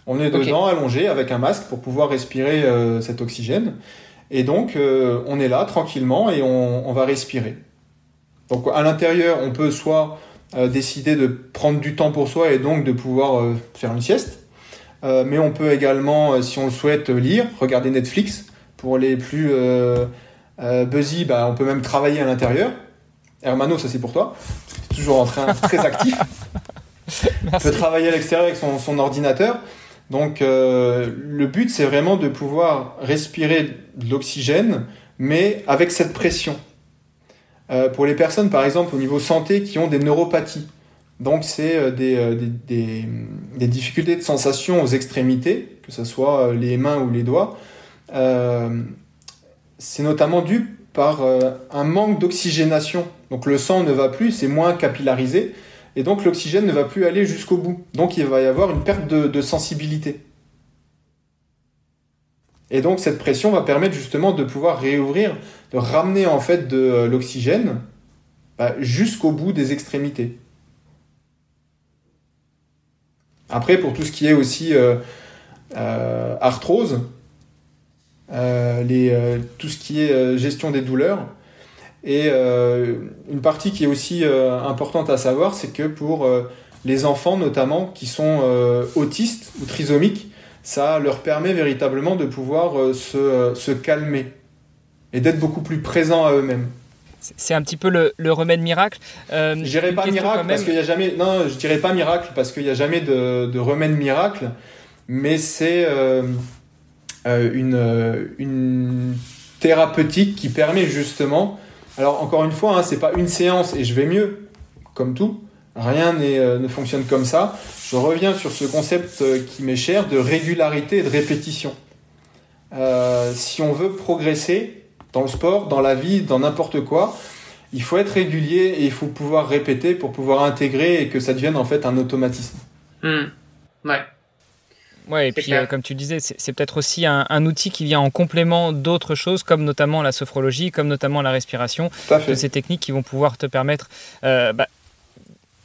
On est dedans, allongé, avec un masque pour pouvoir respirer euh, cet oxygène. Et donc, euh, on est là tranquillement et on, va respirer. Donc, à l'intérieur, on peut soit euh, décider de prendre du temps pour soi et donc de pouvoir faire une sieste. Mais on peut également, si on le souhaite, lire, regarder Netflix. Pour les plus buzzy, bah, on peut même travailler à l'intérieur. Hermano, ça c'est pour toi. Tu es toujours en train très actif. On peut travailler à l'extérieur avec son, son ordinateur. Donc euh, le but, c'est vraiment de pouvoir respirer de l'oxygène, mais avec cette pression. Euh, pour les personnes, par exemple, au niveau santé, qui ont des neuropathies, donc c'est euh, des, des, des, difficultés de sensation aux extrémités, que ce soit les mains ou les doigts, c'est notamment dû par un manque d'oxygénation. Donc le sang ne va plus, c'est moins capillarisé, et donc l'oxygène ne va plus aller jusqu'au bout. Donc il va y avoir une perte de, sensibilité. Et donc cette pression va permettre justement de pouvoir réouvrir, de ramener en fait de euh, l'oxygène bah, jusqu'au bout des extrémités. Après, pour tout ce qui est aussi euh, euh, arthrose, tout ce qui est gestion des douleurs, et euh, une partie qui est aussi euh, importante à savoir, c'est que pour euh, les enfants notamment qui sont autistes ou trisomiques, ça leur permet véritablement de pouvoir se calmer et d'être beaucoup plus présents à eux-mêmes. C'est un petit peu le, le remède miracle. Euh, je dirais pas miracle parce qu'il y a jamais. Non, je dirais pas miracle parce qu'il n'y a jamais de, de, remède miracle, mais c'est une, une thérapeutique qui permet justement alors encore une fois, hein, c'est pas une séance et je vais mieux, comme tout. Rien euh, ne fonctionne comme ça. Je reviens sur ce concept euh, qui m'est cher de régularité et de répétition. Euh, si on veut progresser dans le sport, dans la vie, dans n'importe quoi, il faut être régulier et il faut pouvoir répéter pour pouvoir intégrer et que ça devienne en fait un automatisme. Hmm. Ouais. Ouais, et puis euh, comme tu disais, c'est peut-être aussi un, outil qui vient en complément d'autres choses, comme notamment la sophrologie, comme notamment la respiration, de ces techniques qui vont pouvoir te permettre euh, bah,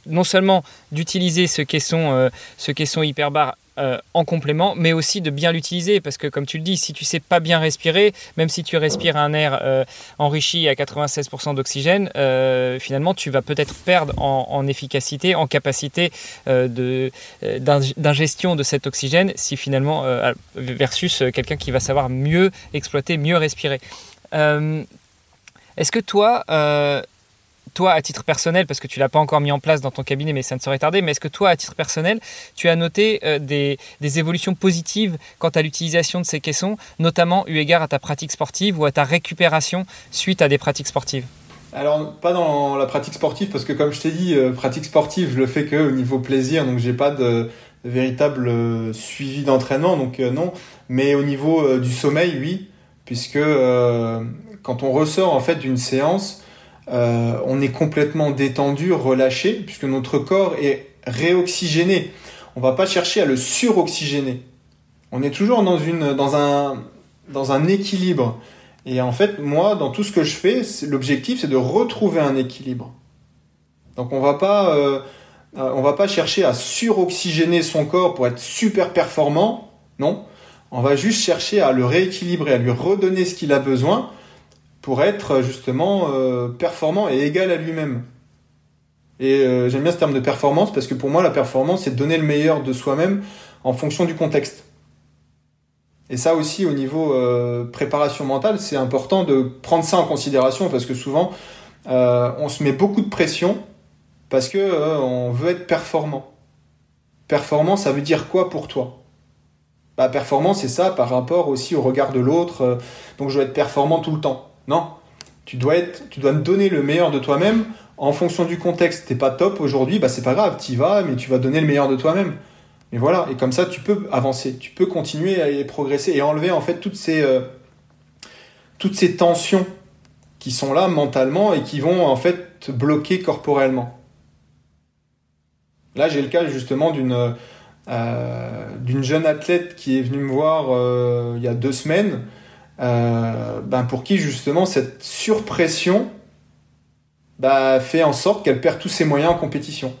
non seulement d'utiliser ce caisson, euh, ce caisson hyperbar euh, en complément, mais aussi de bien l'utiliser parce que comme tu le dis, si tu sais pas bien respirer, même si tu respires un air euh, enrichi à 96% d'oxygène, euh, finalement tu vas peut-être perdre en, efficacité, en capacité d'ingestion de cet oxygène, si finalement versus quelqu'un qui va savoir mieux exploiter, mieux respirer. Est-ce que toi, toi, à titre personnel, parce que tu l'as pas encore mis en place dans ton cabinet, mais ça ne saurait tarder, mais est-ce que toi, à titre personnel, tu as noté euh, des, évolutions positives quant à l'utilisation de ces caissons, notamment eu égard à ta pratique sportive ou à ta récupération suite à des pratiques sportives? Alors pas dans la pratique sportive parce que comme je t'ai dit, euh, pratique sportive je le fais que au niveau plaisir donc j'ai pas de, véritable euh, suivi d'entraînement donc non. Mais au niveau du sommeil oui puisque quand on ressort en fait d'une séance euh, on est complètement détendu, relâché, puisque notre corps est réoxygéné. On va pas chercher à le suroxygéner. On est toujours dans, un, équilibre. Et en fait, moi, dans tout ce que je fais, l'objectif, c'est de retrouver un équilibre. Donc on va euh, euh, va pas chercher à suroxygéner son corps pour être super performant. Non, on va juste chercher à le rééquilibrer, à lui redonner ce qu'il a besoin pour être justement euh, performant et égal à lui-même. Et euh, j'aime bien ce terme de performance parce que pour moi la performance c'est donner le meilleur de soi-même en fonction du contexte. Et ça aussi au niveau euh, préparation mentale c'est important de prendre ça en considération parce que souvent on se met beaucoup de pression parce que on veut être performant. Performant, ça veut dire quoi pour toi? Bah, performant, c'est ça par rapport aussi au regard de l'autre. donc je dois être performant tout le temps. Non, tu dois être, tu dois donner le meilleur de toi-même en fonction du contexte. T'es pas top aujourd'hui, bah c'est pas grave, y vas, mais tu vas donner le meilleur de toi-même. Et voilà, et comme ça tu peux avancer, tu peux continuer à progresser et enlever en fait toutes ces euh, toutes ces tensions qui sont là mentalement et qui vont en fait te bloquer corporellement. Là, j'ai le cas justement d'une euh, d'une jeune athlète qui est venue me voir euh, il y a deux semaines, ben pour qui justement cette surpression bah, fait en sorte qu'elle perd tous ses moyens en compétition.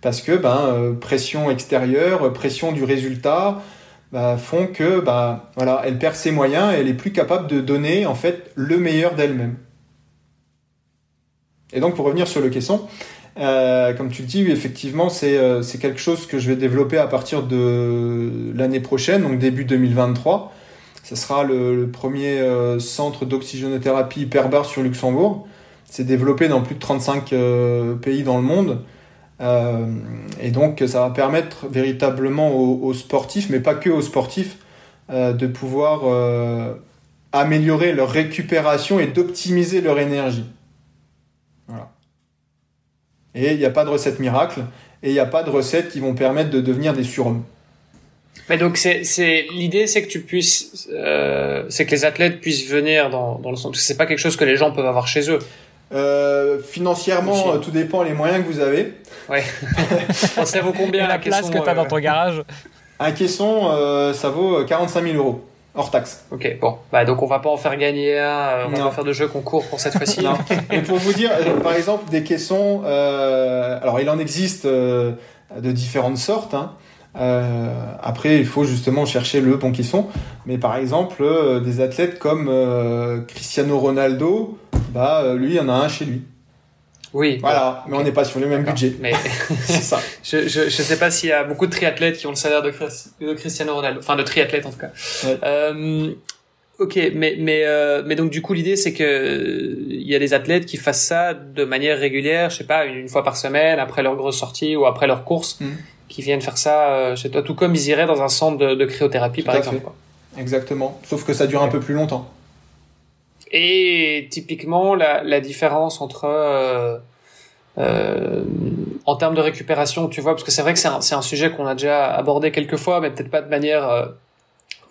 Parce que ben, euh, pression extérieure, pression du résultat, bah, font que bah, voilà, elle perd ses moyens et elle est plus capable de donner en fait le meilleur d'elle-même. Et donc pour revenir sur le caisson, euh, comme tu le dis, effectivement, euh, c'est quelque chose que je vais développer à partir de l'année prochaine, donc début 2023. Ce sera le, premier centre d'oxygénothérapie hyperbar sur Luxembourg. C'est développé dans plus de 35 euh, pays dans le monde. Euh, et donc, ça va permettre véritablement aux, sportifs, mais pas que aux sportifs, euh, de pouvoir améliorer leur récupération et d'optimiser leur énergie. Voilà. Et il n'y a pas de recette miracle, et il n'y a pas de recettes qui vont permettre de devenir des surhommes. Mais donc c'est l'idée c'est que tu puisses c'est que les athlètes puissent venir dans dans le sens c'est pas quelque chose que les gens peuvent avoir chez eux. Euh, financièrement, euh, tout dépend les moyens que vous avez. Ouais. ça vaut combien la place que tu as dans ton euh, garage? Un caisson, ça vaut 45 000 euros. Hors taxe. Ok, bon. Bah, donc on va pas en faire gagner un, on va pas faire de jeu concours pour cette fois-ci. Et pour vous dire, par exemple, des caissons, alors il en existe de différentes sortes. Hein. Après, il faut justement chercher le bon caisson. Mais par exemple, des athlètes comme Cristiano Ronaldo, bah euh, lui, il y en a un chez lui. Oui. Voilà, mais on n'est pas sur le même budget. Mais c'est ça. Je, je, je sais pas s'il y a beaucoup de triathlètes qui ont le salaire de, de Cristiano Ronaldo, enfin de triathlètes en tout cas. Euh, ok, mais mais euh, mais donc du coup l'idée c'est que il y a des athlètes qui fassent ça de manière régulière, je sais pas une fois par semaine après leur grosse sortie ou après leur course, mm. Qui viennent faire ça euh, chez toi, tout comme ils iraient dans un centre de, de cryothérapie par exemple. Exactement. Sauf que ça dure un peu plus longtemps. Et typiquement, la, la différence entre euh, euh, en termes de récupération, tu vois, parce que c'est vrai que c'est un, un, sujet qu'on a déjà abordé quelques fois, mais peut-être pas de manière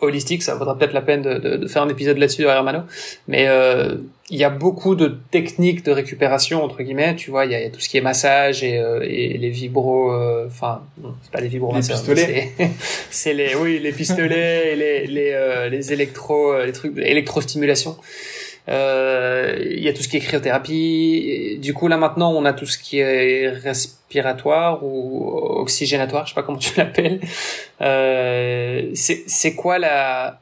holistique. Ça vaudra peut-être la peine de, de, de, faire un épisode là-dessus, Hermano. Mais euh, il y a beaucoup de techniques de récupération entre guillemets. Tu vois, il y a, tout ce qui est massage et, euh, et les vibros. Enfin, c'est pas les vibros. Les pistolets. C'est les, oui, les pistolets et les les, les électro, les trucs d'électrostimulation. Euh, il y a tout ce qui est cryothérapie. Du coup, là maintenant, on a tout ce qui est respiratoire ou oxygénatoire, je sais pas comment tu l'appelles. Euh, c'est quoi la...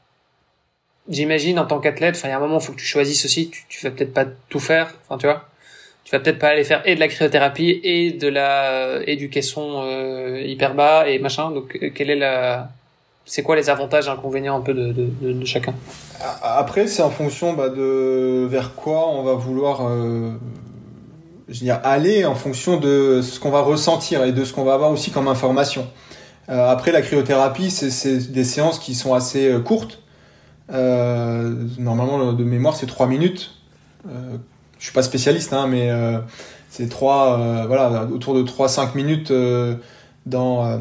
J'imagine en tant qu'athlète, enfin il y a un moment, faut que tu choisisses aussi. Tu, tu vas peut-être pas tout faire, enfin tu vois. Tu vas peut-être pas aller faire et de la cryothérapie et de la et du caisson euh, hyper bas et machin. Donc quelle est la c'est quoi les avantages et inconvénients un peu de, chacun? Après, c'est en fonction bah, de vers quoi on va vouloir euh, aller, en fonction de ce qu'on va ressentir et de ce qu'on va avoir aussi comme information. Euh, après, la cryothérapie, c'est des séances qui sont assez euh, courtes. Normalement, de mémoire, c'est 3 minutes. Je suis pas spécialiste, hein, mais c'est trois, voilà, autour de 3-5 minutes dans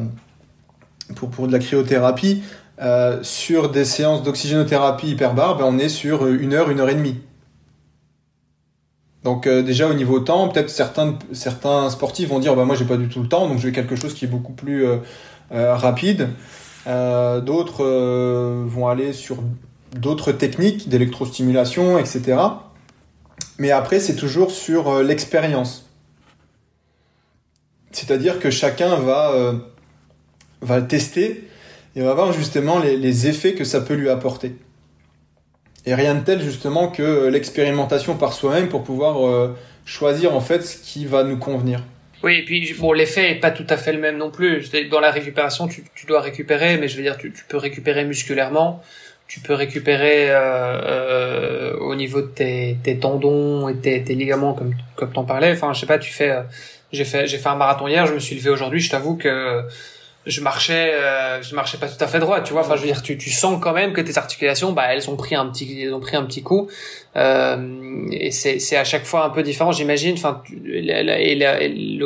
pour, pour de la cryothérapie, euh, sur des séances d'oxygénothérapie hyperbare, ben on est sur une heure, une heure et demie. Donc euh, déjà au niveau temps, peut-être certains, certains sportifs vont dire bah, moi j'ai pas du tout le temps, donc je vais quelque chose qui est beaucoup plus euh, euh rapide. Euh, d'autres vont aller sur d'autres techniques d'électrostimulation, etc. Mais après c'est toujours sur l'expérience. C'est-à-dire que chacun va va le tester et on va voir justement les, effets que ça peut lui apporter. Et rien de tel justement que l'expérimentation par soi-même pour pouvoir euh, choisir en fait ce qui va nous convenir. Oui, et puis bon, l'effet est pas tout à fait le même non plus. Dans la récupération, tu, dois récupérer, mais je veux dire, tu, peux récupérer musculairement. tu peux récupérer au niveau de tes, tes tendons et tes, tes ligaments comme comme t'en parlais. Enfin, je sais pas, tu fais j'ai fait j'ai fait un marathon hier, je me suis levé aujourd'hui, je t'avoue que je marchais euh, je marchais pas tout à fait droit tu vois. Enfin je veux dire tu, tu sens quand même que tes articulations bah elles ont pris un petit elles ont pris un petit coup. Euh, et c'est c'est à chaque fois un peu différent j'imagine. Enfin et,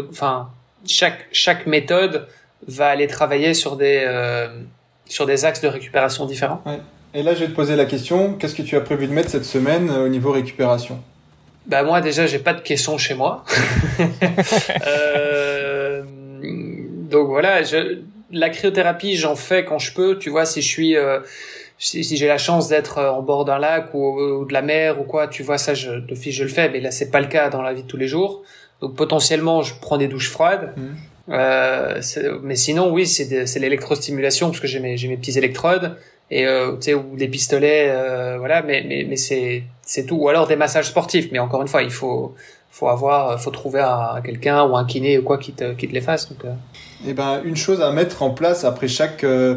enfin chaque chaque méthode va aller travailler sur des euh, sur des axes de récupération différents. Ouais. et là je vais te poser la question qu'est-ce que tu as prévu de mettre cette semaine euh, au niveau récupération? Bah moi déjà j'ai pas de caisson chez moi. Euh, donc voilà, je, la cryothérapie, j'en fais quand je peux. Tu vois, si je suis, euh, si, j'ai la chance d'être euh, en bord d'un lac ou, de la mer ou quoi, tu vois, ça, je, d'office, je le fais. Mais là, c'est pas le cas dans la vie de tous les jours. Donc potentiellement, je prends des douches froides. Mmh. Euh, mais sinon, oui, c'est, l'électrostimulation parce que j'ai mes, mes petits électrodes et euh, tu sais ou des pistolets, euh, voilà. Mais mais mais c'est c'est tout. Ou alors des massages sportifs. Mais encore une fois, il faut faut avoir, faut trouver un, quelqu'un ou un kiné ou quoi qui te, qui te les fasse. Donc, euh. Eh ben, une chose à mettre en place après chaque, euh,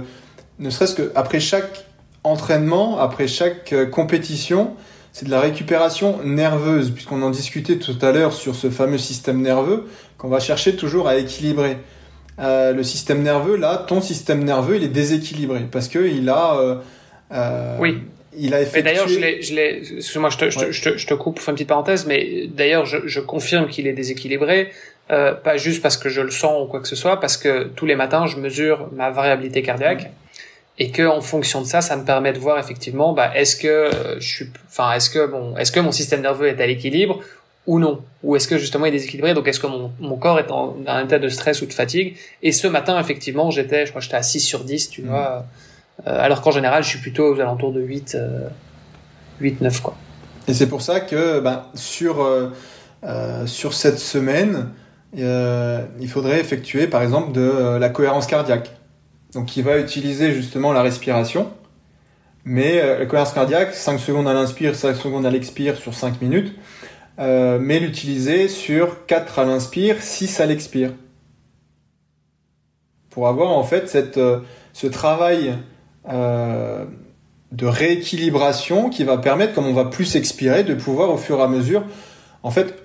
ne serait-ce que après chaque entraînement, après chaque euh, compétition, c'est de la récupération nerveuse, puisqu'on en discutait tout à l'heure sur ce fameux système nerveux qu'on va chercher toujours à équilibrer. Euh, le système nerveux, là, ton système nerveux, il est déséquilibré parce que il a, oui. Il a effectué. D'ailleurs, je l'ai. Excuse-moi, je te, je, te, je, te, coupe pour une petite parenthèse, mais d'ailleurs, je, je confirme qu'il est déséquilibré. Euh, pas juste parce que je le sens ou quoi que ce soit, parce que tous les matins, je mesure ma variabilité cardiaque et que en fonction de ça, ça me permet de voir effectivement, bah, est-ce que euh, je suis, enfin, est-ce que bon, est-ce que mon système nerveux est à l'équilibre ou non, ou est-ce que justement il est déséquilibré, donc est-ce que mon, mon corps est en, un état de stress ou de fatigue? Et ce matin, effectivement, j'étais, je crois, j'étais à 6 sur 10, tu mmh. vois, euh, alors qu'en général, je suis plutôt aux alentours de 8, 8, 9 quoi. Et c'est pour ça que, bah, sur sur cette semaine euh, il faudrait effectuer par exemple de euh, la cohérence cardiaque. Donc qui va utiliser justement la respiration. Mais euh, la cohérence cardiaque, 5 secondes à l'inspire, 5 secondes à l'expire sur 5 minutes. mais l'utiliser sur 4 à l'inspire, 6 à l'expire. Pour avoir en fait ce travail de rééquilibration qui va permettre, comme on va plus expirer, de pouvoir au fur et à mesure en fait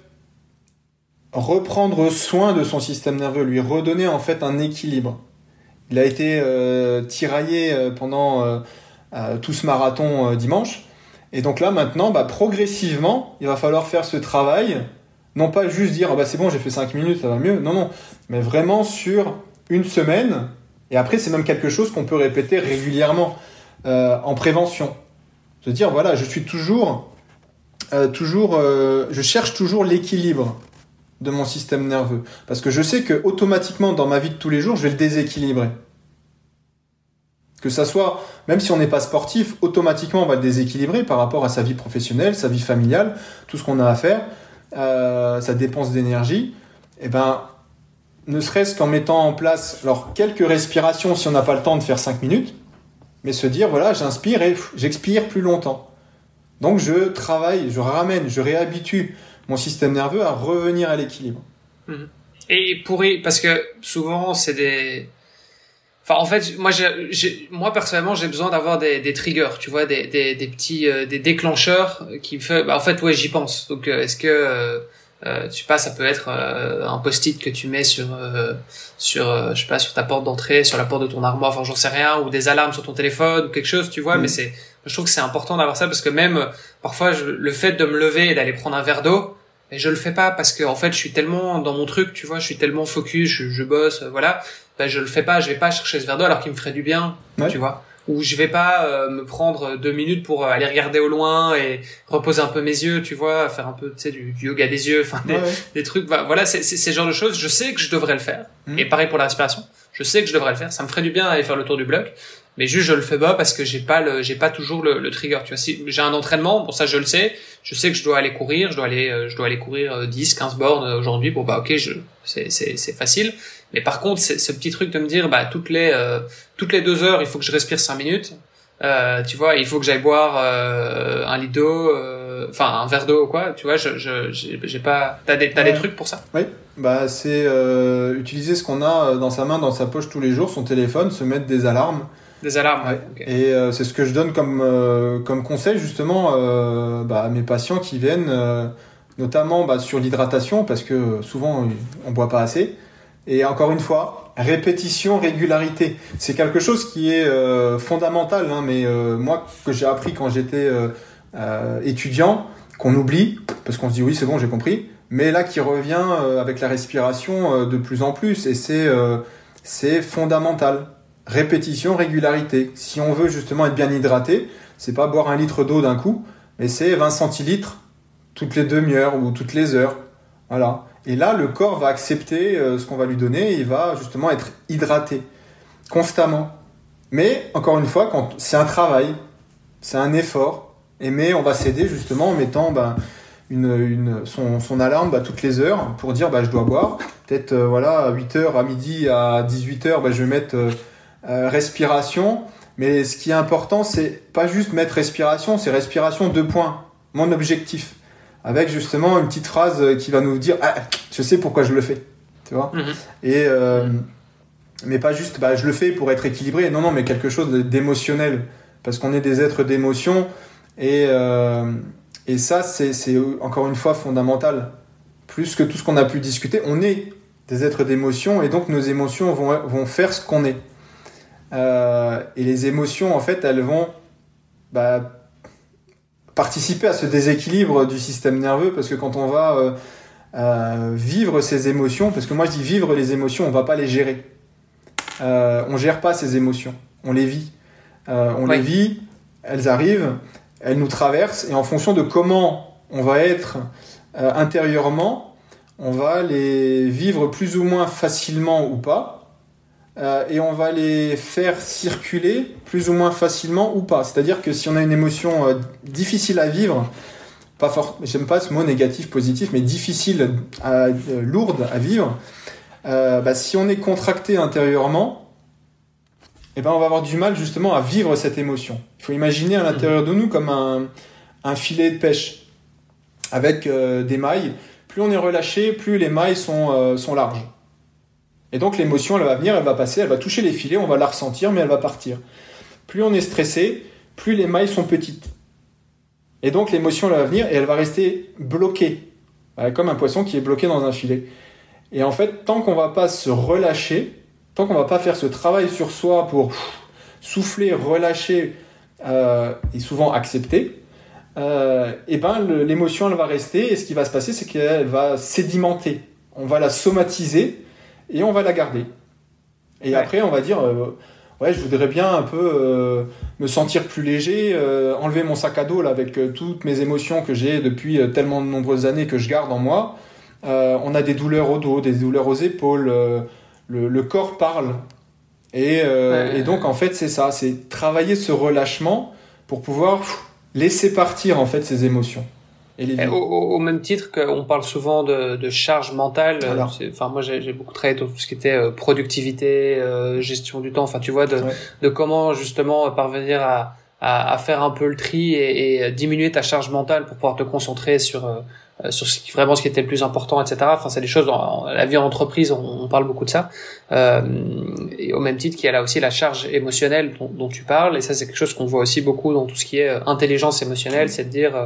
reprendre soin de son système nerveux, lui redonner en fait un équilibre. Il a été euh, tiraillé euh, pendant euh, tout ce marathon dimanche. Et donc là maintenant, bah, progressivement, il va falloir faire ce travail. Non pas juste dire ah bah c'est bon j'ai fait 5 minutes ça va mieux. Non non. Mais vraiment sur une semaine. Et après c'est même quelque chose qu'on peut répéter régulièrement en prévention. Se dire voilà je suis toujours toujours je cherche toujours l'équilibre de mon système nerveux. Parce que je sais que automatiquement dans ma vie de tous les jours, je vais le déséquilibrer. Que ça soit, même si on n'est pas sportif, automatiquement on va le déséquilibrer par rapport à sa vie professionnelle, sa vie familiale, tout ce qu'on a à faire, euh, sa dépense d'énergie. Et eh ben, ne serait-ce qu'en mettant en place, alors quelques respirations si on n'a pas le temps de faire 5 minutes, mais se dire voilà, j'inspire et j'expire plus longtemps. Donc je travaille, je ramène, je réhabitue mon système nerveux à revenir à l'équilibre. Mhm. Et pour parce que souvent c'est des Enfin, en fait, moi, j'ai, moi personnellement, j'ai besoin d'avoir des, des triggers, tu vois, des, des, des petits, euh, des déclencheurs qui me fait. Bah, en fait, ouais, j'y pense. Donc, euh, est-ce que, euh, euh, tu sais pas, ça peut être un post-it que tu mets sur, sur, je sais pas, sur ta porte d'entrée, sur la porte de ton armoire, enfin, j'en sais rien, ou des alarmes sur ton téléphone ou quelque chose, tu vois. Mais c'est, je trouve que c'est important d'avoir ça parce que même parfois, le fait de me lever et d'aller prendre un verre d'eau, mais je le fais pas parce que en fait je suis tellement dans mon truc tu vois je suis tellement focus je, je bosse voilà. Ben je le fais pas je vais pas chercher ce verre d'eau alors qu'il me ferait du bien tu vois. Ou je vais pas euh, me prendre deux minutes pour euh, aller regarder au loin et reposer un peu mes yeux tu vois faire un peu tu sais du, yoga des yeux enfin des, des, trucs. Voilà c'est c'est genre de choses. Je sais que je devrais le faire. Mmh. et pareil pour la respiration. Je sais que je devrais le faire. Ça me ferait du bien d'aller faire le tour du bloc mais juste je le fais pas parce que j'ai pas le j'ai pas toujours le, le, trigger tu vois. Si j'ai un entraînement pour ça je le sais. Je sais que je dois aller courir je dois aller euh, je dois aller courir 10 euh, 15 bornes aujourd'hui. Bon bah OK je c'est c'est c'est facile. Mais par contre ce petit truc de me dire bah toutes les euh, toutes les deux heures il faut que je respire 5 minutes. Euh, tu vois il faut que j'aille boire un litre d'eau enfin un verre d'eau quoi tu vois je je j'ai pas t'as des t'as des trucs pour ça? Oui. Bah c'est utiliser ce qu'on a dans sa main dans sa poche tous les jours son téléphone se mettre des alarmes Des alarmes, Et c'est ce que je donne comme, comme conseil justement bah, à mes patients qui viennent, notamment bah, sur l'hydratation, parce que souvent on boit pas assez. Et encore une fois, répétition, régularité. C'est quelque chose qui est euh, fondamental, hein, mais euh, moi, que j'ai appris quand j'étais euh, étudiant, qu'on oublie, parce qu'on se dit oui, c'est bon, j'ai compris, mais là qui revient avec la respiration de plus en plus, et c'est c'est fondamental. Répétition, régularité. Si on veut justement être bien hydraté, c'est pas boire un litre d'eau d'un coup, mais c'est 20 centilitres toutes les demi-heures ou toutes les heures. Voilà. Et là, le corps va accepter euh, ce qu'on va lui donner et il va justement être hydraté constamment. Mais encore une fois, c'est un travail, c'est un effort, et mais on va s'aider justement en mettant ben, son, alarme ben, toutes les heures pour dire ben, je dois boire. Peut-être euh, voilà, à 8h, à midi, à 18h, ben, je vais mettre euh, respiration. Mais ce qui est important, c'est pas juste mettre respiration, c'est respiration deux points. Mon objectif. Avec justement une petite phrase qui va nous dire ah, je sais pourquoi je le fais. Tu vois mhm. et euh, mais pas juste bah, je le fais pour être équilibré. Non non mais quelque chose d'émotionnel. Parce qu'on est des êtres d'émotion et euh, et ça c'est encore une fois fondamental. Plus que tout ce qu'on a pu discuter on est des êtres d'émotion et donc nos émotions vont, vont faire ce qu'on est euh, et les émotions en fait elles vont bah, participer à ce déséquilibre du système nerveux parce que quand on va euh, euh, vivre ces émotions, parce que moi je dis vivre les émotions, on va pas les gérer. On gère pas ces émotions, on les vit. On les vit, elles arrivent, elles nous traversent et en fonction de comment on va être intérieurement, on va les vivre plus ou moins facilement ou pas. Euh, et on va les faire circuler plus ou moins facilement ou pas. C'est-à-dire que si on a une émotion euh, difficile à vivre, pas fort, j'aime pas ce mot négatif, positif, mais difficile, à, euh, lourde à vivre, bah, si on est contracté intérieurement, eh ben on va avoir du mal justement à vivre cette émotion. Il faut imaginer à l'intérieur de nous comme un, un filet de pêche avec des mailles. Plus on est relâché, plus les mailles sont, sont larges. Et donc l'émotion, elle va venir, elle va passer, elle va toucher les filets, on va la ressentir, mais elle va partir. Plus on est stressé, plus les mailles sont petites. Et donc l'émotion, elle va venir et elle va rester bloquée, comme un poisson qui est bloqué dans un filet. Et en fait, tant qu'on va pas se relâcher, tant qu'on va pas faire ce travail sur soi pour souffler, relâcher euh, et souvent accepter, euh, et ben l'émotion elle va rester et ce qui va se passer c'est qu'elle va sédimenter. On va la somatiser et on va la garder. Et après, on va dire, euh, ouais, je voudrais bien un peu euh, me sentir plus léger, euh, enlever mon sac à dos là, avec toutes mes émotions que j'ai depuis tellement de nombreuses années que je garde en moi. on a des douleurs au dos, des douleurs aux épaules, le, corps parle. Et, et donc, en fait, c'est ça, c'est travailler ce relâchement pour pouvoir laisser partir en fait ces émotions. Et au, même titre qu'on parle souvent de, de charge mentale, euh, enfin moi j'ai beaucoup travaillé tout ce qui était euh, productivité, euh, gestion du temps, enfin tu vois de, de comment justement parvenir à, à, à, faire un peu le tri et, et, diminuer ta charge mentale pour pouvoir te concentrer sur euh, sur ce qui, vraiment ce qui était le plus important, etc. Enfin, c'est des choses dans la vie en entreprise, on, parle beaucoup de ça. Euh, et au même titre qu'il y a là aussi la charge émotionnelle dont, dont tu parles, et ça c'est quelque chose qu'on voit aussi beaucoup dans tout ce qui est euh, intelligence émotionnelle, c'est de dire, euh,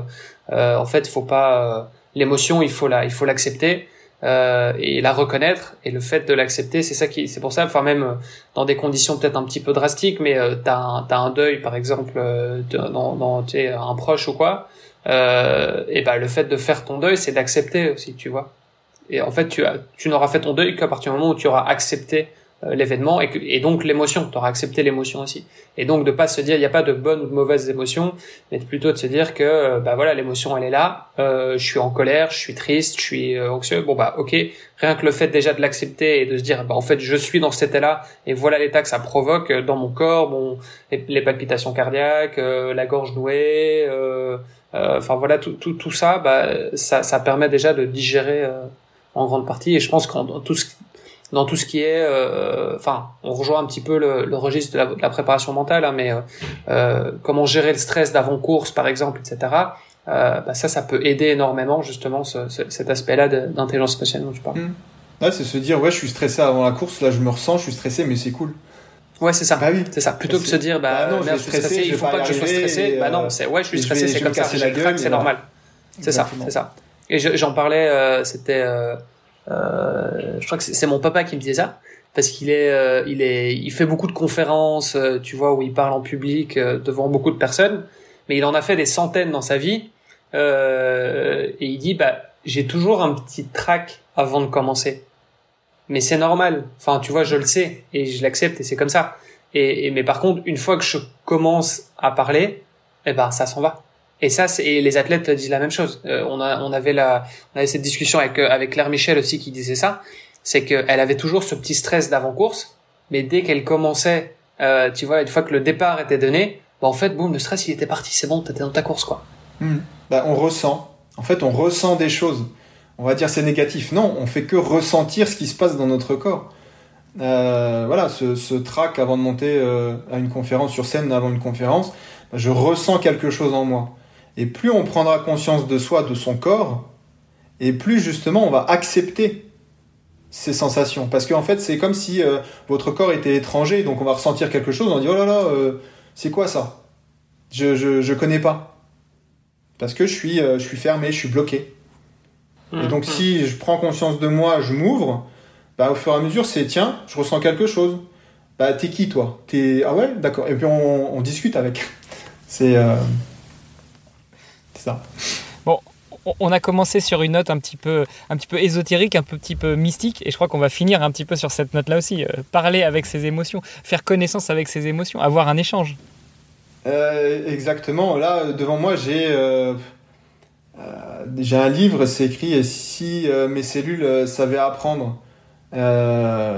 en fait, faut pas l'émotion, il faut la, il faut l'accepter. Euh, et la reconnaître et le fait de l'accepter c'est ça qui c'est pour ça enfin même dans des conditions peut-être un petit peu drastiques mais euh, t'as un un deuil par exemple dans dans un proche ou quoi euh, et ben le fait de faire ton deuil, c'est d'accepter aussi, tu vois. Et en fait, tu, as, tu n'auras fait ton deuil qu'à partir du moment où tu auras accepté euh, l'événement et, et donc l'émotion, tu auras accepté l'émotion aussi. Et donc de pas se dire il n'y a pas de bonnes ou de mauvaises émotions, mais plutôt de se dire que bah voilà l'émotion elle est là, euh, je suis en colère, je suis triste, je suis euh, anxieux, bon bah ok, rien que le fait déjà de l'accepter et de se dire bah en fait je suis dans cet état-là et voilà l'état que ça provoque dans mon corps, bon les, palpitations cardiaques, la gorge nouée. Euh, enfin voilà, tout, tout, tout ça, bah, ça, ça permet déjà de digérer euh, en grande partie. Et je pense que tout ce, dans tout ce qui est, euh, enfin, on rejoint un petit peu le, le registre de la, de la, préparation mentale, hein, mais euh, comment gérer le stress d'avant course, par exemple, etc. bah ça, ça peut aider énormément justement ce, cet aspect-là d'intelligence spatiale dont tu parles. Mmh. C'est se dire ouais, je suis stressé avant la course, là je me ressens, je suis stressé, mais c'est cool. Ouais, c'est ça. Bah oui. C'est ça. Plutôt que de se dire, Bah bah, non, merde, je suis stressé, il faut pas pas que je sois stressé. Bah euh, non, c'est, ouais, je suis et stressé, c'est comme ça. J'ai c'est normal. C'est ça, c'est ça. Et je- j'en parlais, euh, c'était, euh, euh, je crois que c'est mon papa qui me disait ça, parce qu'il est, euh, il est, il fait beaucoup de conférences, euh, tu vois, où il parle en public euh, devant beaucoup de personnes, mais il en a fait des centaines dans sa vie, euh, et il dit, bah, j'ai toujours un petit trac avant de commencer, mais c'est normal. Enfin, tu vois, je le sais et je l'accepte et c'est comme ça. Et mais par contre, une fois que je commence à parler, eh ben, ça s'en va. Et ça, et les athlètes disent la même chose. Euh, on a, on avait la, on avait cette discussion avec, euh, avec Claire Michel aussi qui disait ça. C'est qu'elle avait toujours ce petit stress d'avant-course, mais dès qu'elle commençait, euh, tu vois, une fois que le départ était donné, bah, en fait, boum, le stress, il était parti, c'est bon, t'étais dans ta course, quoi. Bah, on ressent. En fait, on ressent des choses. On va dire c'est négatif. Non, on fait que ressentir ce qui se passe dans notre corps. Voilà, ce, ce trac avant de monter à une conférence sur scène, avant une conférence, je ressens quelque chose en moi. Et plus on prendra conscience de soi, de son corps, et plus justement on va accepter ces sensations. Parce qu'en fait, c'est comme si euh, votre corps était étranger, donc on va ressentir quelque chose, on dit oh là là, euh, c'est quoi ça? Je, je, je connais pas. Parce que je suis, euh, je suis fermé, je suis bloqué. Et donc Mhm. si je prends conscience de moi, je m'ouvre, bah, au fur et à mesure, c'est tiens, je ressens quelque chose. Bah t'es qui toi? T'es ah ouais d'accord. Et puis on, on discute avec. C'est c'est ça. On- On a commencé sur une note un petit peu, un petit peu ésotérique, un petit peu mystique, et je crois qu'on va finir un petit peu sur cette note-là aussi. euh, parler avec ses émotions, faire connaissance avec ses émotions, avoir un échange. Euh, exactement. Là devant moi j'ai euh, j'ai un livre. C'est écrit et si mes cellules savaient apprendre.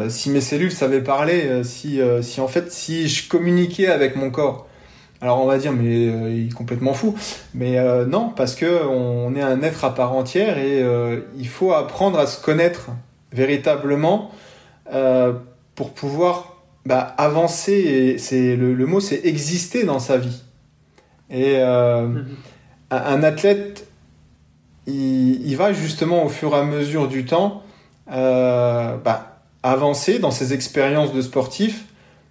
Si mes cellules savaient parler, si, si en fait si je communiquais avec mon corps. Alors on va dire mais euh, il est complètement fou. Mais euh, non parce que on est un être à part entière et euh, il faut apprendre à se connaître véritablement pour pouvoir bah, avancer. Et c'est le, le mot c'est exister dans sa vie. Et Mhm. un, athlète il, il va justement au fur et à mesure du temps bah, avancer dans ses expériences de sportif,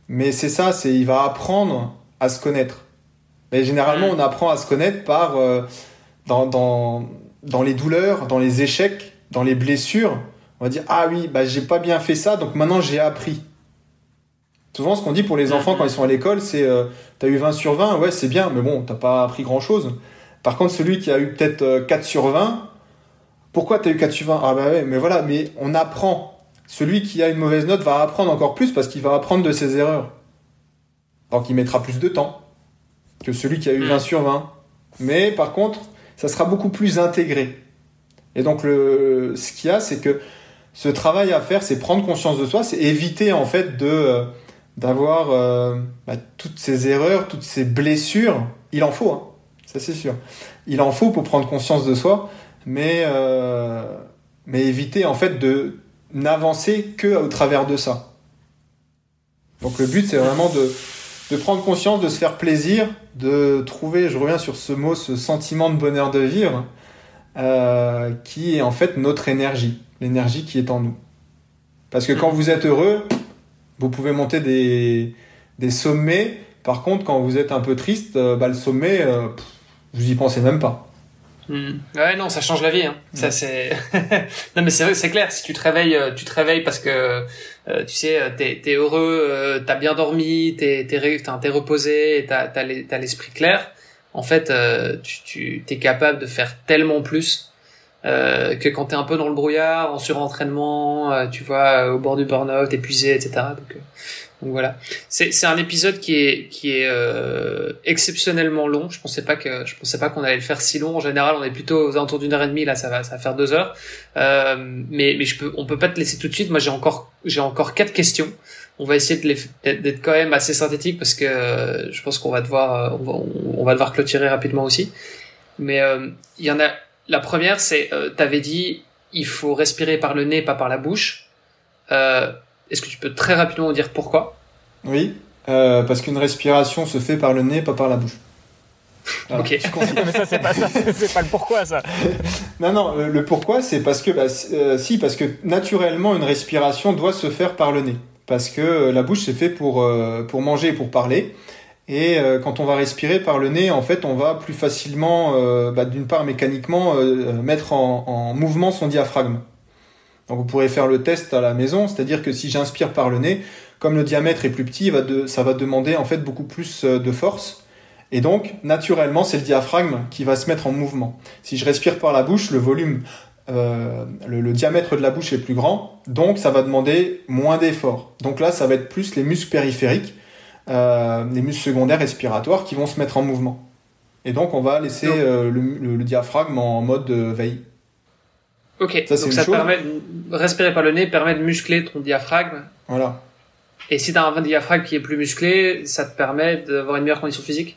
mais c'est ça, c'est il va apprendre à se connaître. Et généralement, Mm. on apprend à se connaître par euh, dans, dans, dans les douleurs, dans les échecs, dans les blessures. On va dire ah oui, bah j'ai pas bien fait ça, donc maintenant j'ai appris. Souvent, ce qu'on dit pour les enfants quand ils sont à l'école, c'est euh, t'as eu 20 sur 20, ouais c'est bien, mais bon, t'as pas appris grand chose. Par contre, celui qui a eu peut-être euh, 4 sur 20, pourquoi tu as eu 4 sur 20 Ah bah ouais, mais voilà, mais on apprend. Celui qui a une mauvaise note va apprendre encore plus parce qu'il va apprendre de ses erreurs. Donc il mettra plus de temps que celui qui a eu Mm. 20 sur 20. Mais par contre, ça sera beaucoup plus intégré. Et donc le, ce qu'il y a, c'est que ce travail à faire, c'est prendre conscience de soi, c'est éviter en fait de euh, d'avoir euh, bah, toutes ces erreurs, toutes ces blessures. Il en faut, hein. ça c'est sûr. Il en faut pour prendre conscience de soi, mais euh, mais éviter en fait de n'avancer que au travers de ça. Donc le but c'est vraiment de de prendre conscience, de se faire plaisir, de trouver, je reviens sur ce mot, ce sentiment de bonheur de vivre, euh, qui est en fait notre énergie, l'énergie qui est en nous. Parce que quand vous êtes heureux, vous pouvez monter des, des sommets. Par contre, quand vous êtes un peu triste, euh, bah, le sommet, euh, pff, vous y pensez même pas. Hmm. Ouais, non, ça change la vie. Hein. Ça, c'est. non, mais c'est c'est clair. Si tu te réveilles, tu te réveilles parce que euh, tu sais, euh, t'es heureux, euh, t'as bien dormi, t'es t'es reposé, t'as t'as l'esprit clair. En fait, euh, tu t'es capable de faire tellement plus euh, que quand t'es un peu dans le brouillard, en surentraînement, euh, tu vois, au bord du burn-out, épuisé, etc. Donc, donc voilà. C'est un épisode qui est qui est euh, exceptionnellement long. Je pensais pas que je pensais pas qu'on allait le faire si long. En général, on est plutôt aux alentours d'une heure et demie. Là, ça va ça va faire deux heures. Euh, mais mais je peux on peut pas te laisser tout de suite. Moi, j'ai encore j'ai encore quatre questions. On va essayer d'être quand même assez synthétique parce que euh, je pense qu'on va devoir euh, on va, devoir clôturer rapidement aussi. Mais euh, il y en a la première, c'est euh, t'avais dit il faut respirer par le nez, pas par la bouche. Euh, Est-ce que tu peux très rapidement nous dire pourquoi? Oui, euh, parce qu'une respiration se fait par le nez, pas par la bouche. Ok. Mais ça, c'est pas ça, c'est pas le pourquoi, ça. Non, non, le, le pourquoi, c'est parce que, bah, si, euh, si, parce que naturellement, une respiration doit se faire par le nez. parce que la bouche c'est fait pour, pour manger et pour parler. Et quand on va respirer par le nez, en fait, on va plus facilement, bah, d'une part mécaniquement, mettre en, en, mouvement son diaphragme. Donc vous pourrez faire le test à la maison, c'est-à-dire que si j'inspire par le nez, comme le diamètre est plus petit, va de, ça va demander en fait beaucoup plus de force. Et donc, naturellement, c'est le diaphragme qui va se mettre en mouvement. Si je respire par la bouche, le volume euh, le, diamètre de la bouche est plus grand, donc ça va demander moins d'effort. Donc là, ça va être plus les muscles périphériques, euh, les muscles secondaires respiratoires qui vont se mettre en mouvement. Et donc on va laisser euh, le, diaphragme en mode veille. Ok, ça, donc ça permet de respirer par le nez permet de muscler ton diaphragme. Voilà. Et si tu as un diaphragme qui est plus musclé, ça te permet d'avoir une meilleure condition physique?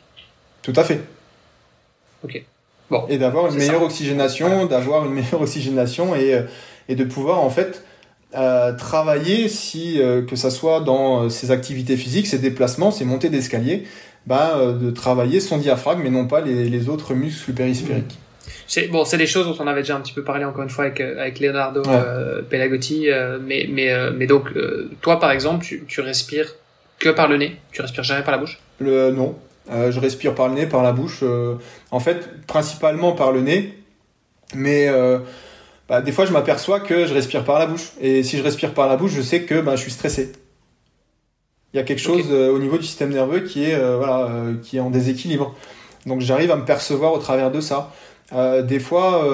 Tout à fait. Ok et d'avoir une meilleure oxygénation, d'avoir une meilleure oxygénation et, euh, et de pouvoir en fait euh, travailler si euh, que ça soit dans ses activités physiques, ses déplacements, ses montées d'escalier, bah, de travailler son diaphragme et non pas les, les autres muscles périphériques. C'est bon, c'est des choses dont on avait déjà un petit peu parlé encore une fois avec avec Leonardo Pelagotti, mais mais mais donc toi par exemple, tu, tu respires que par le nez, tu respires jamais par la bouche? Le non, euh, je respire par le nez, par la bouche. Euh, en fait, principalement par le nez. Mais euh, bah, des fois, je m'aperçois que je respire par la bouche. Et si je respire par la bouche, je sais que bah, je suis stressé. Il y a quelque chose au niveau du système nerveux qui est, voilà, qui est en déséquilibre. Donc j'arrive à me percevoir au travers de ça. Des fois,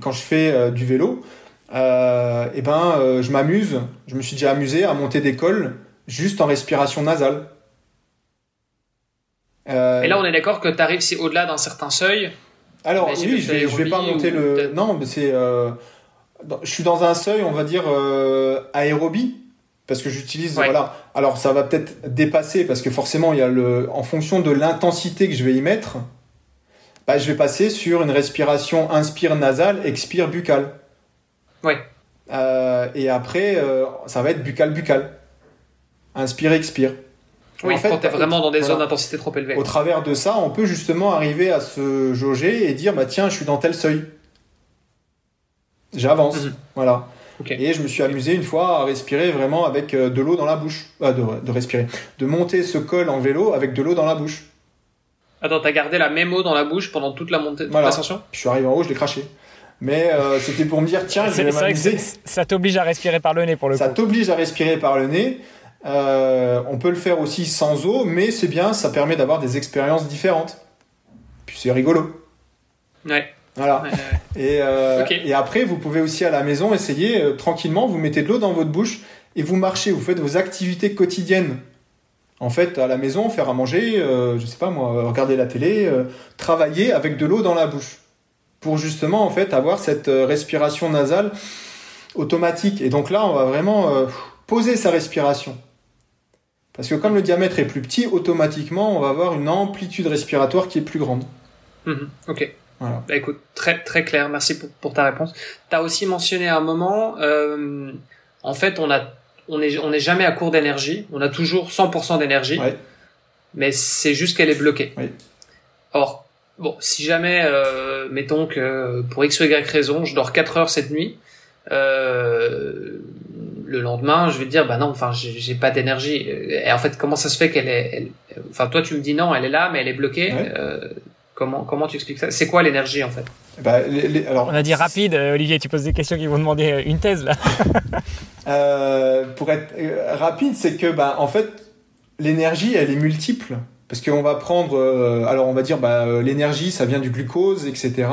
quand je fais du vélo, euh, et eh ben, je m'amuse. Je me suis déjà amusé à monter des cols juste en respiration nasale. Euh, Et là, on est d'accord que tu arrives, c'est au-delà d'un certain seuil. Alors, oui, je vais, vais pas monter le. Non, mais c'est. Euh, je suis dans un seuil, on va dire, euh, aérobie. Parce que j'utilise. Voilà. Alors, ça va peut-être dépasser, parce que forcément, il y a le. En fonction de l'intensité que je vais y mettre, bah, je vais passer sur une respiration inspire nasale, expire buccal. Ouais. et après, ça va être buccal-buccal. Inspire, expire. Oui, en fait, quand tu es vraiment dans des zones d'intensité trop élevées. Au travers de ça, on peut justement arriver à se jauger et dire bah tiens, je suis dans tel seuil. J'avance. Mhm. Voilà. Et je me suis amusé une fois à respirer vraiment avec euh, de l'eau dans la bouche. Euh, de, respirer. De monter ce col en vélo avec de l'eau dans la bouche. Attends, t'as gardé la même eau dans la bouche pendant toute la montée, de l'ascension? Je suis arrivé en haut, je l'ai craché. Mais euh, c'était pour me dire, tiens, je vais m'amuser. Ça t'oblige à respirer par le nez pour le coup. Ça t'oblige à respirer par le nez. Euh, on peut le faire aussi sans eau, mais c'est bien, ça permet d'avoir des expériences différentes. Puis c'est rigolo. Ouais. Voilà. Et, euh, et, après, vous pouvez aussi à la maison essayer euh, tranquillement, vous mettez de l'eau dans votre bouche et vous marchez, vous faites vos activités quotidiennes. En fait, à la maison, faire à manger, je sais pas moi, regarder la télé, travailler avec de l'eau dans la bouche. Pour justement, en fait, avoir cette respiration nasale automatique. Et donc là, on va vraiment poser sa respiration. Parce que comme le diamètre est plus petit, automatiquement, on va avoir une amplitude respiratoire qui est plus grande. Mhm, ok. Voilà. Bah, écoute, très très clair. Merci pour, pour ta réponse. Tu as aussi mentionné à un moment, euh, en fait, on a on est on n'est jamais à court d'énergie. On a toujours 100% d'énergie. Ouais. Mais c'est juste qu'elle est bloquée. Or, bon, si jamais, euh, mettons que pour x ou y raison, je dors 4 heures cette nuit, euh, le lendemain, je vais te dire, bah non, enfin, j'ai pas d'énergie. Et en fait, comment ça se fait qu'elle est, enfin, toi, tu me dis non, elle est là, mais elle est bloquée. Euh, comment, comment tu expliques ça? C'est quoi l'énergie, en fait? Bah, alors, On a dit rapide, euh, Olivier, tu poses des questions qui vont demander euh, une thèse, là. pour être rapide, c'est que, bah, en fait, l'énergie, elle est multiple. Parce qu'on va prendre, alors on va dire, bah, l'énergie, ça vient du glucose, etc.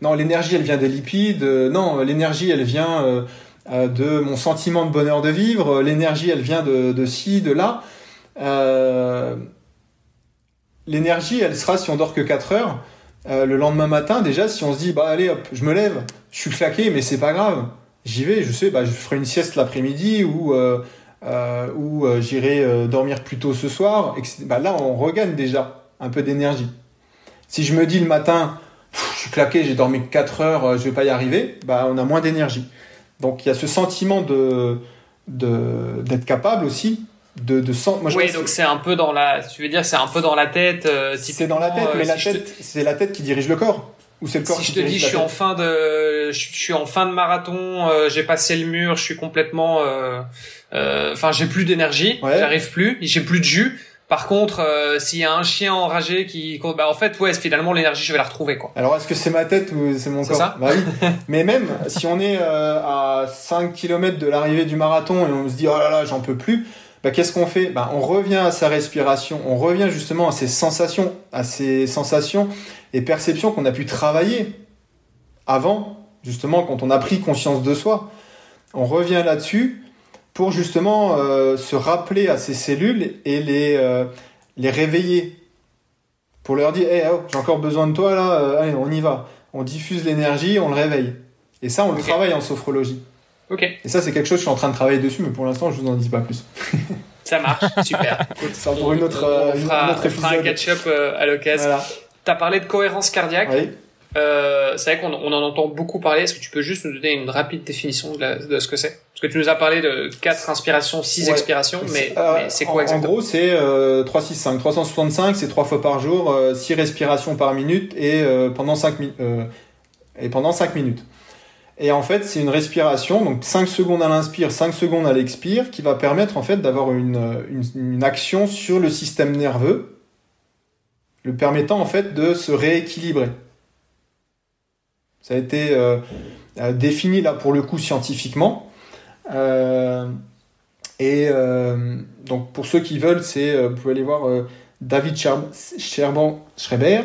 non, l'énergie, elle vient des lipides. non, l'énergie, elle vient euh, de mon sentiment de bonheur de vivre, l'énergie elle vient de, de ci, de là. Euh, l'énergie elle sera si on dort que 4 heures. Euh, le lendemain matin déjà si on se dit bah allez hop je me lève, je suis claqué mais c'est pas grave. J'y vais, je sais, bah, je ferai une sieste l'après-midi ou, ou j'irai dormir plus tôt ce soir. Bah, là on regagne déjà un peu d'énergie. Si je me dis le matin, je suis claqué, j'ai dormi 4 heures, je vais pas y arriver, bah, on a moins d'énergie. Donc il y a ce sentiment de d'être capable aussi de, de Moi, oui, donc c'est un peu dans la. Tu veux dire, c'est un peu dans la tête. Euh, c'est dans la tête, euh, mais la tête, c'est la tête qui dirige le corps. ou c'est le corps si qui je te dis je suis en fin de je suis en fin de marathon euh, j'ai passé le mur je suis complètement euh, euh, enfin j'ai plus d'énergie Ouais. j'arrive plus j'ai plus de jus par contre euh, s'il y a un chien enragé qui bah en fait ouais finalement l'énergie je vais la retrouver quoi Alors, est-ce que c'est ma tête ou c'est mon corps ça Bah oui. Mais même si on est euh, à 5 km de l'arrivée du marathon et on se dit oh là là, j'en peux plus, bah qu'est-ce qu'on fait? Bah on revient à sa respiration, on revient justement à ces sensations, à ces sensations et perceptions qu'on a pu travailler avant, justement quand on a pris conscience de soi. On revient là-dessus pour justement euh, se rappeler à ces cellules et les, euh, les réveiller pour leur dire hey, oh, j'ai encore besoin de toi là, euh, allez, on y va. On diffuse l'énergie, on le réveille. Et ça, on le travaille en sophrologie. Ok Et ça, c'est quelque chose que je suis en train de travailler dessus, mais pour l'instant, je vous en dis pas plus. ça marche super Ça pour une autre, euh, on une- fera, un autre on fera un épisode. catch-up euh, à l'occasion Voilà. t'as parlé de cohérence cardiaque Oui. Euh, c'est vrai qu'on on en entend beaucoup parler. Est-ce que tu peux juste nous donner une rapide définition de, la- de ce que c'est? Parce que tu nous as parlé de 4 inspirations, 6 Ouais. expirations, mais, Euh, mais c'est en- quoi En exactement? gros, c'est euh, 365. 365, c'est 3 fois par jour, 6 respirations par minute et, euh, pendant 5 mi- euh, et pendant 5 minutes. Et en fait, c'est une respiration, donc 5 secondes à l'inspire, 5 secondes à l'expire, qui va permettre en fait d'avoir une, une, action sur le système nerveux, le permettant en fait de se rééquilibrer. Ça a été euh, euh, défini là pour le coup scientifiquement. Euh, et donc pour ceux qui veulent, c'est vous pouvez aller voir David Scher- Scherban Schreiber,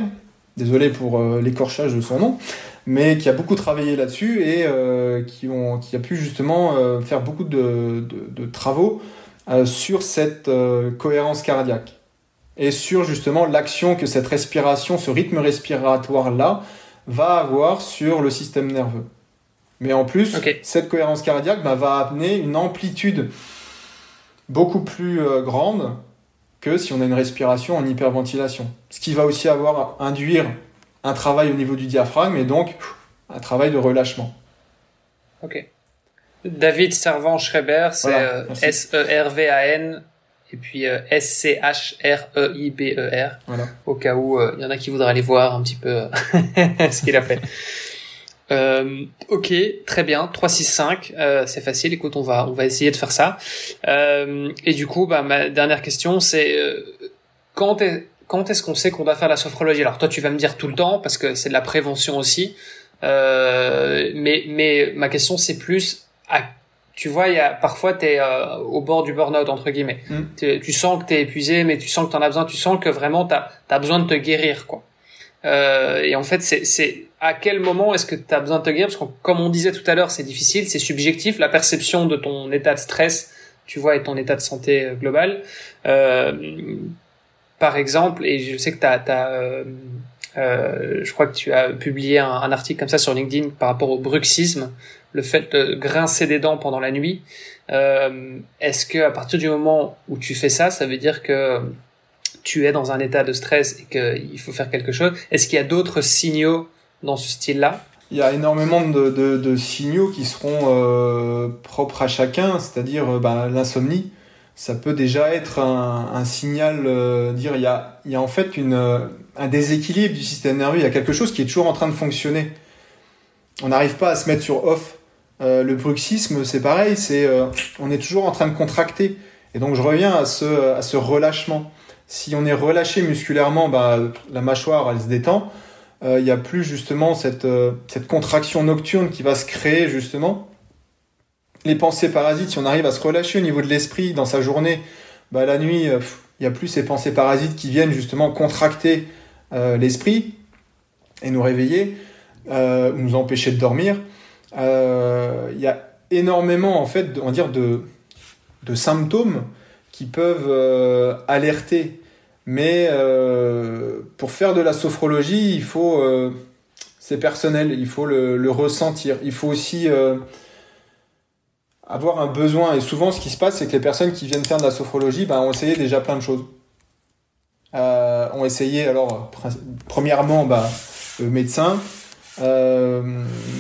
désolé pour l'écorchage de son nom, mais qui a beaucoup travaillé là-dessus et euh, qui, ont, qui a pu justement euh, faire beaucoup de, de- de travaux euh, sur cette cohérence cardiaque et sur justement l'action que cette respiration, ce rythme respiratoire-là, va avoir sur le système nerveux. Mais en plus, cette cohérence cardiaque bah, va amener une amplitude beaucoup plus grande que si on a une respiration en hyperventilation. Ce qui va aussi avoir induire un travail au niveau du diaphragme et donc un travail de relâchement. Ok. David Servan Schreiber, c'est Voilà, euh. S-E-R-V-A-N et puis euh, S-C-H-R-E-I-B-E-R, Voilà. au cas où euh, il y en a qui voudraient aller voir un petit peu ce qu'il a fait. Euh, ok, très bien. 3, 6, 5, euh, c'est facile. Écoute, on va, on va essayer de faire ça. Euh, et du coup, bah, ma dernière question, c'est euh, quand est, quand est-ce qu'on sait qu'on doit faire la sophrologie? Alors toi, tu vas me dire tout le temps parce que c'est de la prévention aussi. Euh, mais, mais ma question, c'est plus, à, tu vois, il y a parfois t'es euh, au bord du burn-out entre guillemets. Mm. Tu, tu sens que t'es épuisé, mais tu sens que t'en as besoin. Tu sens que vraiment t'as as besoin de te guérir, quoi. Euh, et en fait, c'est à quel moment est-ce que tu as besoin de te guérir? Parce que comme on disait tout à l'heure, c'est difficile, c'est subjectif. La perception de ton état de stress, tu vois, et ton état de santé global. Euh, par exemple, et je sais que tu as, euh, euh, je crois que tu as publié un, article comme ça sur LinkedIn par rapport au bruxisme, le fait de grincer des dents pendant la nuit. Euh, Est-ce que à partir du moment où tu fais ça, ça veut dire que tu es dans un état de stress et qu'il faut faire quelque chose? Est-ce qu'il y a d'autres signaux dans ce style-là? Il y a énormément de, signaux qui seront euh, propres à chacun, c'est-à-dire euh, bah, l'insomnie. Ça peut déjà être un, signal, euh, dire il y a, en fait une, euh, un déséquilibre du système nerveux, il y a quelque chose qui est toujours en train de fonctionner. On n'arrive pas à se mettre sur off. Euh, le bruxisme, c'est pareil, c'est on est toujours en train de contracter. Et donc je reviens à ce, relâchement. Si on est relâché musculairement, bah, la mâchoire, elle se détend il n'y a plus justement cette, cette contraction nocturne qui va se créer justement. Les pensées parasites, si on arrive à se relâcher au niveau de l'esprit dans sa journée, bah, la nuit, il n'y a plus ces pensées parasites qui viennent justement contracter euh, l'esprit et nous réveiller, euh, nous empêcher de dormir. Il y a énormément en fait, on va de, symptômes qui peuvent euh, alerter mais euh, pour faire de la sophrologie, il faut, euh, c'est personnel, il faut le, ressentir. Il faut aussi euh, avoir un besoin. Et souvent, ce qui se passe, c'est que les personnes qui viennent faire de la sophrologie bah, ont essayé déjà plein de choses. Euh, ont essayé, alors, premièrement, bah, médecin, euh,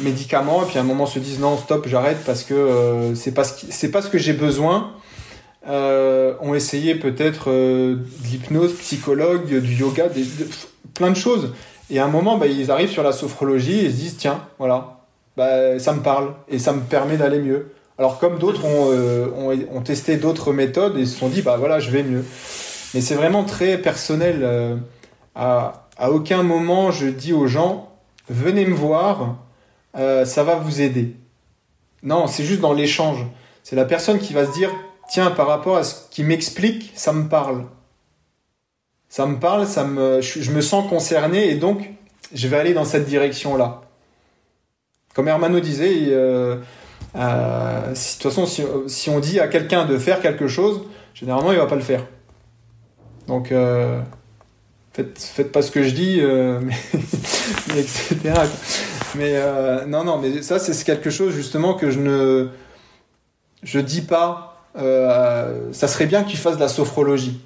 médicaments, et puis à un moment se disent non, stop, j'arrête parce que euh, c'est pas, ce pas ce que j'ai besoin. Euh, ont essayé peut-être euh, de l'hypnose, psychologue, du yoga, plein de choses. Et à un moment, bah, ils arrivent sur la sophrologie et se disent tiens, voilà, bah, ça me parle et ça me permet d'aller mieux. Alors comme d'autres ont, euh, testé d'autres méthodes et se sont dit bah voilà, je vais mieux. Mais c'est vraiment très personnel. Euh, à, aucun moment je dis aux gens venez me voir, euh, ça va vous aider. Non, c'est juste dans l'échange. C'est la personne qui va se dire tiens, par rapport à ce qui m'explique, ça me parle ça me parle, ça me, je, me sens concerné et donc je vais aller dans cette direction-là. Comme Hermano disait, euh, de toute façon, si, on dit à quelqu'un de faire quelque chose, généralement il va pas le faire. Donc euh, faites, faites, pas ce que je dis, etc. Mais non, non, mais ça c'est quelque chose justement que je ne, je dis pas. ça serait bien que tu fasses de la sophrologie.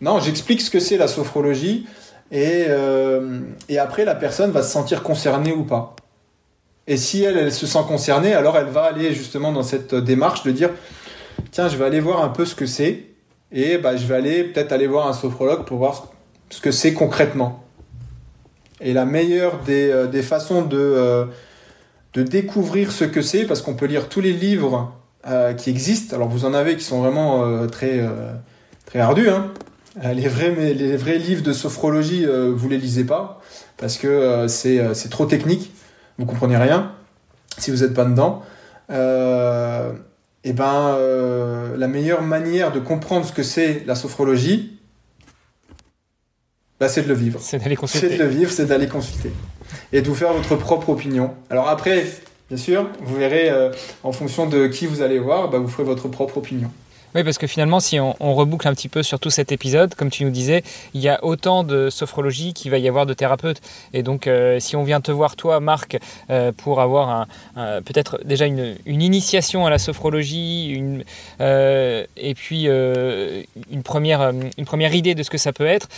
Non, j'explique ce que c'est la sophrologie et, euh, et, après la personne va se sentir concernée ou pas. Et si elle, se sent concernée, alors elle va aller justement dans cette démarche de dire tiens, je vais aller voir un peu ce que c'est. Et bah, je vais aller peut-être aller voir un sophrologue pour voir ce que c'est concrètement. Et la meilleure des, euh, des façons de, euh, de découvrir ce que c'est, parce qu'on peut lire tous les livres qui existent, alors vous en avez qui sont vraiment très, très ardus, hein, euh, les vrais, les vrais livres de sophrologie, euh, vous les lisez pas parce que euh, c'est trop technique, vous comprenez rien si vous n'êtes pas dedans. et ben, la meilleure manière de comprendre ce que c'est la sophrologie, bah, c'est de le vivre. C'est d'aller consulter. C'est de le vivre, c'est d'aller consulter et de vous faire votre propre opinion. Alors après, bien sûr, vous verrez en fonction de qui vous allez voir, bah, vous ferez votre propre opinion. Oui, parce que finalement, si on, reboucle un petit peu sur tout cet épisode, comme tu nous disais, il y a autant de sophrologie qu'il va y avoir de thérapeutes. Et donc, euh, si on vient te voir, toi, Marc, euh, pour avoir un, peut-être déjà une, initiation à la sophrologie, une, euh, et puis une, première, une première idée de ce que ça peut être,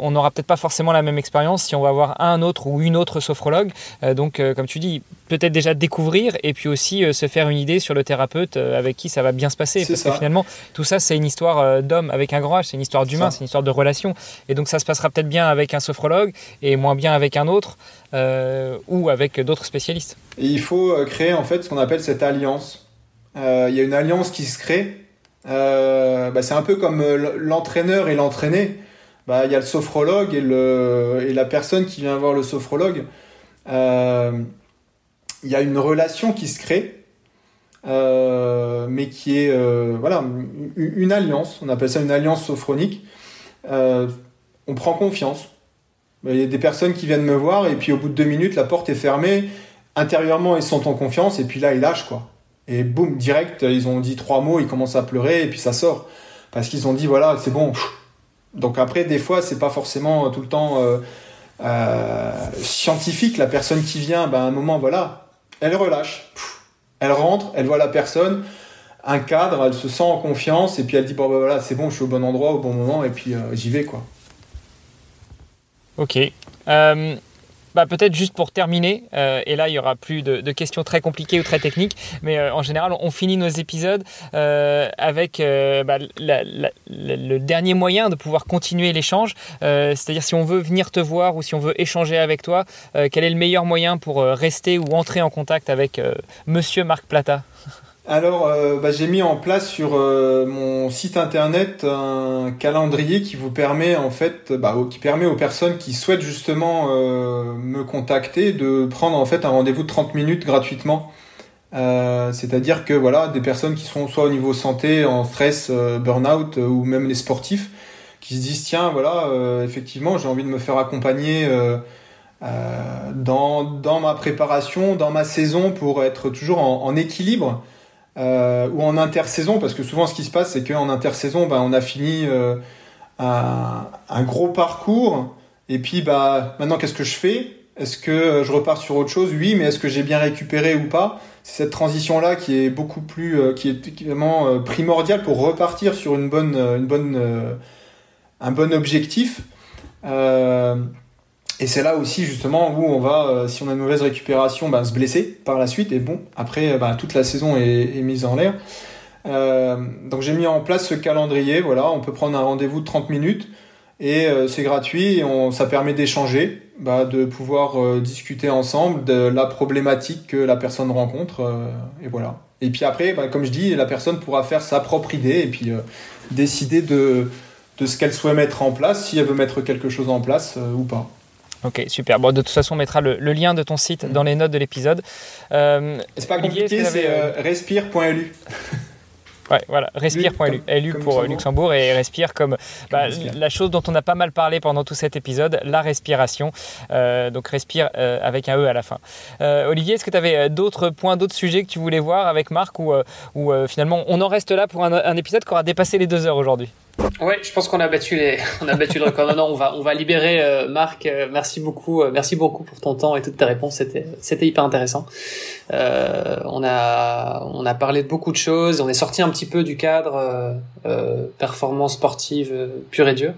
on n'aura peut-être pas forcément la même expérience si on va avoir un autre ou une autre sophrologue. donc, comme tu dis, peut-être déjà découvrir et puis aussi se faire une idée sur le thérapeute avec qui ça va bien se passer. Parce que finalement, tout ça, c'est une histoire euh, d'homme avec un grand H, c'est une histoire d'humain, c'est une histoire de relation. Et donc, ça se passera peut-être bien avec un sophrologue et moins bien avec un autre euh, ou avec d'autres spécialistes. Et il faut euh, créer en fait ce qu'on appelle cette alliance. il y a une alliance qui se crée. Bah, c'est un peu comme l'entraîneur et l'entraîné. Bah, il y a le sophrologue et, le, et la personne qui vient voir le sophrologue. Il y a une relation qui se crée mais qui est euh, voilà une, alliance. On appelle ça une alliance sophronique. Euh, on prend confiance. Il y a des personnes qui viennent me voir et puis au bout de deux minutes, la porte est fermée. Intérieurement, ils sont en confiance et puis là, ils lâchent quoi. Et boum, direct, ils ont dit trois mots, ils commencent à pleurer et puis ça sort parce qu'ils ont dit voilà, c'est bon. Donc après, des fois, c'est pas forcément tout le temps scientifique. La personne qui vient, ben, à un moment, voilà, elle relâche. Elle rentre, elle voit la personne, un cadre, elle se sent en confiance et puis elle dit bon bah, voilà c'est bon, je suis au bon endroit au bon moment et puis euh, j'y vais quoi. Ok. Euh, bah, peut-être juste pour terminer, euh, et là il y aura plus de, questions très compliquées ou très techniques, mais en général on finit nos épisodes avec bah, le dernier moyen de pouvoir continuer l'échange, c'est-à-dire si on veut venir te voir ou si on veut échanger avec toi, quel est le meilleur moyen pour rester ou entrer en contact avec Monsieur Marc Plata? Alors, euh, bah, j'ai mis en place sur euh, mon site internet un calendrier qui vous permet en fait, bah, qui permet aux personnes qui souhaitent justement euh, me contacter de prendre en fait un rendez-vous de 30 minutes gratuitement. C'est-à-dire que voilà, des personnes qui sont soit au niveau santé, en stress, burn-out, ou même les sportifs, qui se disent tiens voilà, effectivement j'ai envie de me faire accompagner. dans, dans ma préparation, dans ma saison pour être toujours en, en équilibre euh, ou en intersaison, parce que souvent ce qui se passe, c'est qu'en intersaison, ben, on a fini euh, un, gros parcours, et puis bah, maintenant qu'est-ce que je fais? Est-ce que je repars sur autre chose? Oui, mais est-ce que j'ai bien récupéré ou pas? C'est cette transition-là qui est beaucoup plus, euh, qui est vraiment euh, primordiale pour repartir sur une bonne, une bonne, un bon objectif. Et c'est là aussi justement où on va, euh, si on a une mauvaise récupération, bah, se blesser par la suite. Et bon, après, bah, toute la saison est, mise en l'air. Euh, donc j'ai mis en place ce calendrier. Voilà, on peut prendre un rendez-vous de 30 minutes et euh, c'est gratuit. Et on, ça permet d'échanger. bah, de pouvoir discuter ensemble de la problématique que la personne rencontre. et voilà. Et puis après, comme je dis, la personne pourra faire sa propre idée et puis décider de, de ce qu'elle souhaite mettre en place, si elle veut mettre quelque chose en place ou pas. Ok, super. Bon, de toute façon, on mettra le, lien de ton site dans les notes de l'épisode. Euh, c'est pas compliqué, c'est euh, respire.lu. Ouais, voilà, respire.lu, LU pour Luxembourg et respire comme bah, la chose dont on a pas mal parlé pendant tout cet épisode, la respiration. Euh, donc respire avec un E à la fin. Olivier, est-ce que tu avais d'autres points, d'autres sujets que tu voulais voir avec Marc ou, ou finalement on en reste là pour un, un épisode qui aura dépassé les deux heures aujourd'hui? Ouais, je pense qu'on a battu les, on a battu le record. Non, non, on va, on va libérer euh, Marc. Euh, merci beaucoup, euh, merci beaucoup pour ton temps et toutes tes réponses. C'était, c'était hyper intéressant. on a, on a parlé de beaucoup de choses. On est sorti un petit peu du cadre performance sportive pure et dure,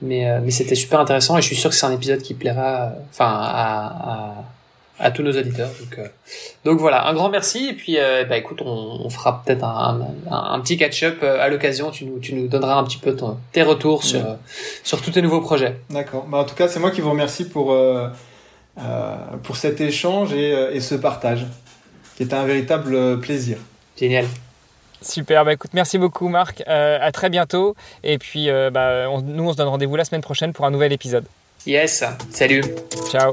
mais, mais c'était super intéressant et je suis sûr que c'est un épisode qui plaira, enfin, à, à à tous nos auditeurs. Donc, euh, donc voilà, un grand merci. Et puis, euh, bah, écoute, on, on fera peut-être un, un, un, petit catch-up euh, à l'occasion. Tu nous, tu nous donneras un petit peu ton, tes retours sur, sur tous tes nouveaux projets. D'accord. Bah, en tout cas, c'est moi qui vous remercie pour, euh, pour cet échange et, et ce partage, qui était un véritable plaisir. Génial. Super, bah écoute, merci beaucoup Marc, euh, à très bientôt et puis bah, nous on se donne rendez-vous la semaine prochaine pour un nouvel épisode. Yes, salut. Ciao.